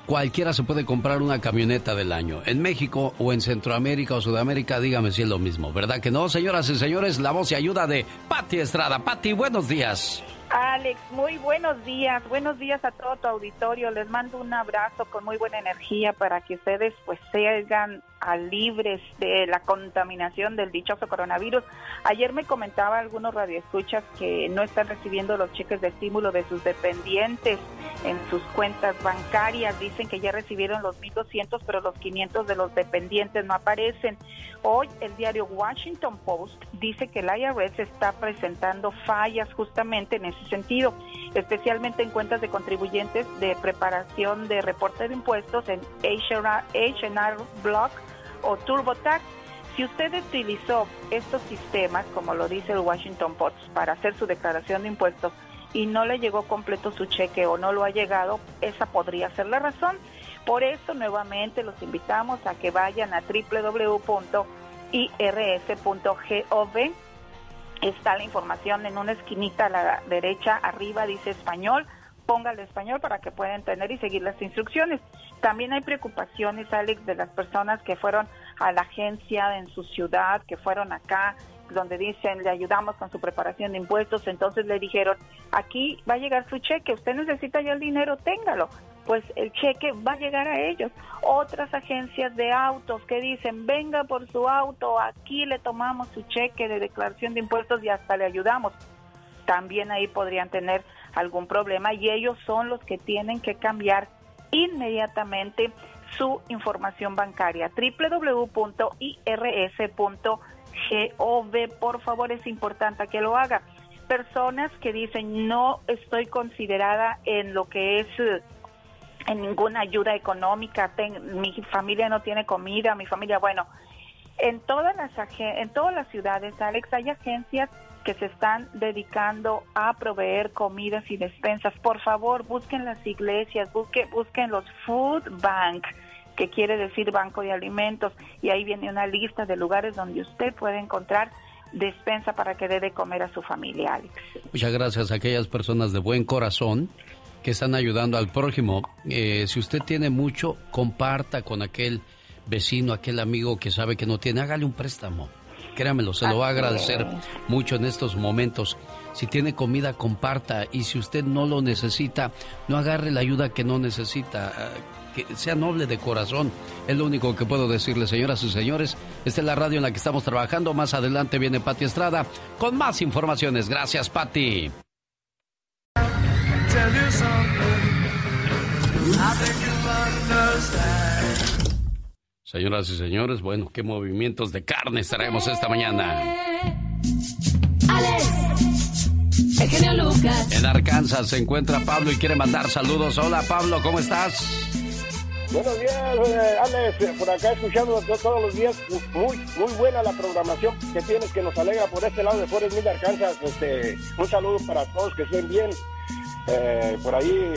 cualquiera se puede comprar una camioneta del año. En México o en Centroamérica o Sudamérica, dígame si es lo mismo, ¿verdad que no? Señoras y señores, la voz y ayuda de Patti Estrada. Patti, buenos días. Alex, muy buenos días. Buenos días a todo tu auditorio. Les mando un abrazo con muy buena energía para que ustedes pues sean libres de la contaminación del dichoso coronavirus. Ayer me comentaba algunos radioescuchas que no están recibiendo los cheques de estímulo de sus dependientes en sus cuentas bancarias. Dicen que ya recibieron los 1.200, pero los 500 de los dependientes no aparecen. Hoy el diario Washington Post dice que el IRS está presentando fallas justamente en ese sentido, especialmente en cuentas de contribuyentes de preparación de reporte de impuestos en H&R Block o TurboTax. Si usted utilizó estos sistemas, como lo dice el Washington Post, para hacer su declaración de impuestos y no le llegó completo su cheque o no lo ha llegado, esa podría ser la razón. Por eso nuevamente los invitamos a que vayan a www.irs.gov. Está la información en una esquinita a la derecha, arriba dice español póngale español para que puedan entender y seguir las instrucciones. También hay preocupaciones, Alex, de las personas que fueron a la agencia en su ciudad que fueron acá donde dicen le ayudamos con su preparación de impuestos, entonces le dijeron, aquí va a llegar su cheque, usted necesita ya el dinero, téngalo. Pues el cheque va a llegar a ellos. Otras agencias de autos que dicen, venga por su auto, aquí le tomamos su cheque de declaración de impuestos y hasta le ayudamos. También ahí podrían tener algún problema y ellos son los que tienen que cambiar inmediatamente su información bancaria www.irs.gov. Por favor, es importante que lo haga. Personas que dicen no estoy considerada en lo que es en ninguna ayuda económica, mi familia no tiene comida, mi familia, bueno, en todas las en todas las ciudades, Alex, hay agencias que se están dedicando a proveer comidas y despensas. Por favor, busquen las iglesias, busquen, busquen los food bank, que quiere decir banco de alimentos, y ahí viene una lista de lugares donde usted puede encontrar despensa para que dé de comer a su familia, Alex. Muchas gracias a aquellas personas de buen corazón que están ayudando al prójimo. Eh, si usted tiene mucho, comparta con aquel vecino, aquel amigo que sabe que no tiene, hágale un préstamo Créamelo, se lo va a agradecer mucho en estos momentos. Si tiene comida, comparta. Y si usted no lo necesita, no agarre la ayuda que no necesita. Ah, que sea noble de corazón. Es lo único que puedo decirle, señoras y señores. Esta es la radio en la que estamos trabajando. Más adelante viene Pati Estrada con más informaciones. Gracias, Pati. Señoras y señores, bueno, qué movimientos de carne traemos esta mañana. Alex, el genio Lucas. En Arkansas se encuentra Pablo y quiere mandar saludos. Hola Pablo, ¿cómo estás? Buenos días, eh, Alex. Eh, por acá escuchando todos los días. Muy muy buena la programación que tienes, que nos alegra por este lado de Forest Mill, Arkansas. Este, un saludo para todos, que estén bien. Eh, por ahí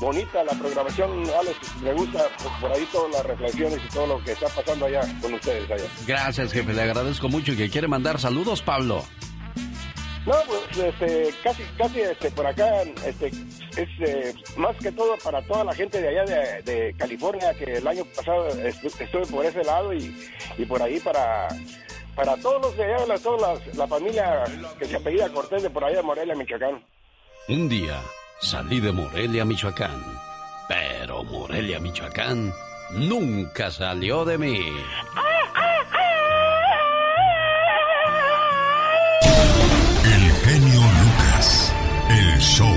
bonita la programación, Alex. Me gusta pues, por ahí todas las reflexiones y todo lo que está pasando allá con ustedes allá. Gracias, jefe. Le agradezco mucho. ¿Y que quiere mandar saludos, Pablo? No, pues este, casi, casi este, por acá este, es eh, más que todo para toda la gente de allá de, California, que el año pasado estuve por ese lado y, y por ahí para para todos los de allá, la, toda la, familia que se apellida Cortés de por allá de Morelia, Michoacán. Un día Salí de Morelia, Michoacán. Pero Morelia, Michoacán nunca salió de mí. El genio Lucas, el show.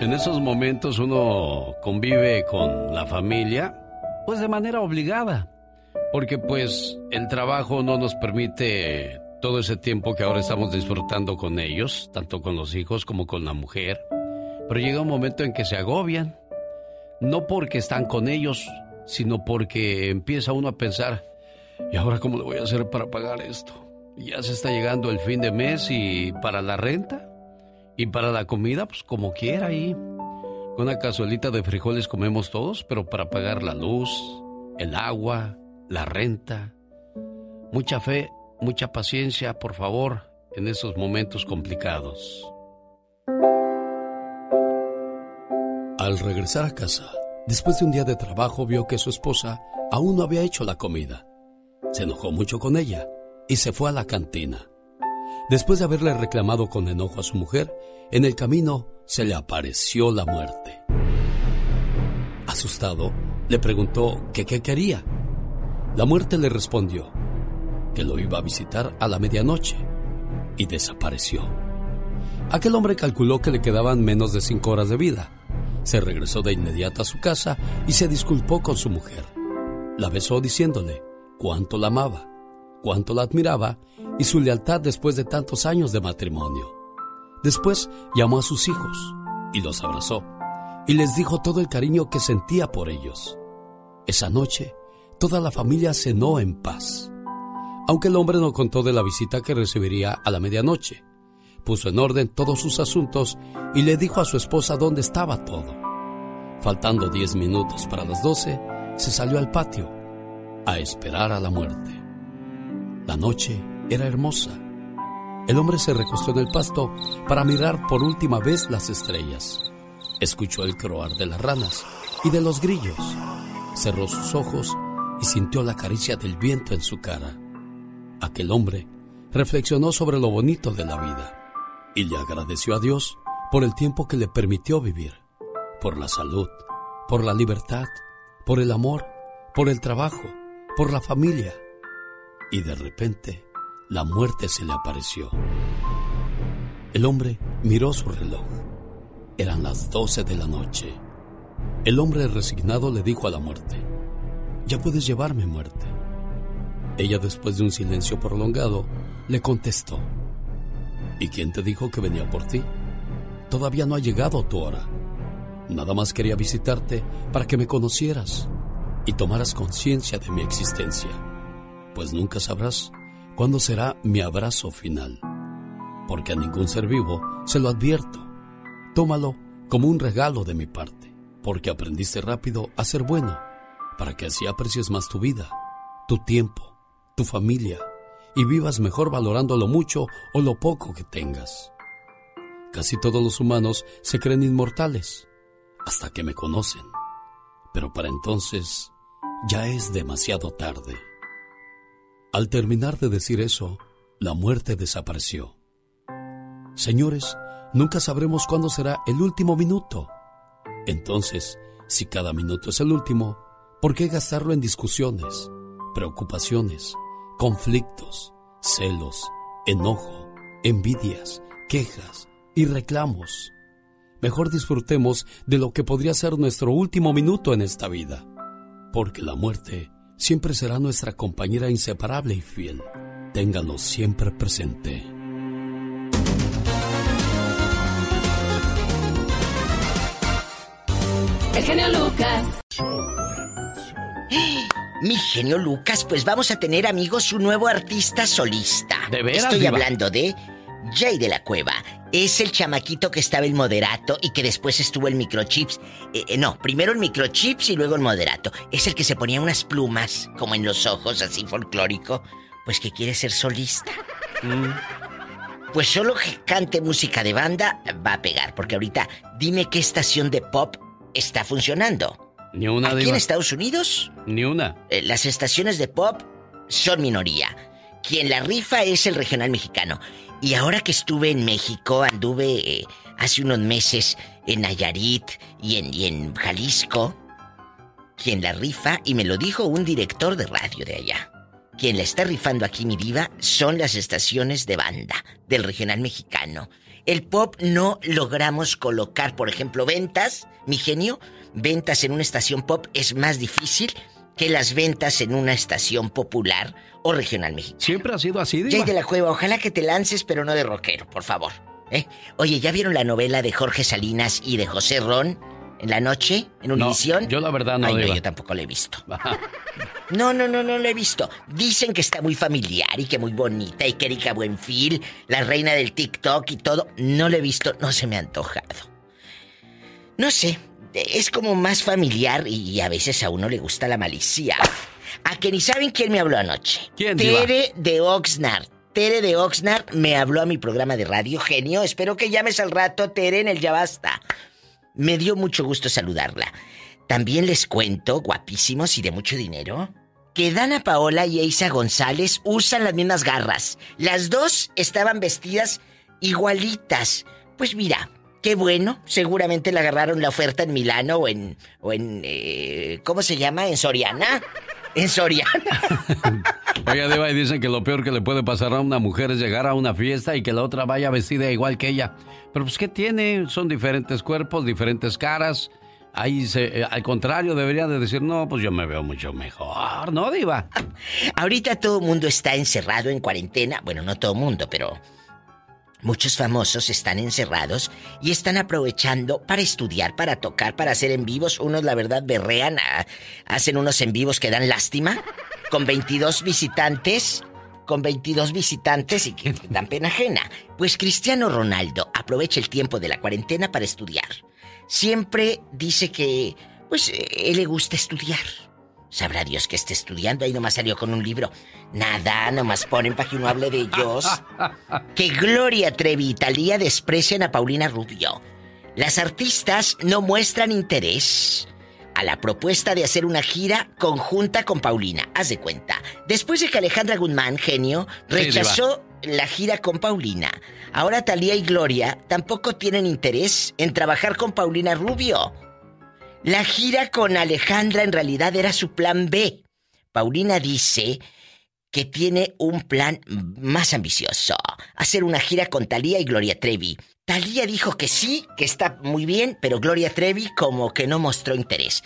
En esos momentos uno convive con la familia, pues de manera obligada, porque pues el trabajo no nos permite todo ese tiempo que ahora estamos disfrutando con ellos, tanto con los hijos como con la mujer. Pero llega un momento en que se agobian, no porque están con ellos, sino porque empieza uno a pensar, ¿y ahora cómo le voy a hacer para pagar esto? Ya se está llegando el fin de mes y para la renta y para la comida, pues como quiera ahí. Con una cazuelita de frijoles comemos todos, pero para pagar la luz, el agua, la renta. Mucha fe mucha paciencia, por favor, en esos momentos complicados. Al regresar a casa, después de un día de trabajo, vio que su esposa aún no había hecho la comida. Se enojó mucho con ella y se fue a la cantina. Después de haberle reclamado con enojo a su mujer, en el camino se le apareció la muerte. Asustado, le preguntó qué quería. La muerte le respondió que lo iba a visitar a la medianoche y desapareció. Aquel hombre calculó que le quedaban menos de cinco horas de vida. Se regresó de inmediato a su casa y se disculpó con su mujer. La besó diciéndole cuánto la amaba, cuánto la admiraba y su lealtad después de tantos años de matrimonio. Después llamó a sus hijos y los abrazó y les dijo todo el cariño que sentía por ellos. Esa noche, toda la familia cenó en paz aunque el hombre no contó de la visita que recibiría a la medianoche. Puso en orden todos sus asuntos y le dijo a su esposa dónde estaba todo. Faltando diez minutos para las doce, se salió al patio a esperar a la muerte. La noche era hermosa. El hombre se recostó en el pasto para mirar por última vez las estrellas. Escuchó el croar de las ranas y de los grillos. Cerró sus ojos y sintió la caricia del viento en su cara. Aquel hombre reflexionó sobre lo bonito de la vida y le agradeció a Dios por el tiempo que le permitió vivir, por la salud, por la libertad, por el amor, por el trabajo, por la familia. Y de repente, la muerte se le apareció. El hombre miró su reloj. Eran las doce de la noche. El hombre resignado le dijo a la muerte, ya puedes llevarme muerte. Ella, después de un silencio prolongado, le contestó, ¿y quién te dijo que venía por ti? Todavía no ha llegado tu hora. Nada más quería visitarte para que me conocieras y tomaras conciencia de mi existencia, pues nunca sabrás cuándo será mi abrazo final, porque a ningún ser vivo se lo advierto. Tómalo como un regalo de mi parte, porque aprendiste rápido a ser bueno, para que así aprecies más tu vida, tu tiempo, tu familia, y vivas mejor valorando lo mucho o lo poco que tengas. Casi todos los humanos se creen inmortales, hasta que me conocen, pero para entonces ya es demasiado tarde. Al terminar de decir eso, la muerte desapareció. Señores, nunca sabremos cuándo será el último minuto. Entonces, si cada minuto es el último, ¿por qué gastarlo en discusiones, preocupaciones, conflictos, celos, enojo, envidias, quejas y reclamos? Mejor disfrutemos de lo que podría ser nuestro último minuto en esta vida porque la muerte siempre será nuestra compañera inseparable y fiel. Ténganlo siempre presente. El genio Lucas. Mi genio Lucas, pues vamos a tener amigos un nuevo artista solista. ¿De veras, Estoy Diva? hablando de Jay de la Cueva. Es el chamaquito que estaba en moderato y que después estuvo en microchips. Eh, eh, no, primero en microchips y luego en moderato. Es el que se ponía unas plumas, como en los ojos, así folclórico. Pues que quiere ser solista. Pues solo que cante música de banda va a pegar, porque ahorita dime qué estación de pop está funcionando. Ni una Aquí diva. en Estados Unidos, Ni una. eh, las estaciones de pop son minoría. Quien la rifa es el regional mexicano. Y ahora que estuve en México, anduve eh, hace unos meses en Nayarit y en, y en Jalisco. Quien la rifa, y me lo dijo un director de radio de allá. Quien la está rifando aquí, mi diva, son las estaciones de banda del regional mexicano. El pop no logramos colocar, por ejemplo, ventas, mi genio, ventas en una estación pop es más difícil que las ventas en una estación popular o regional mexicana. Siempre ha sido así, Jay de la Cueva, ojalá que te lances, pero no de rockero, por favor. ¿eh? Oye, ¿ya vieron la novela de Jorge Salinas y de José Ron en la noche, en No, Univisión? yo la verdad no, Ay, no, Diva. yo tampoco la he visto. No, no, no, no la he visto. Dicen que está muy familiar y que muy bonita y que Erika Buenfil, la reina del TikTok y todo. No la he visto, no se me ha antojado. No sé, es como más familiar y a veces a uno le gusta la malicia. A que ni saben quién me habló anoche. ¿Quién, Diva? Tere de Oxnard. Tere de Oxnard me habló a mi programa de radio, genio. Espero que llames al rato, Tere, en el Ya Basta. Me dio mucho gusto saludarla. También les cuento, guapísimos y de mucho dinero, que Dana Paola y Eisa González usan las mismas garras. Las dos estaban vestidas igualitas. Pues mira, qué bueno. Seguramente le agarraron la oferta en Milano o en. o en. eh, ¿Cómo se llama? ¿En Soriana? En Soriana. Oiga, Diva, y dicen que lo peor que le puede pasar a una mujer es llegar a una fiesta y que la otra vaya vestida igual que ella. Pero pues, ¿qué tiene? Son diferentes cuerpos, diferentes caras. Ahí se, eh, al contrario, debería de decir, no, pues yo me veo mucho mejor, ¿no, Diva? Ahorita todo el mundo está encerrado en cuarentena. Bueno, no todo el mundo, pero muchos famosos están encerrados y están aprovechando para estudiar, para tocar, para hacer en vivos. Unos, la verdad, berrean, ah, hacen unos en vivos que dan lástima, con 22 visitantes. Con 22 visitantes y que dan pena ajena. Pues Cristiano Ronaldo aprovecha el tiempo de la cuarentena para estudiar. Siempre dice que, pues, eh, él le gusta estudiar. Sabrá Dios que esté estudiando. Ahí nomás salió con un libro. Nada, nomás ponen para que uno hable de ellos. que Gloria Trevi y Talía desprecian a Paulina Rubio. Las artistas no muestran interés. a la propuesta de hacer una gira conjunta con Paulina. Haz de cuenta. Después de que Alejandra Guzmán, genio, rechazó la gira con Paulina. Ahora Talía y Gloria tampoco tienen interés en trabajar con Paulina Rubio. La gira con Alejandra en realidad era su plan B. Paulina dice que tiene un plan más ambicioso, hacer una gira con Talía y Gloria Trevi. Talía dijo que sí, que está muy bien, pero Gloria Trevi como que no mostró interés.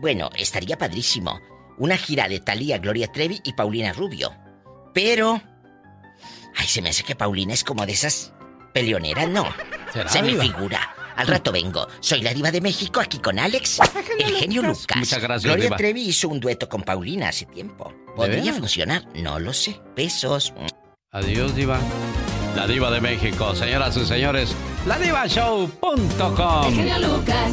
Bueno, estaría padrísimo. Una gira de Talía, Gloria Trevi y Paulina Rubio. Pero... Ay, se me hace que Paulina es como de esas peleoneras, ¿no? se me figura. Al rato vengo. Soy la diva de México aquí con Alex, el genio Lucas. Muchas gracias, Gloria diva. Trevi hizo un dueto con Paulina hace tiempo. ¿Podría funcionar? No lo sé. Besos. Adiós, Diva. La Diva de México, señoras y señores. La Show.com. El genio Lucas.